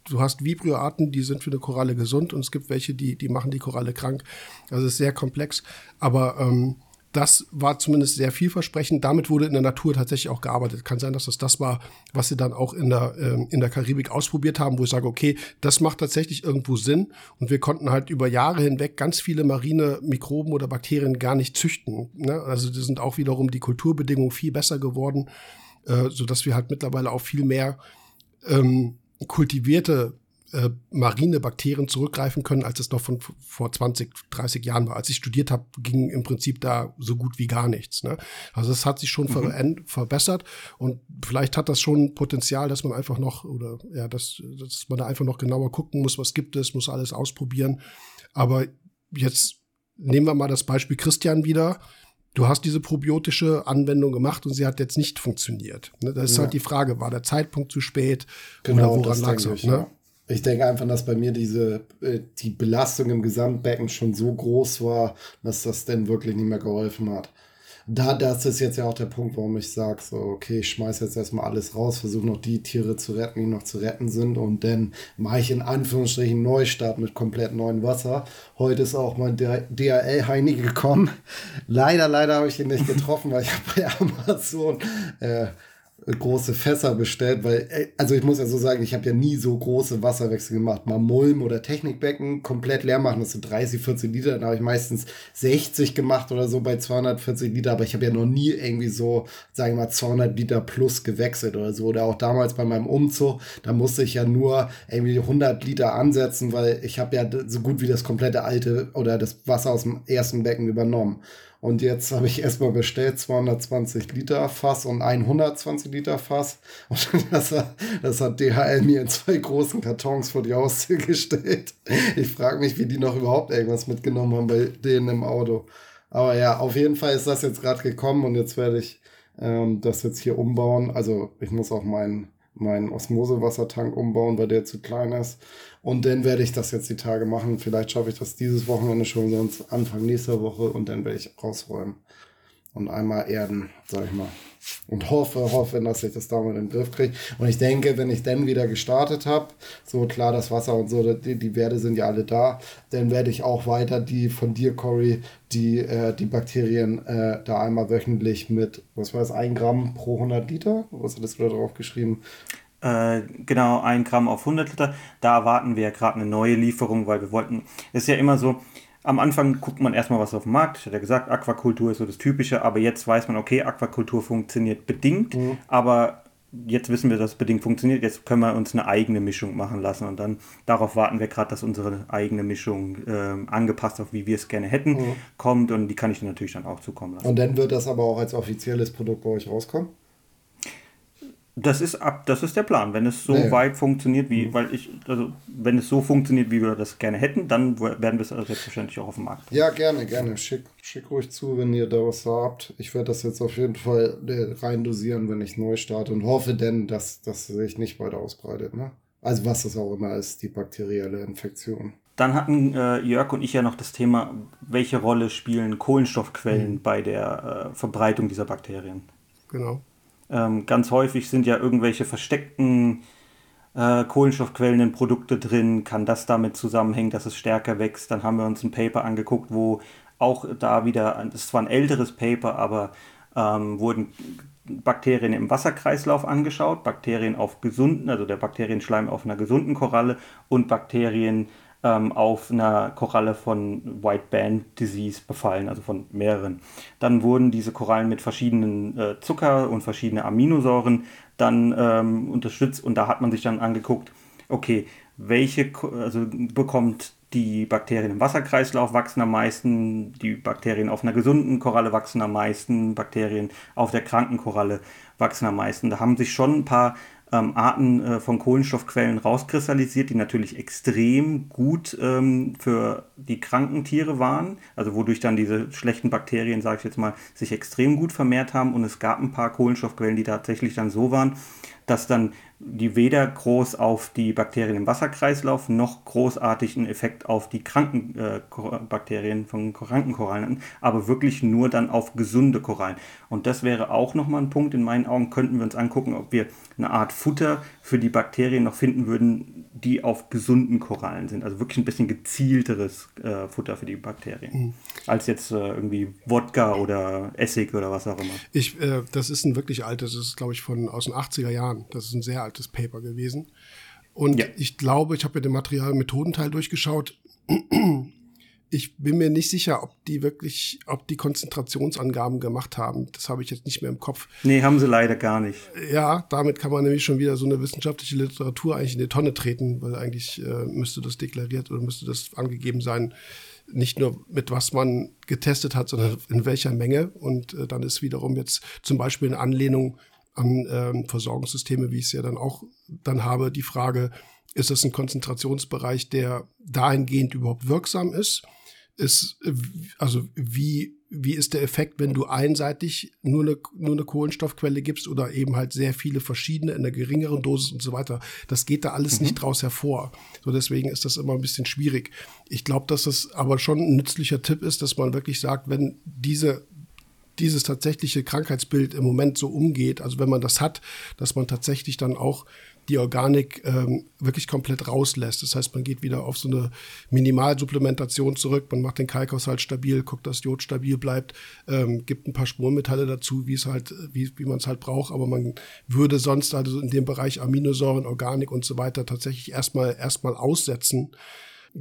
du hast Vibrio-Arten, die sind für eine Koralle gesund und es gibt welche, die, die machen die Koralle krank. Also es ist sehr komplex. Aber ähm, das war zumindest sehr vielversprechend. Damit wurde in der Natur tatsächlich auch gearbeitet. Kann sein, dass das das war, was sie dann auch in der, ähm, in der Karibik ausprobiert haben, wo ich sage, okay, das macht tatsächlich irgendwo Sinn. Und wir konnten halt über Jahre hinweg ganz viele marine Mikroben oder Bakterien gar nicht züchten. Ne? Also die sind auch wiederum die Kulturbedingungen viel besser geworden, äh, sodass wir halt mittlerweile auch viel mehr ähm, kultivierte äh, marine Bakterien zurückgreifen können, als es noch von vor 20, 30 Jahren war. Als ich studiert habe, ging im Prinzip da so gut wie gar nichts. Ne? Also es hat sich schon mhm. verbessert und vielleicht hat das schon Potenzial, dass man einfach noch oder ja, dass, dass man da einfach noch genauer gucken muss, was gibt es, muss alles ausprobieren. Aber jetzt nehmen wir mal das Beispiel Christian wieder. Du hast diese probiotische Anwendung gemacht und sie hat jetzt nicht funktioniert. Ne? Das ist ja. halt die Frage, war der Zeitpunkt zu spät genau, oder woran lag es? Ne? Ja. Ich denke einfach, dass bei mir diese, äh, die Belastung im Gesamtbecken schon so groß war, dass das denn wirklich nicht mehr geholfen hat. Da, das ist jetzt ja auch der Punkt, warum ich sage, so, okay, ich schmeiße jetzt erstmal alles raus, versuche noch die Tiere zu retten, die noch zu retten sind und dann mache ich in Anführungsstrichen Neustart mit komplett neuem Wasser. Heute ist auch mein DHL-Heini gekommen. Leider, leider habe ich ihn nicht getroffen, weil ich habe bei Amazon äh, große Fässer bestellt, weil, äh, also ich muss ja so sagen, ich habe ja nie so große Wasserwechsel gemacht. Mal Mulm oder Technikbecken komplett leer machen, das sind 30, 40 Liter, dann habe ich meistens 60 gemacht oder so bei 240 Liter, aber ich habe ja noch nie irgendwie so, sagen wir mal, 200 Liter plus gewechselt oder so. Oder auch damals bei meinem Umzug, da musste ich ja nur irgendwie 100 Liter ansetzen, weil ich habe ja so gut wie das komplette alte oder das Wasser aus dem ersten Becken übernommen. Und jetzt habe ich erstmal bestellt 220 Liter Fass und 120 Liter Fass. Und das hat, das hat DHL mir in zwei großen Kartons vor die Haustür gestellt. Ich frage mich, wie die noch überhaupt irgendwas mitgenommen haben bei denen im Auto. Aber ja, auf jeden Fall ist das jetzt gerade gekommen und jetzt werde ich ähm, das jetzt hier umbauen. Also ich muss auch meinen meinen Osmosewassertank umbauen, weil der zu klein ist. Und dann werde ich das jetzt die Tage machen. Vielleicht schaffe ich das dieses Wochenende schon, sonst Anfang nächster Woche und dann werde ich rausräumen und einmal erden, sag ich mal. Und hoffe, hoffe, dass ich das damit in den Griff kriege. Und ich denke, wenn ich dann wieder gestartet habe, so klar, das Wasser und so, die, die Werte sind ja alle da, dann werde ich auch weiter die von dir, Cory, die, äh, die Bakterien äh, da einmal wöchentlich mit, was war das, ein Gramm pro 100 Liter? Was hattest du da drauf geschrieben? Äh, genau, ein Gramm auf 100 Liter. Da erwarten wir ja gerade eine neue Lieferung, weil wir wollten, es ist ja immer so, am Anfang guckt man erstmal, was auf dem Markt. Ich hatte ja gesagt, Aquakultur ist so das Typische, aber jetzt weiß man, okay, Aquakultur funktioniert bedingt, mhm. aber jetzt wissen wir, dass es bedingt funktioniert. Jetzt können wir uns eine eigene Mischung machen lassen und dann darauf warten wir gerade, dass unsere eigene Mischung äh, angepasst auf wie wir es gerne hätten mhm. kommt und die kann ich dir natürlich dann auch zukommen lassen. Und dann wird das aber auch als offizielles Produkt bei euch rauskommen? Das ist ab, das ist der Plan. Wenn es so ja. weit funktioniert, wie, mhm. weil ich, also wenn es so funktioniert, wie wir das gerne hätten, dann werden wir es selbstverständlich auch auf dem Markt. Ja, gerne, gerne. Schick, schick ruhig zu, wenn ihr da was habt. Ich werde das jetzt auf jeden Fall äh, rein dosieren, wenn ich neu starte und hoffe denn, dass das sich nicht weiter ausbreitet. Ne? Also was das auch immer ist, die bakterielle Infektion. Dann hatten äh, Jörg und ich ja noch das Thema, welche Rolle spielen Kohlenstoffquellen mhm. bei der äh, Verbreitung dieser Bakterien. Genau. Ähm, ganz häufig sind ja irgendwelche versteckten äh, Kohlenstoffquellen in Produkte drin. Kann das damit zusammenhängen, dass es stärker wächst? Dann haben wir uns ein Paper angeguckt, wo auch da wieder, das ist zwar ein älteres Paper, aber ähm, wurden Bakterien im Wasserkreislauf angeschaut, Bakterien auf gesunden, also der Bakterienschleim auf einer gesunden Koralle und Bakterien ähm, auf einer Koralle von White Band Disease befallen, also von mehreren. Dann wurden diese Korallen mit verschiedenen äh, Zucker und verschiedenen Aminosäuren dann ähm, unterstützt und da hat man sich dann angeguckt, okay, welche, also bekommt die Bakterien im Wasserkreislauf wachsen am meisten, die Bakterien auf einer gesunden Koralle wachsen am meisten, Bakterien auf der kranken Koralle wachsen am meisten. Da haben sich schon ein paar ähm, Arten äh, von Kohlenstoffquellen rauskristallisiert, die natürlich extrem gut ähm, für die kranken Tiere waren, also wodurch dann diese schlechten Bakterien, sage ich jetzt mal, sich extrem gut vermehrt haben. Und es gab ein paar Kohlenstoffquellen, die tatsächlich dann so waren, dass dann die weder groß auf die Bakterien im Wasserkreislauf noch großartig einen Effekt auf die kranken äh, Bakterien von kranken Korallen hatten, aber wirklich nur dann auf gesunde Korallen. Und das wäre auch nochmal ein Punkt. In meinen Augen könnten wir uns angucken, ob wir eine Art Futter für die Bakterien noch finden würden, die auf gesunden Korallen sind. Also wirklich ein bisschen gezielteres äh, Futter für die Bakterien. Mhm. Als jetzt äh, irgendwie Wodka oder Essig oder was auch immer. Ich, äh, das ist ein wirklich altes, das ist glaube ich von aus den 80er Jahren. Das ist ein sehr altes Paper gewesen. Und ja. ich glaube, ich habe mir den Material-Methodenteil durchgeschaut ich bin mir nicht sicher, ob die wirklich, ob die Konzentrationsangaben gemacht haben. Das habe ich jetzt nicht mehr im Kopf. Nee, haben sie leider gar nicht. Ja, damit kann man nämlich schon wieder so eine wissenschaftliche Literatur eigentlich in die Tonne treten, weil eigentlich äh, müsste das deklariert oder müsste das angegeben sein, nicht nur mit was man getestet hat, sondern in welcher Menge. Und äh, dann ist wiederum jetzt zum Beispiel eine Anlehnung an ähm, Versorgungssysteme, wie ich es ja dann auch dann habe, die Frage, ist das ein Konzentrationsbereich, der dahingehend überhaupt wirksam ist? Ist, also wie, wie ist der Effekt, wenn du einseitig nur eine, nur eine Kohlenstoffquelle gibst oder eben halt sehr viele verschiedene in einer geringeren Dosis und so weiter. Das geht da alles mhm. nicht draus hervor. So deswegen ist das immer ein bisschen schwierig. Ich glaube, dass das aber schon ein nützlicher Tipp ist, dass man wirklich sagt, wenn diese dieses tatsächliche Krankheitsbild im Moment so umgeht, also wenn man das hat, dass man tatsächlich dann auch die Organik ähm, wirklich komplett rauslässt. Das heißt, man geht wieder auf so eine Minimalsupplementation zurück, man macht den Kalkhaushalt stabil, guckt, dass Jod stabil bleibt, ähm, gibt ein paar Spurenmetalle dazu, wie es halt, wie, wie man es halt braucht, aber man würde sonst also in dem Bereich Aminosäuren, Organik und so weiter tatsächlich erstmal erstmal aussetzen.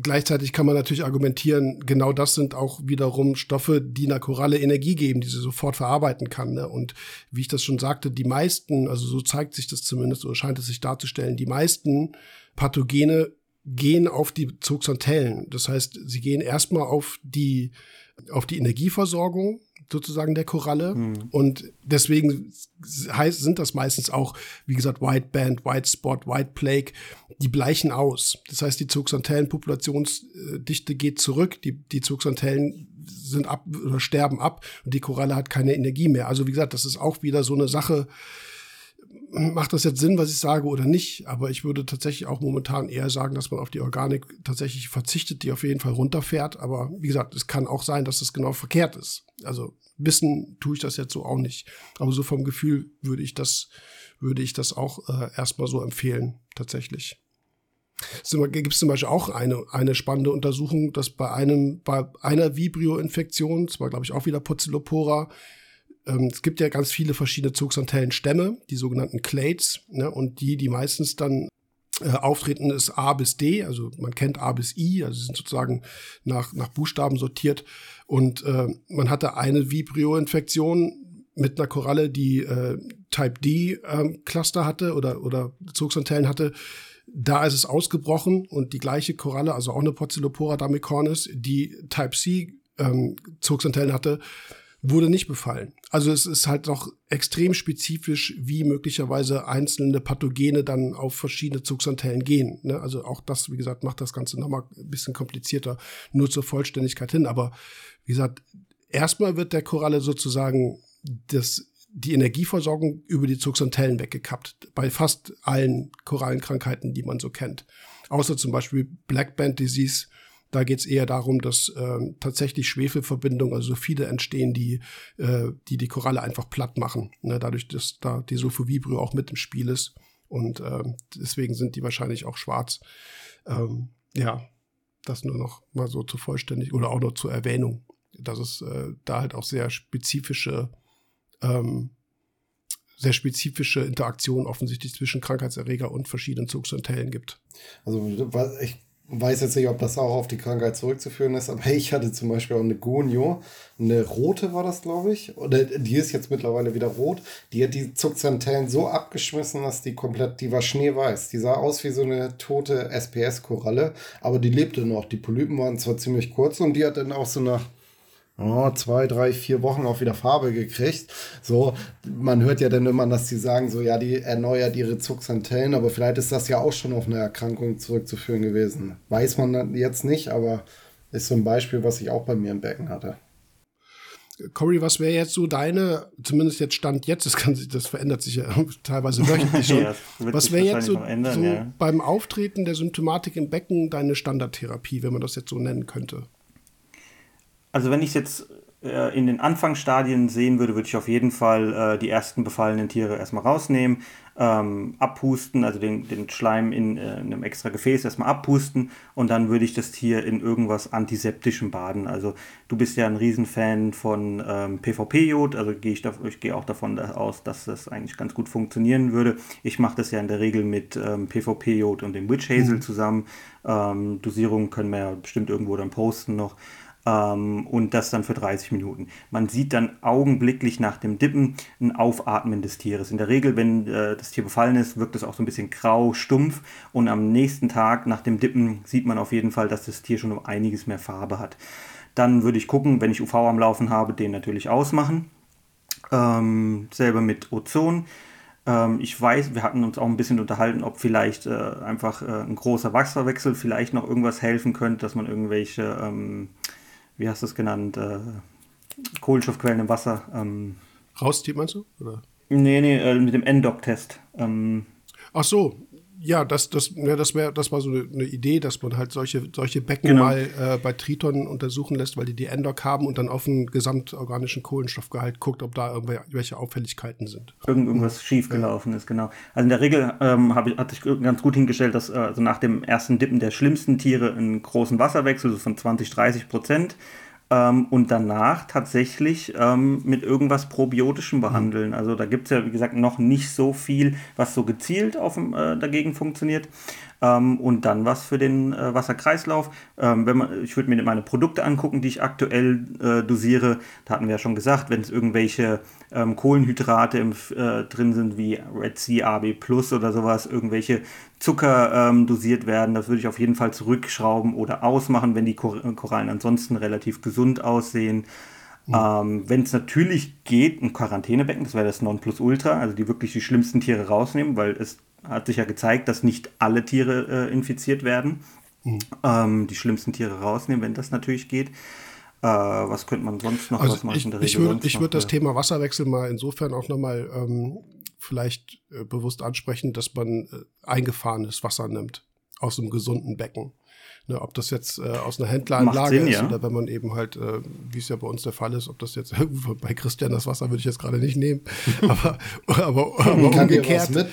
Gleichzeitig kann man natürlich argumentieren, genau das sind auch wiederum Stoffe, die einer Koralle Energie geben, die sie sofort verarbeiten kann. Ne? Und wie ich das schon sagte, die meisten, also so zeigt sich das zumindest oder scheint es sich darzustellen, die meisten Pathogene gehen auf die Zooxanthellen. Das heißt, sie gehen erstmal auf die, auf die Energieversorgung sozusagen der Koralle. Mhm. Und deswegen heißt, sind das meistens auch, wie gesagt, White Band, White Spot, White Plague, die bleichen aus. Das heißt, die Zooxanthellen-Populationsdichte geht zurück, die, die Zooxanthellen sind ab oder sterben ab und die Koralle hat keine Energie mehr. Also wie gesagt, das ist auch wieder so eine Sache, macht das jetzt Sinn, was ich sage oder nicht, aber ich würde tatsächlich auch momentan eher sagen, dass man auf die Organik tatsächlich verzichtet, die auf jeden Fall runterfährt. Aber wie gesagt, es kann auch sein, dass das genau verkehrt ist. Also wissen tue ich das jetzt so auch nicht. Aber so vom Gefühl würde ich das, würde ich das auch äh, erstmal so empfehlen, tatsächlich. Es gibt zum Beispiel auch eine, eine spannende Untersuchung, dass bei einem, bei einer Vibrio-Infektion, zwar glaube ich auch wieder Purzillopora, ähm, es gibt ja ganz viele verschiedene Zugsantellenstämme, die sogenannten Clades, ne, und die, die meistens dann äh, auftreten, ist A bis D, also man kennt A bis I, also sind sozusagen nach, nach Buchstaben sortiert. Und äh, man hatte eine Vibrio-Infektion mit einer Koralle, die äh, Type D ähm, Cluster hatte oder, oder Zugsantennen hatte. Da ist es ausgebrochen und die gleiche Koralle, also auch eine Porzillopora damicornis, die Type C ähm, Zugsantennen hatte, Wurde nicht befallen. Also es ist halt doch extrem spezifisch, wie möglicherweise einzelne Pathogene dann auf verschiedene Zugsantellen gehen. Ne? Also auch das, wie gesagt, macht das Ganze nochmal ein bisschen komplizierter, nur zur Vollständigkeit hin. Aber wie gesagt, erstmal wird der Koralle sozusagen das, die Energieversorgung über die Zugsantellen weggekappt. Bei fast allen Korallenkrankheiten, die man so kennt. Außer zum Beispiel Black Band Disease, da geht es eher darum, dass äh, tatsächlich Schwefelverbindungen, also viele entstehen, die, äh, die die Koralle einfach platt machen. Ne? Dadurch, dass da die Sulfovibrio auch mit im Spiel ist. Und äh, deswegen sind die wahrscheinlich auch schwarz. Ähm, ja, das nur noch mal so zur vollständig oder auch noch zur Erwähnung, dass es äh, da halt auch sehr spezifische ähm, sehr spezifische Interaktionen offensichtlich zwischen Krankheitserreger und verschiedenen Zugsantellen gibt. Also ich weiß jetzt nicht, ob das auch auf die Krankheit zurückzuführen ist, aber ich hatte zum Beispiel auch eine Gonio, eine rote war das, glaube ich, oder die ist jetzt mittlerweile wieder rot. Die hat die Zuckzantellen so abgeschmissen, dass die komplett, die war schneeweiß. Die sah aus wie so eine tote SPS-Koralle, aber die lebte noch. Die Polypen waren zwar ziemlich kurz und die hat dann auch so nach oh, zwei, drei, vier Wochen auch wieder Farbe gekriegt. So, man hört ja dann immer, dass die sagen, so, ja, die erneuert ihre Zugsantellen, aber vielleicht ist das ja auch schon auf eine Erkrankung zurückzuführen gewesen. Weiß man jetzt nicht, aber ist so ein Beispiel, was ich auch bei mir im Becken hatte. Cory, was wäre jetzt so deine, zumindest jetzt Stand jetzt, das, kann, das verändert sich ja teilweise wöchentlich schon. ja, was wäre jetzt so, ändern, so ja. beim Auftreten der Symptomatik im Becken deine Standardtherapie, wenn man das jetzt so nennen könnte? Also wenn ich es jetzt äh, in den Anfangsstadien sehen würde, würde ich auf jeden Fall äh, die ersten befallenen Tiere erstmal rausnehmen, ähm, abpusten, also den, den Schleim in, äh, in einem extra Gefäß erstmal abpusten und dann würde ich das Tier in irgendwas Antiseptischem baden. Also du bist ja ein Riesenfan von ähm, PvP-Jod, also gehe ich, ich gehe auch davon aus, dass das eigentlich ganz gut funktionieren würde. Ich mache das ja in der Regel mit ähm, PvP-Jod und dem Witch Hazel mhm. zusammen. Ähm, Dosierungen können wir ja bestimmt irgendwo dann posten noch ähm, und das dann für 30 Minuten. Man sieht dann augenblicklich nach dem Dippen ein Aufatmen des Tieres. In der Regel, wenn äh, das Tier befallen ist, wirkt es auch so ein bisschen grau, stumpf und am nächsten Tag nach dem Dippen sieht man auf jeden Fall, dass das Tier schon um einiges mehr Farbe hat. Dann würde ich gucken, wenn ich UV am Laufen habe, den natürlich ausmachen. Ähm, selber mit Ozon. Ähm, ich weiß, wir hatten uns auch ein bisschen unterhalten, ob vielleicht äh, einfach äh, ein großer Wasserwechsel vielleicht noch irgendwas helfen könnte, dass man irgendwelche ähm, wie hast du es genannt, äh, Kohlenstoffquellen im Wasser. Ähm, Rauszieht meinst du? Oder? Nee, nee, äh, mit dem NDOC-Test. Ähm, Ach so, ja, das, das, ja, das, wär, das war so eine, eine, Idee, dass man halt solche, solche Becken genau. mal äh, bei Triton untersuchen lässt, weil die die Endoc haben und dann auf den gesamtorganischen Kohlenstoffgehalt guckt, ob da irgendwelche Auffälligkeiten sind. Irgend, irgendwas schiefgelaufen ja. ist, genau. Also in der Regel ähm, ich, hatte ich ganz gut hingestellt, dass äh, also nach dem ersten Dippen der schlimmsten Tiere einen großen Wasserwechsel so von 20, 30 Prozent ähm, und danach tatsächlich ähm, mit irgendwas Probiotischem behandeln. Also da gibt es ja, wie gesagt, noch nicht so viel, was so gezielt auf, äh, dagegen funktioniert ähm, und dann was für den äh, Wasserkreislauf. Ähm, wenn man, ich würde mir meine Produkte angucken, die ich aktuell äh, dosiere. Da hatten wir ja schon gesagt, wenn es irgendwelche ähm, Kohlenhydrate im, äh, drin sind, wie Red Sea AB Plus oder sowas, irgendwelche Zucker ähm, dosiert werden, das würde ich auf jeden Fall zurückschrauben oder ausmachen, wenn die Kor Korallen ansonsten relativ gesund aussehen. Mhm. Ähm, Wenn es natürlich geht, ein Quarantänebecken, das wäre das Nonplusultra, also die wirklich die schlimmsten Tiere rausnehmen, weil es hat sich ja gezeigt, dass nicht alle Tiere äh, infiziert werden. Mhm. Ähm, die schlimmsten Tiere rausnehmen, wenn das natürlich geht. Äh, was könnte man sonst noch also was machen? Ich, ich würde würd das Thema Wasserwechsel mal insofern auch nochmal ähm, vielleicht äh, bewusst ansprechen, dass man äh, eingefahrenes Wasser nimmt aus einem gesunden Becken. Ne, ob das jetzt äh, aus einer Händleranlage Sinn, ist ja. oder wenn man eben halt, äh, wie es ja bei uns der Fall ist, ob das jetzt bei Christian das Wasser würde ich jetzt gerade nicht nehmen, aber, aber, aber umgekehrt, der,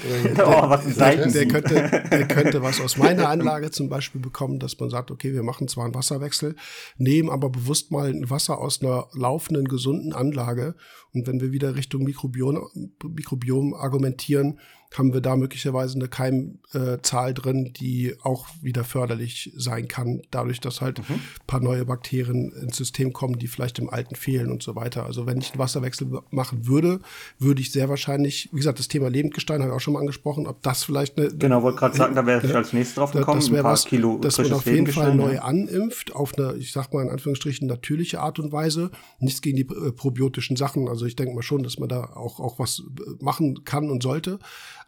oh, der, der, könnte, der könnte was aus meiner Anlage zum Beispiel bekommen, dass man sagt, okay, wir machen zwar einen Wasserwechsel, nehmen aber bewusst mal ein Wasser aus einer laufenden, gesunden Anlage und wenn wir wieder Richtung Mikrobiom, Mikrobiom argumentieren, haben wir da möglicherweise eine Keimzahl äh, drin, die auch wieder förderlich sein kann, dadurch, dass halt mhm. ein paar neue Bakterien ins System kommen, die vielleicht im alten fehlen und so weiter. Also wenn ich einen Wasserwechsel machen würde, würde ich sehr wahrscheinlich, wie gesagt, das Thema Lebendgestein habe ich auch schon mal angesprochen, ob das vielleicht eine. Genau, wollte gerade sagen, da wäre ich als nächstes drauf gekommen. Das wäre was, Kilo dass man auf jeden Fall neu animpft, auf eine, ich sag mal in Anführungsstrichen, natürliche Art und Weise. Nichts gegen die äh, probiotischen Sachen. Also ich denke mal schon, dass man da auch, auch was äh, machen kann und sollte.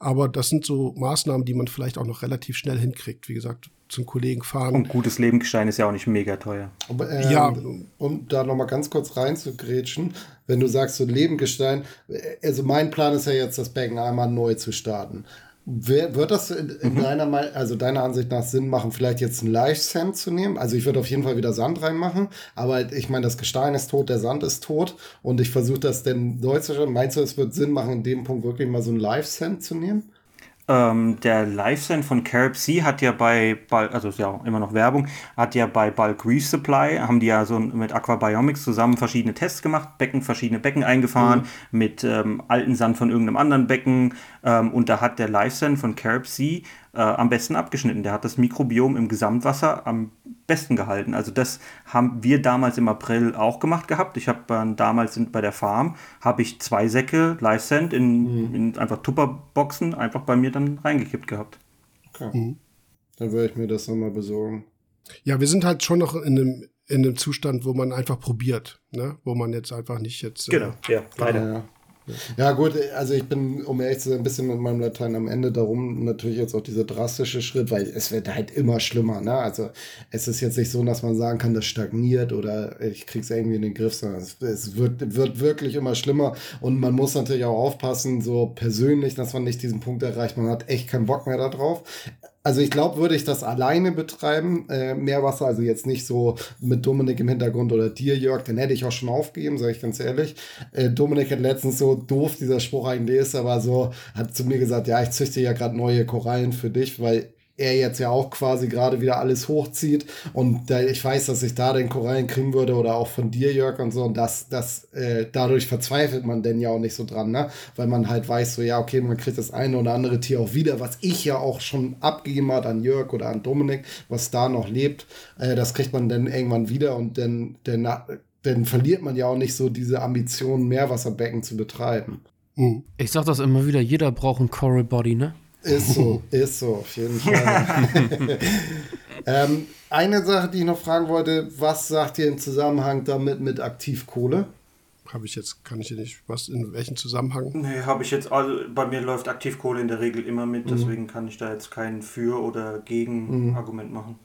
Aber das sind so Maßnahmen, die man vielleicht auch noch relativ schnell hinkriegt. Wie gesagt, zum Kollegen fahren. Und gutes Lebensgestein ist ja auch nicht mega teuer. Aber, ähm, ja. Um da noch mal ganz kurz reinzugrätschen, wenn du sagst so Lebensgestein, äh, also mein Plan ist ja jetzt, das Becken einmal neu zu starten. Wird das in, in mhm. deiner, also deiner Ansicht nach Sinn machen, vielleicht jetzt einen Live-Sand zu nehmen? Also ich würde auf jeden Fall wieder Sand reinmachen, aber ich meine, das Gestein ist tot, der Sand ist tot und ich versuche das denn stellen. Meinst du, es wird Sinn machen, in dem Punkt wirklich mal so einen Live-Sand zu nehmen? Ähm, der Live-Send von Carib Sea hat ja bei, also ist ja immer noch Werbung, hat ja bei Bulk Reef Supply, haben die ja so mit Aquabiomics zusammen verschiedene Tests gemacht, Becken, verschiedene Becken eingefahren, mhm. mit ähm, alten Sand von irgendeinem anderen Becken. Ähm, und da hat der Live-Send von Carib Sea äh, am besten abgeschnitten. Der hat das Mikrobiom im Gesamtwasser am besten gehalten. Also das haben wir damals im April auch gemacht gehabt. Ich habe äh, damals in, bei der Farm habe ich zwei Säcke Live Sand in, mhm. in einfach Tupperboxen einfach bei mir dann reingekippt gehabt. Okay. Mhm. Dann werde ich mir das nochmal besorgen. Ja, wir sind halt schon noch in einem in einem Zustand, wo man einfach probiert, ne? wo man jetzt einfach nicht jetzt. Äh, genau, äh, ja, leider. Ja, ja, gut, also ich bin, um ehrlich zu sein, ein bisschen mit meinem Latein am Ende darum natürlich jetzt auch dieser drastische Schritt, weil es wird halt immer schlimmer, ne? Also es ist jetzt nicht so, dass man sagen kann, das stagniert oder ich krieg's irgendwie in den Griff, sondern es, es wird, wird wirklich immer schlimmer und man muss natürlich auch aufpassen, so persönlich, dass man nicht diesen Punkt erreicht, man hat echt keinen Bock mehr darauf. Also ich glaube, würde ich das alleine betreiben, äh, Meerwasser, also jetzt nicht so mit Dominik im Hintergrund oder dir, Jörg, dann hätte ich auch schon aufgegeben, sage ich ganz ehrlich. Äh, Dominik hat letztens so doof dieser Spruch eigentlich ist, aber so hat zu mir gesagt, ja, ich züchte ja gerade neue Korallen für dich, weil er jetzt ja auch quasi gerade wieder alles hochzieht und da, ich weiß, dass ich da den Korallen kriegen würde oder auch von dir, Jörg, und so und das, das, äh, dadurch verzweifelt man denn ja auch nicht so dran, ne, weil man halt weiß so, ja, okay, man kriegt das eine oder andere Tier auch wieder, was ich ja auch schon abgegeben hat an Jörg oder an Dominik, was da noch lebt, äh, das kriegt man dann irgendwann wieder und dann, dann, dann verliert man ja auch nicht so diese Ambition, Meerwasserbecken zu betreiben. Mhm. Ich sag das immer wieder, jeder braucht ein Coral Body, ne? Ist so, ist so, auf jeden Fall. ähm, eine Sache, die ich noch fragen wollte, was sagt ihr im Zusammenhang damit mit Aktivkohle? Habe ich jetzt, kann ich hier nicht, was, in welchem Zusammenhang? Nee, habe ich jetzt, also bei mir läuft Aktivkohle in der Regel immer mit, mhm. deswegen kann ich da jetzt kein Für- oder Gegen-Argument mhm. machen.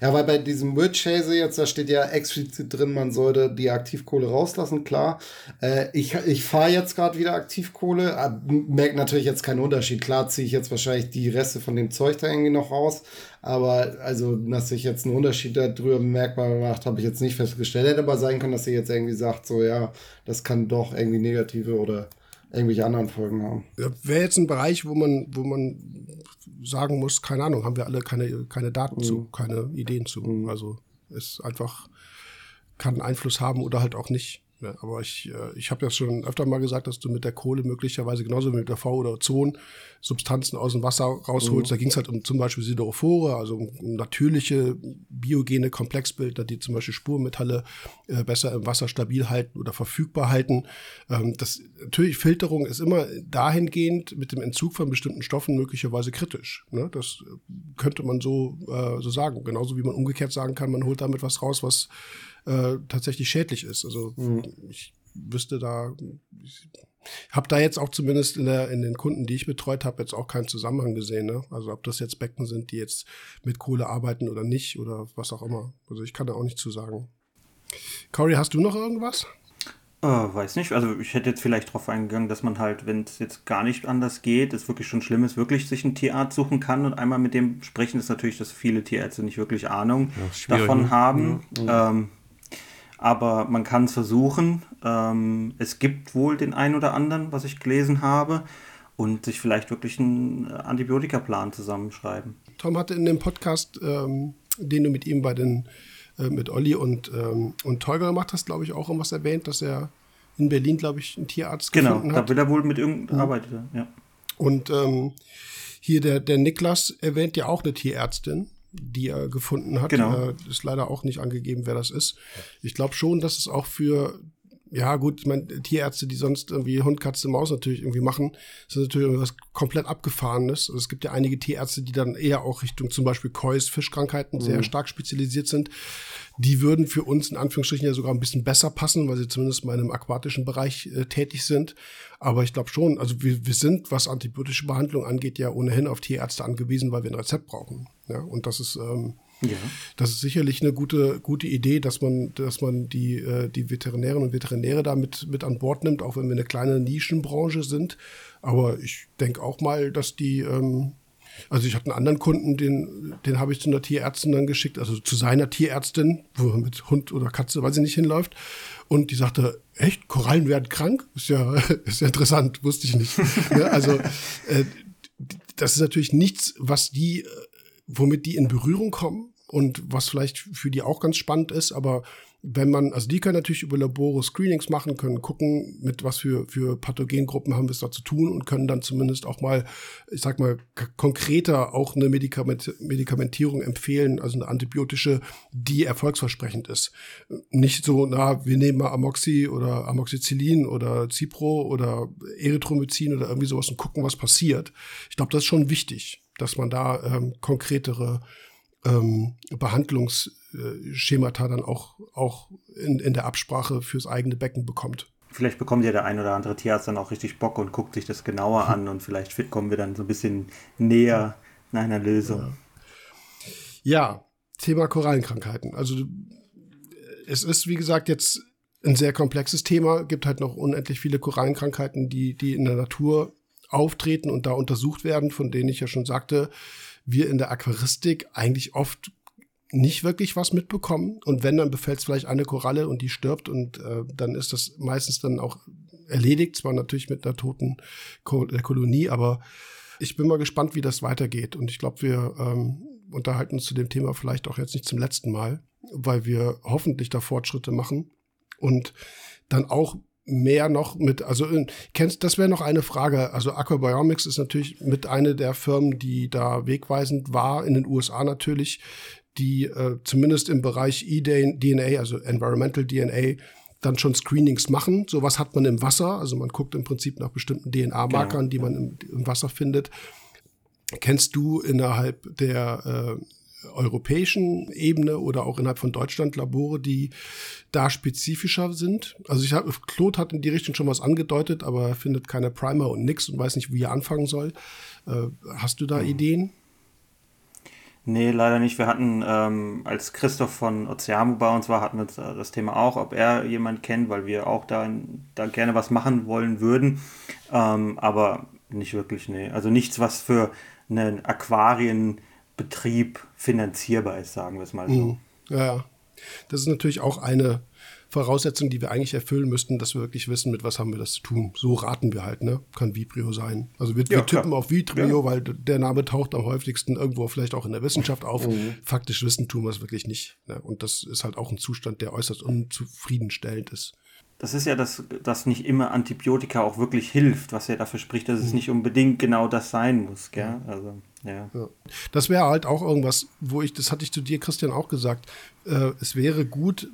Ja, weil bei diesem Word Chaser jetzt, da steht ja explizit drin, man sollte die Aktivkohle rauslassen, klar. Äh, ich ich fahre jetzt gerade wieder Aktivkohle, äh, merke natürlich jetzt keinen Unterschied. Klar ziehe ich jetzt wahrscheinlich die Reste von dem Zeug da irgendwie noch raus, aber also, dass ich jetzt einen Unterschied darüber bemerkbar gemacht, habe ich jetzt nicht festgestellt. Hätte aber sein können, dass ihr jetzt irgendwie sagt, so ja, das kann doch irgendwie negative oder irgendwelche anderen Folgen haben. Wäre jetzt ein Bereich, wo man, wo man sagen muss, keine Ahnung, haben wir alle keine, keine Daten mhm. zu, keine Ideen zu. Mhm. Also es einfach kann Einfluss haben oder halt auch nicht. Ja, aber ich, äh, ich habe ja schon öfter mal gesagt, dass du mit der Kohle möglicherweise genauso wie mit der V oder Ozon Substanzen aus dem Wasser rausholst. Mhm. Da ging es halt um zum Beispiel Siderophore, also um, um, natürliche biogene Komplexbilder, die zum Beispiel Spurmetalle äh, besser im Wasser stabil halten oder verfügbar halten. Ähm, das, natürlich, Filterung ist immer dahingehend mit dem Entzug von bestimmten Stoffen möglicherweise kritisch. Ne? Das könnte man so, äh, so sagen. Genauso wie man umgekehrt sagen kann, man holt damit was raus, was äh, tatsächlich schädlich ist. Also mhm. ich wüsste da, ich habe da jetzt auch zumindest in, der, in den Kunden, die ich betreut habe, jetzt auch keinen Zusammenhang gesehen. Ne? Also ob das jetzt Becken sind, die jetzt mit Kohle arbeiten oder nicht oder was auch immer. Also ich kann da auch nicht zu sagen. Cory, hast du noch irgendwas? Äh, weiß nicht. Also ich hätte jetzt vielleicht darauf eingegangen, dass man halt, wenn es jetzt gar nicht anders geht, es wirklich schon schlimm ist, wirklich sich einen Tierarzt suchen kann und einmal mit dem sprechen. Ist natürlich, dass viele Tierärzte nicht wirklich Ahnung ja, davon ne? haben. Ja. Ähm, aber man kann es versuchen. Ähm, es gibt wohl den einen oder anderen, was ich gelesen habe, und sich vielleicht wirklich einen Antibiotikaplan zusammenschreiben. Tom hatte in dem Podcast, ähm, den du mit ihm bei den, äh, mit Olli und, ähm, und Teuger gemacht hast, glaube ich, auch irgendwas erwähnt, dass er in Berlin, glaube ich, einen Tierarzt genau, gefunden hat. Genau, da will er wohl mit irgendeinem mhm. arbeiten, ja. Und ähm, hier der, der Niklas erwähnt ja auch eine Tierärztin, die er gefunden hat. Genau. Ist leider auch nicht angegeben, wer das ist. Ich glaube schon, dass es auch für ja gut, ich meine, Tierärzte, die sonst irgendwie Hund, Katze, Maus natürlich irgendwie machen, ist natürlich irgendwas komplett abgefahrenes. Also es gibt ja einige Tierärzte, die dann eher auch Richtung zum Beispiel Kois, Fischkrankheiten mhm. sehr stark spezialisiert sind. Die würden für uns in Anführungsstrichen ja sogar ein bisschen besser passen, weil sie zumindest mal in einem aquatischen Bereich äh, tätig sind. Aber ich glaube schon, also wir, wir sind, was antibiotische Behandlung angeht, ja ohnehin auf Tierärzte angewiesen, weil wir ein Rezept brauchen. Ja, und das ist ähm, ja. Das ist sicherlich eine gute, gute Idee, dass man, dass man die, äh, die Veterinärinnen und Veterinäre da mit, mit an Bord nimmt, auch wenn wir eine kleine Nischenbranche sind. Aber ich denke auch mal, dass die, ähm, also ich hatte einen anderen Kunden, den, den habe ich zu einer Tierärztin dann geschickt, also zu seiner Tierärztin, wo er mit Hund oder Katze, weil sie nicht hinläuft. Und die sagte, echt, Korallen werden krank? Ist ja, ist ja interessant, wusste ich nicht. ja, also äh, das ist natürlich nichts, was die, äh, womit die in Berührung kommen und was vielleicht für die auch ganz spannend ist, aber wenn man, also die können natürlich über Labore Screenings machen, können gucken, mit was für, für Pathogengruppen haben wir es da zu tun und können dann zumindest auch mal, ich sag mal, konkreter auch eine Medikament, Medikamentierung empfehlen, also eine antibiotische, die erfolgsversprechend ist. Nicht so, na, wir nehmen mal Amoxi oder Amoxicillin oder Cipro oder Erythromycin oder irgendwie sowas und gucken, was passiert. Ich glaube, das ist schon wichtig, dass man da ähm, konkretere ähm, Behandlungsschemata dann auch, auch in, in der Absprache fürs eigene Becken bekommt. Vielleicht bekommt ja der ein oder andere Tierarzt dann auch richtig Bock und guckt sich das genauer an und vielleicht kommen wir dann so ein bisschen näher nach einer Lösung. Ja, ja Thema Korallenkrankheiten. Also es ist, wie gesagt, jetzt ein sehr komplexes Thema. Gibt halt noch unendlich viele Korallenkrankheiten, die, die in der Natur auftreten und da untersucht werden, von denen ich ja schon sagte, wir in der Aquaristik eigentlich oft nicht wirklich was mitbekommen. Und wenn, dann befällt es vielleicht eine Koralle und die stirbt und äh, dann ist das meistens dann auch erledigt, zwar natürlich mit einer toten äh, Kolonie, aber ich bin mal gespannt, wie das weitergeht. Und ich glaube, wir ähm, unterhalten uns zu dem Thema vielleicht auch jetzt nicht zum letzten Mal, weil wir hoffentlich da Fortschritte machen und dann auch mehr noch mit, also äh, kennst, das wäre noch eine Frage. Also Aquabiomics ist natürlich mit einer der Firmen, die da wegweisend war, in den USA natürlich, die äh, zumindest im Bereich E-DNA, also Environmental DNA, dann schon Screenings machen. Sowas hat man im Wasser, also man guckt im Prinzip nach bestimmten DNA-Markern, genau. die man im, im, Wasser findet. Kennst du innerhalb der äh, europäischen Ebene oder auch innerhalb von Deutschland Labore, die da spezifischer sind. Also ich habe, Claude hat in die Richtung schon was angedeutet, aber er findet keine Primer und nix und weiß nicht, wie er anfangen soll. Äh, hast du da mhm. Ideen? Nee, leider nicht. Wir hatten, ähm, als Christoph von Oceamu bei uns war, hatten wir das Thema auch, ob er jemand kennt, weil wir auch da, da gerne was machen wollen würden. Ähm, aber nicht wirklich, nee. Also nichts, was für einen Aquarien Betrieb finanzierbar ist, sagen wir es mal so. Mhm. Ja, das ist natürlich auch eine Voraussetzung, die wir eigentlich erfüllen müssten, dass wir wirklich wissen, mit was haben wir das zu tun. So raten wir halt, ne? Kann Vibrio sein. Also wir, ja, wir tippen klar. auf Vibrio, ja. weil der Name taucht am häufigsten irgendwo vielleicht auch in der Wissenschaft auf. Mhm. Faktisch wissen tun wir es wirklich nicht. Ne? Und das ist halt auch ein Zustand, der äußerst unzufriedenstellend ist das ist ja, dass, dass nicht immer Antibiotika auch wirklich hilft, was ja dafür spricht, dass es mhm. nicht unbedingt genau das sein muss, gell? Also, ja. ja. Das wäre halt auch irgendwas, wo ich, das hatte ich zu dir, Christian, auch gesagt, äh, es wäre gut,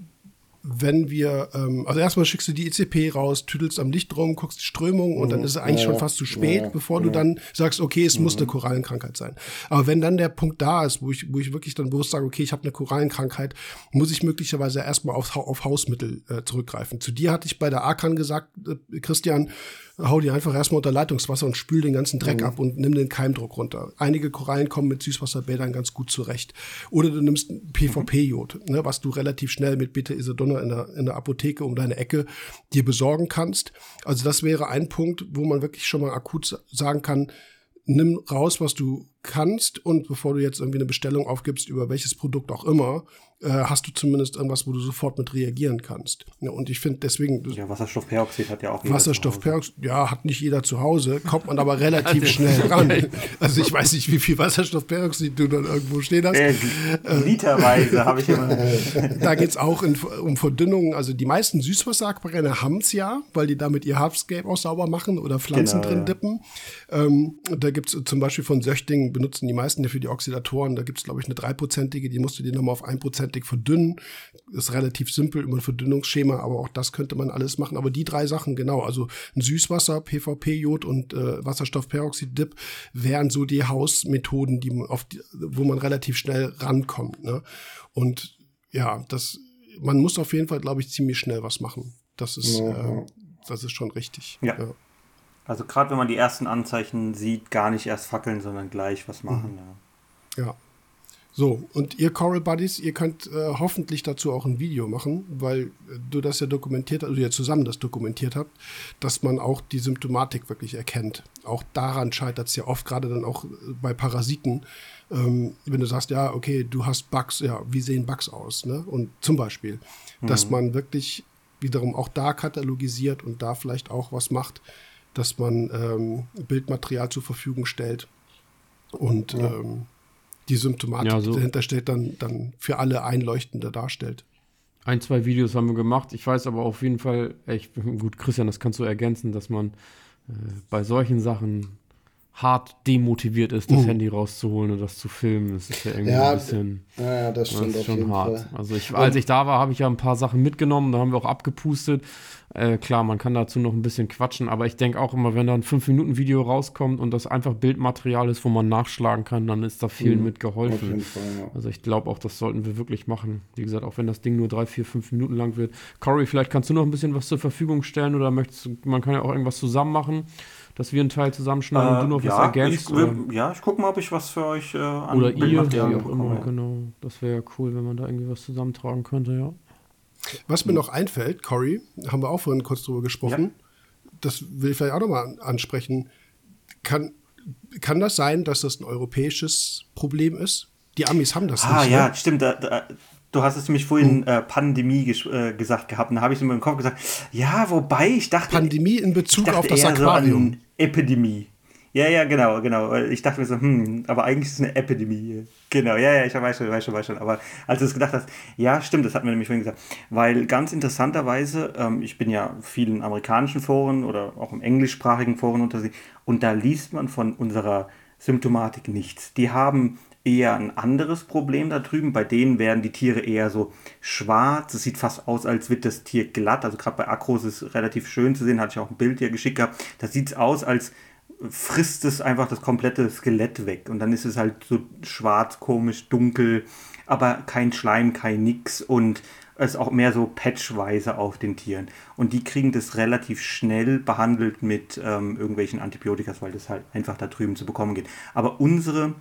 wenn wir, ähm, also erstmal schickst du die ECP raus, tüdelst am Licht rum, guckst die Strömung und dann mhm. ist es eigentlich ja, schon fast zu spät, ja, bevor du dann sagst, okay, es mhm. muss eine Korallenkrankheit sein. Aber wenn dann der Punkt da ist, wo ich, wo ich wirklich dann bewusst sage, okay, ich habe eine Korallenkrankheit, muss ich möglicherweise erstmal auf, auf Hausmittel äh, zurückgreifen. Zu dir hatte ich bei der Arkan gesagt, äh, Christian, hau die einfach erstmal unter Leitungswasser und spül den ganzen Dreck mhm. ab und nimm den Keimdruck runter. Einige Korallen kommen mit Süßwasserbädern ganz gut zurecht. Oder du nimmst PVP-Jod, ne, was du relativ schnell mit Beta-Isodonner in der, in der Apotheke um deine Ecke dir besorgen kannst. Also das wäre ein Punkt, wo man wirklich schon mal akut sagen kann, nimm raus, was du kannst und bevor du jetzt irgendwie eine Bestellung aufgibst über welches Produkt auch immer, äh, hast du zumindest irgendwas, wo du sofort mit reagieren kannst. Ja, und ich finde deswegen. Ja, Wasserstoffperoxid hat ja auch Wasserstoffperoxid, ja, hat nicht jeder zu Hause, kommt man aber relativ schnell ran. Also ich weiß nicht, wie viel Wasserstoffperoxid du dann irgendwo stehen hast. Äh, literweise habe ich immer. da geht es auch in, um Verdünnung. Also die meisten Süßwasserakbrenner haben es ja, weil die damit ihr Hardscape auch sauber machen oder Pflanzen genau, drin ja. dippen. Ähm, da gibt es zum Beispiel von Söchting, benutzen die meisten ja für die Oxidatoren, da gibt es, glaube ich, eine dreiprozentige, die musst du dir nochmal auf ein Prozent hundertprozentig verdünnen. Ist relativ simpel über ein Verdünnungsschema, aber auch das könnte man alles machen. Aber die drei Sachen, genau, also ein Süßwasser, PVP-Jod und äh, Wasserstoffperoxid-Dip wären so die Hausmethoden, die man auf die, wo man relativ schnell rankommt. Ne? Und ja, das, man muss auf jeden Fall, glaube ich, ziemlich schnell was machen. Das ist, ja. äh, das ist schon richtig. ja. ja. Also gerade wenn man die ersten Anzeichen sieht, gar nicht erst fackeln, sondern gleich was machen. Mhm. Ja. ja. So, und ihr Coral Buddies, ihr könnt äh, hoffentlich dazu auch ein Video machen, weil äh, du das ja dokumentiert, also ihr zusammen das dokumentiert habt, dass man auch die Symptomatik wirklich erkennt. Auch daran scheitert es ja oft, gerade dann auch äh, bei Parasiten. Ähm, wenn du sagst, ja, okay, du hast Bugs, ja, wie sehen Bugs aus? Ne? Und zum Beispiel, mhm. dass man wirklich wiederum auch da katalogisiert und da vielleicht auch was macht, dass man ähm, Bildmaterial zur Verfügung stellt und ja. ähm, die Symptomatik, ja, so. die dahinter steht, dann, dann für alle einleuchtender darstellt. Ein, zwei Videos haben wir gemacht. Ich weiß aber auf jeden Fall, echt, gut, Christian, das kannst du ergänzen, dass man äh, bei solchen Sachen hart demotiviert ist, das uh. Handy rauszuholen und das zu filmen. Das ist ja irgendwie ja, ein bisschen. Ja, das stimmt das ist schon hart. Fall. Also ich, als ich da war, habe ich ja ein paar Sachen mitgenommen, da haben wir auch abgepustet. Äh, klar, man kann dazu noch ein bisschen quatschen, aber ich denke auch immer, wenn da ein 5-Minuten-Video rauskommt und das einfach Bildmaterial ist, wo man nachschlagen kann, dann ist da vielen mhm. mit geholfen. Fall, ja. Also ich glaube auch, das sollten wir wirklich machen. Wie gesagt, auch wenn das Ding nur 3, 4, 5 Minuten lang wird. Corey, vielleicht kannst du noch ein bisschen was zur Verfügung stellen oder möchtest man kann ja auch irgendwas zusammen machen dass wir einen Teil zusammenschneiden äh, und du noch ja, was ergänzt? Ich? Ja, ich gucke mal, ob ich was für euch äh, an Oder ihr, wie auch immer, genau. Das wäre ja cool, wenn man da irgendwie was zusammentragen könnte, ja. Was mir noch einfällt, Cory, haben wir auch vorhin kurz drüber gesprochen, ja. das will ich vielleicht auch nochmal ansprechen. Kann, kann das sein, dass das ein europäisches Problem ist? Die Amis haben das ah, nicht. Ah, ja, ne? stimmt. Da, da, du hast es nämlich vorhin hm. äh, Pandemie ges äh, gesagt gehabt. Und da habe ich in meinem Kopf gesagt, ja, wobei ich dachte. Pandemie in Bezug auf das Aquarium. So Epidemie. Ja, ja, genau, genau. Ich dachte mir so, hm, aber eigentlich ist es eine Epidemie. Genau, ja, ja, ich weiß schon, weiß schon, weiß schon. Aber als du es gedacht hast, ja, stimmt, das hat mir nämlich vorhin gesagt. Weil ganz interessanterweise, ähm, ich bin ja vielen amerikanischen Foren oder auch im englischsprachigen Foren unter sich und da liest man von unserer Symptomatik nichts. Die haben eher ein anderes Problem da drüben. Bei denen werden die Tiere eher so schwarz. Es sieht fast aus, als wird das Tier glatt. Also gerade bei Akros ist es relativ schön zu sehen. Hatte ich auch ein Bild hier geschickt gehabt. Da sieht es aus, als frisst es einfach das komplette Skelett weg. Und dann ist es halt so schwarz, komisch, dunkel, aber kein Schleim, kein Nix. Und es ist auch mehr so patchweise auf den Tieren. Und die kriegen das relativ schnell behandelt mit ähm, irgendwelchen Antibiotika, weil das halt einfach da drüben zu bekommen geht. Aber unsere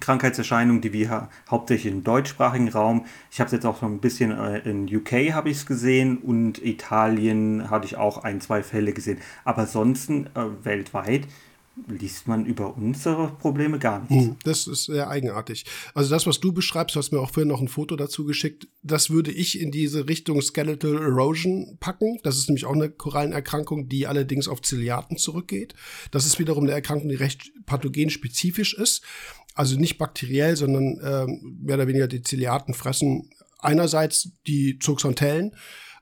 Krankheitserscheinung, die wir hauptsächlich im deutschsprachigen Raum, ich habe es jetzt auch so ein bisschen äh, in UK habe ich es gesehen und Italien hatte ich auch ein, zwei Fälle gesehen. Aber ansonsten äh, weltweit liest man über unsere Probleme gar nichts. Hm, das ist sehr eigenartig. Also das, was du beschreibst, du hast mir auch vorhin noch ein Foto dazu geschickt, das würde ich in diese Richtung Skeletal Erosion packen. Das ist nämlich auch eine Korallenerkrankung, die allerdings auf Ziliaten zurückgeht. Das ist wiederum eine Erkrankung, die recht pathogenspezifisch ist also nicht bakteriell, sondern äh, mehr oder weniger die Ziliaten fressen einerseits die Zooxanthellen,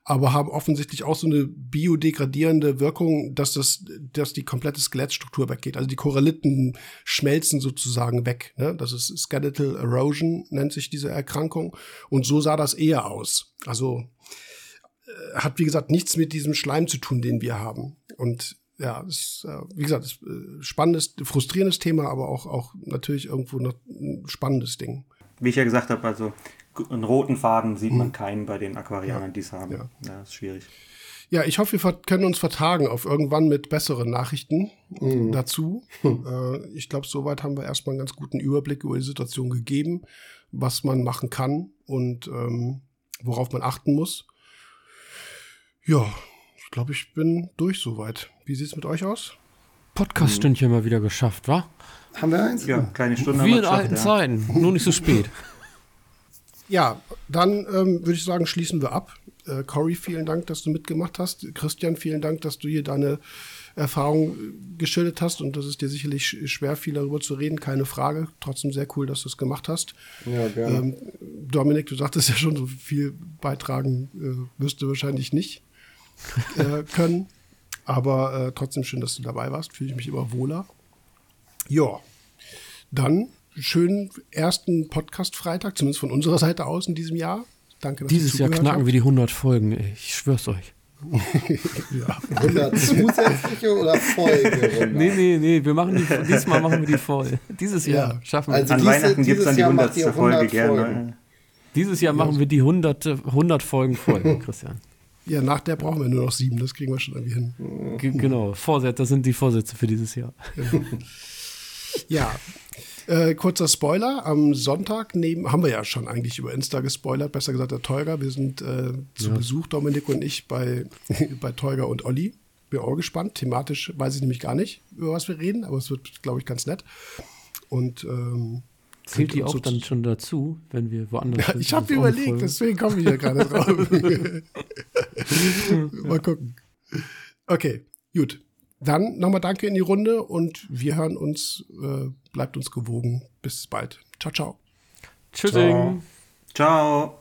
aber haben offensichtlich auch so eine biodegradierende Wirkung, dass das, dass die komplette Skelettstruktur weggeht. Also die Koralliten schmelzen sozusagen weg. Ne? Das ist Skeletal Erosion, nennt sich diese Erkrankung. Und so sah das eher aus. Also äh, hat, wie gesagt, nichts mit diesem Schleim zu tun, den wir haben. Und ja, ist, äh, wie gesagt, ist, äh, spannendes, frustrierendes Thema, aber auch, auch natürlich irgendwo noch ein spannendes Ding. Wie ich ja gesagt habe, also einen roten Faden sieht man hm. keinen bei den Aquarianern, ja. die es haben. Ja. ja, ist schwierig. Ja, ich hoffe, wir können uns vertagen auf irgendwann mit besseren Nachrichten mhm. dazu. Hm. Äh, ich glaube, soweit haben wir erstmal einen ganz guten Überblick über die Situation gegeben, was man machen kann und ähm, worauf man achten muss. Ja, ich glaube, ich bin durch soweit. Wie sieht es mit euch aus? Podcast-Stündchen mal wieder geschafft, wa? Haben wir eins? Ja, kleine Stunde. Wie in alten ja. Zeiten, nur nicht so spät. Ja, dann ähm, würde ich sagen, schließen wir ab. Äh, Cory, vielen Dank, dass du mitgemacht hast. Christian, vielen Dank, dass du hier deine Erfahrung äh, geschildert hast und das ist dir sicherlich schwer, viel darüber zu reden, keine Frage. Trotzdem sehr cool, dass du es gemacht hast. Ja, gerne. Ähm, Dominik, du sagtest ja schon, so viel beitragen äh, wirst du wahrscheinlich nicht äh, können. Aber äh, trotzdem schön, dass du dabei warst. Fühle ich mich immer wohler. Ja, dann schönen ersten Podcast-Freitag, zumindest von unserer Seite aus in diesem Jahr. Danke, dass Dieses Jahr knacken habt. wir die 100 Folgen, ey. ich schwör's euch. ja. 100 zusätzliche oder Folge? Nee, nee, nee, wir machen die, diesmal machen wir die voll. Dieses Jahr ja. schaffen wir also An diese, Weihnachten gibt es dann die 100. Folge gerne. Dieses Jahr machen wir die 100, 100 Folgen voll, Christian. Ja, nach der brauchen wir nur noch sieben, das kriegen wir schon irgendwie hin. G genau, Vorsätze, das sind die Vorsätze für dieses Jahr. ja, äh, kurzer Spoiler, am Sonntag neben, haben wir ja schon eigentlich über Insta gespoilert, besser gesagt der Teuger. Wir sind äh, zu ja. Besuch, Dominik und ich, bei, bei Teuger und Olli. Bin auch gespannt. Thematisch weiß ich nämlich gar nicht, über was wir reden, aber es wird, glaube ich, ganz nett. Und ähm, Zählt die auch so dann schon dazu, wenn wir woanders ja, sind? Ich habe überlegt, deswegen komme ich ja gerade drauf. Mal gucken. Okay, gut. Dann nochmal Danke in die Runde und wir hören uns. Äh, bleibt uns gewogen. Bis bald. Ciao, ciao. Tschüssing. Ciao. ciao.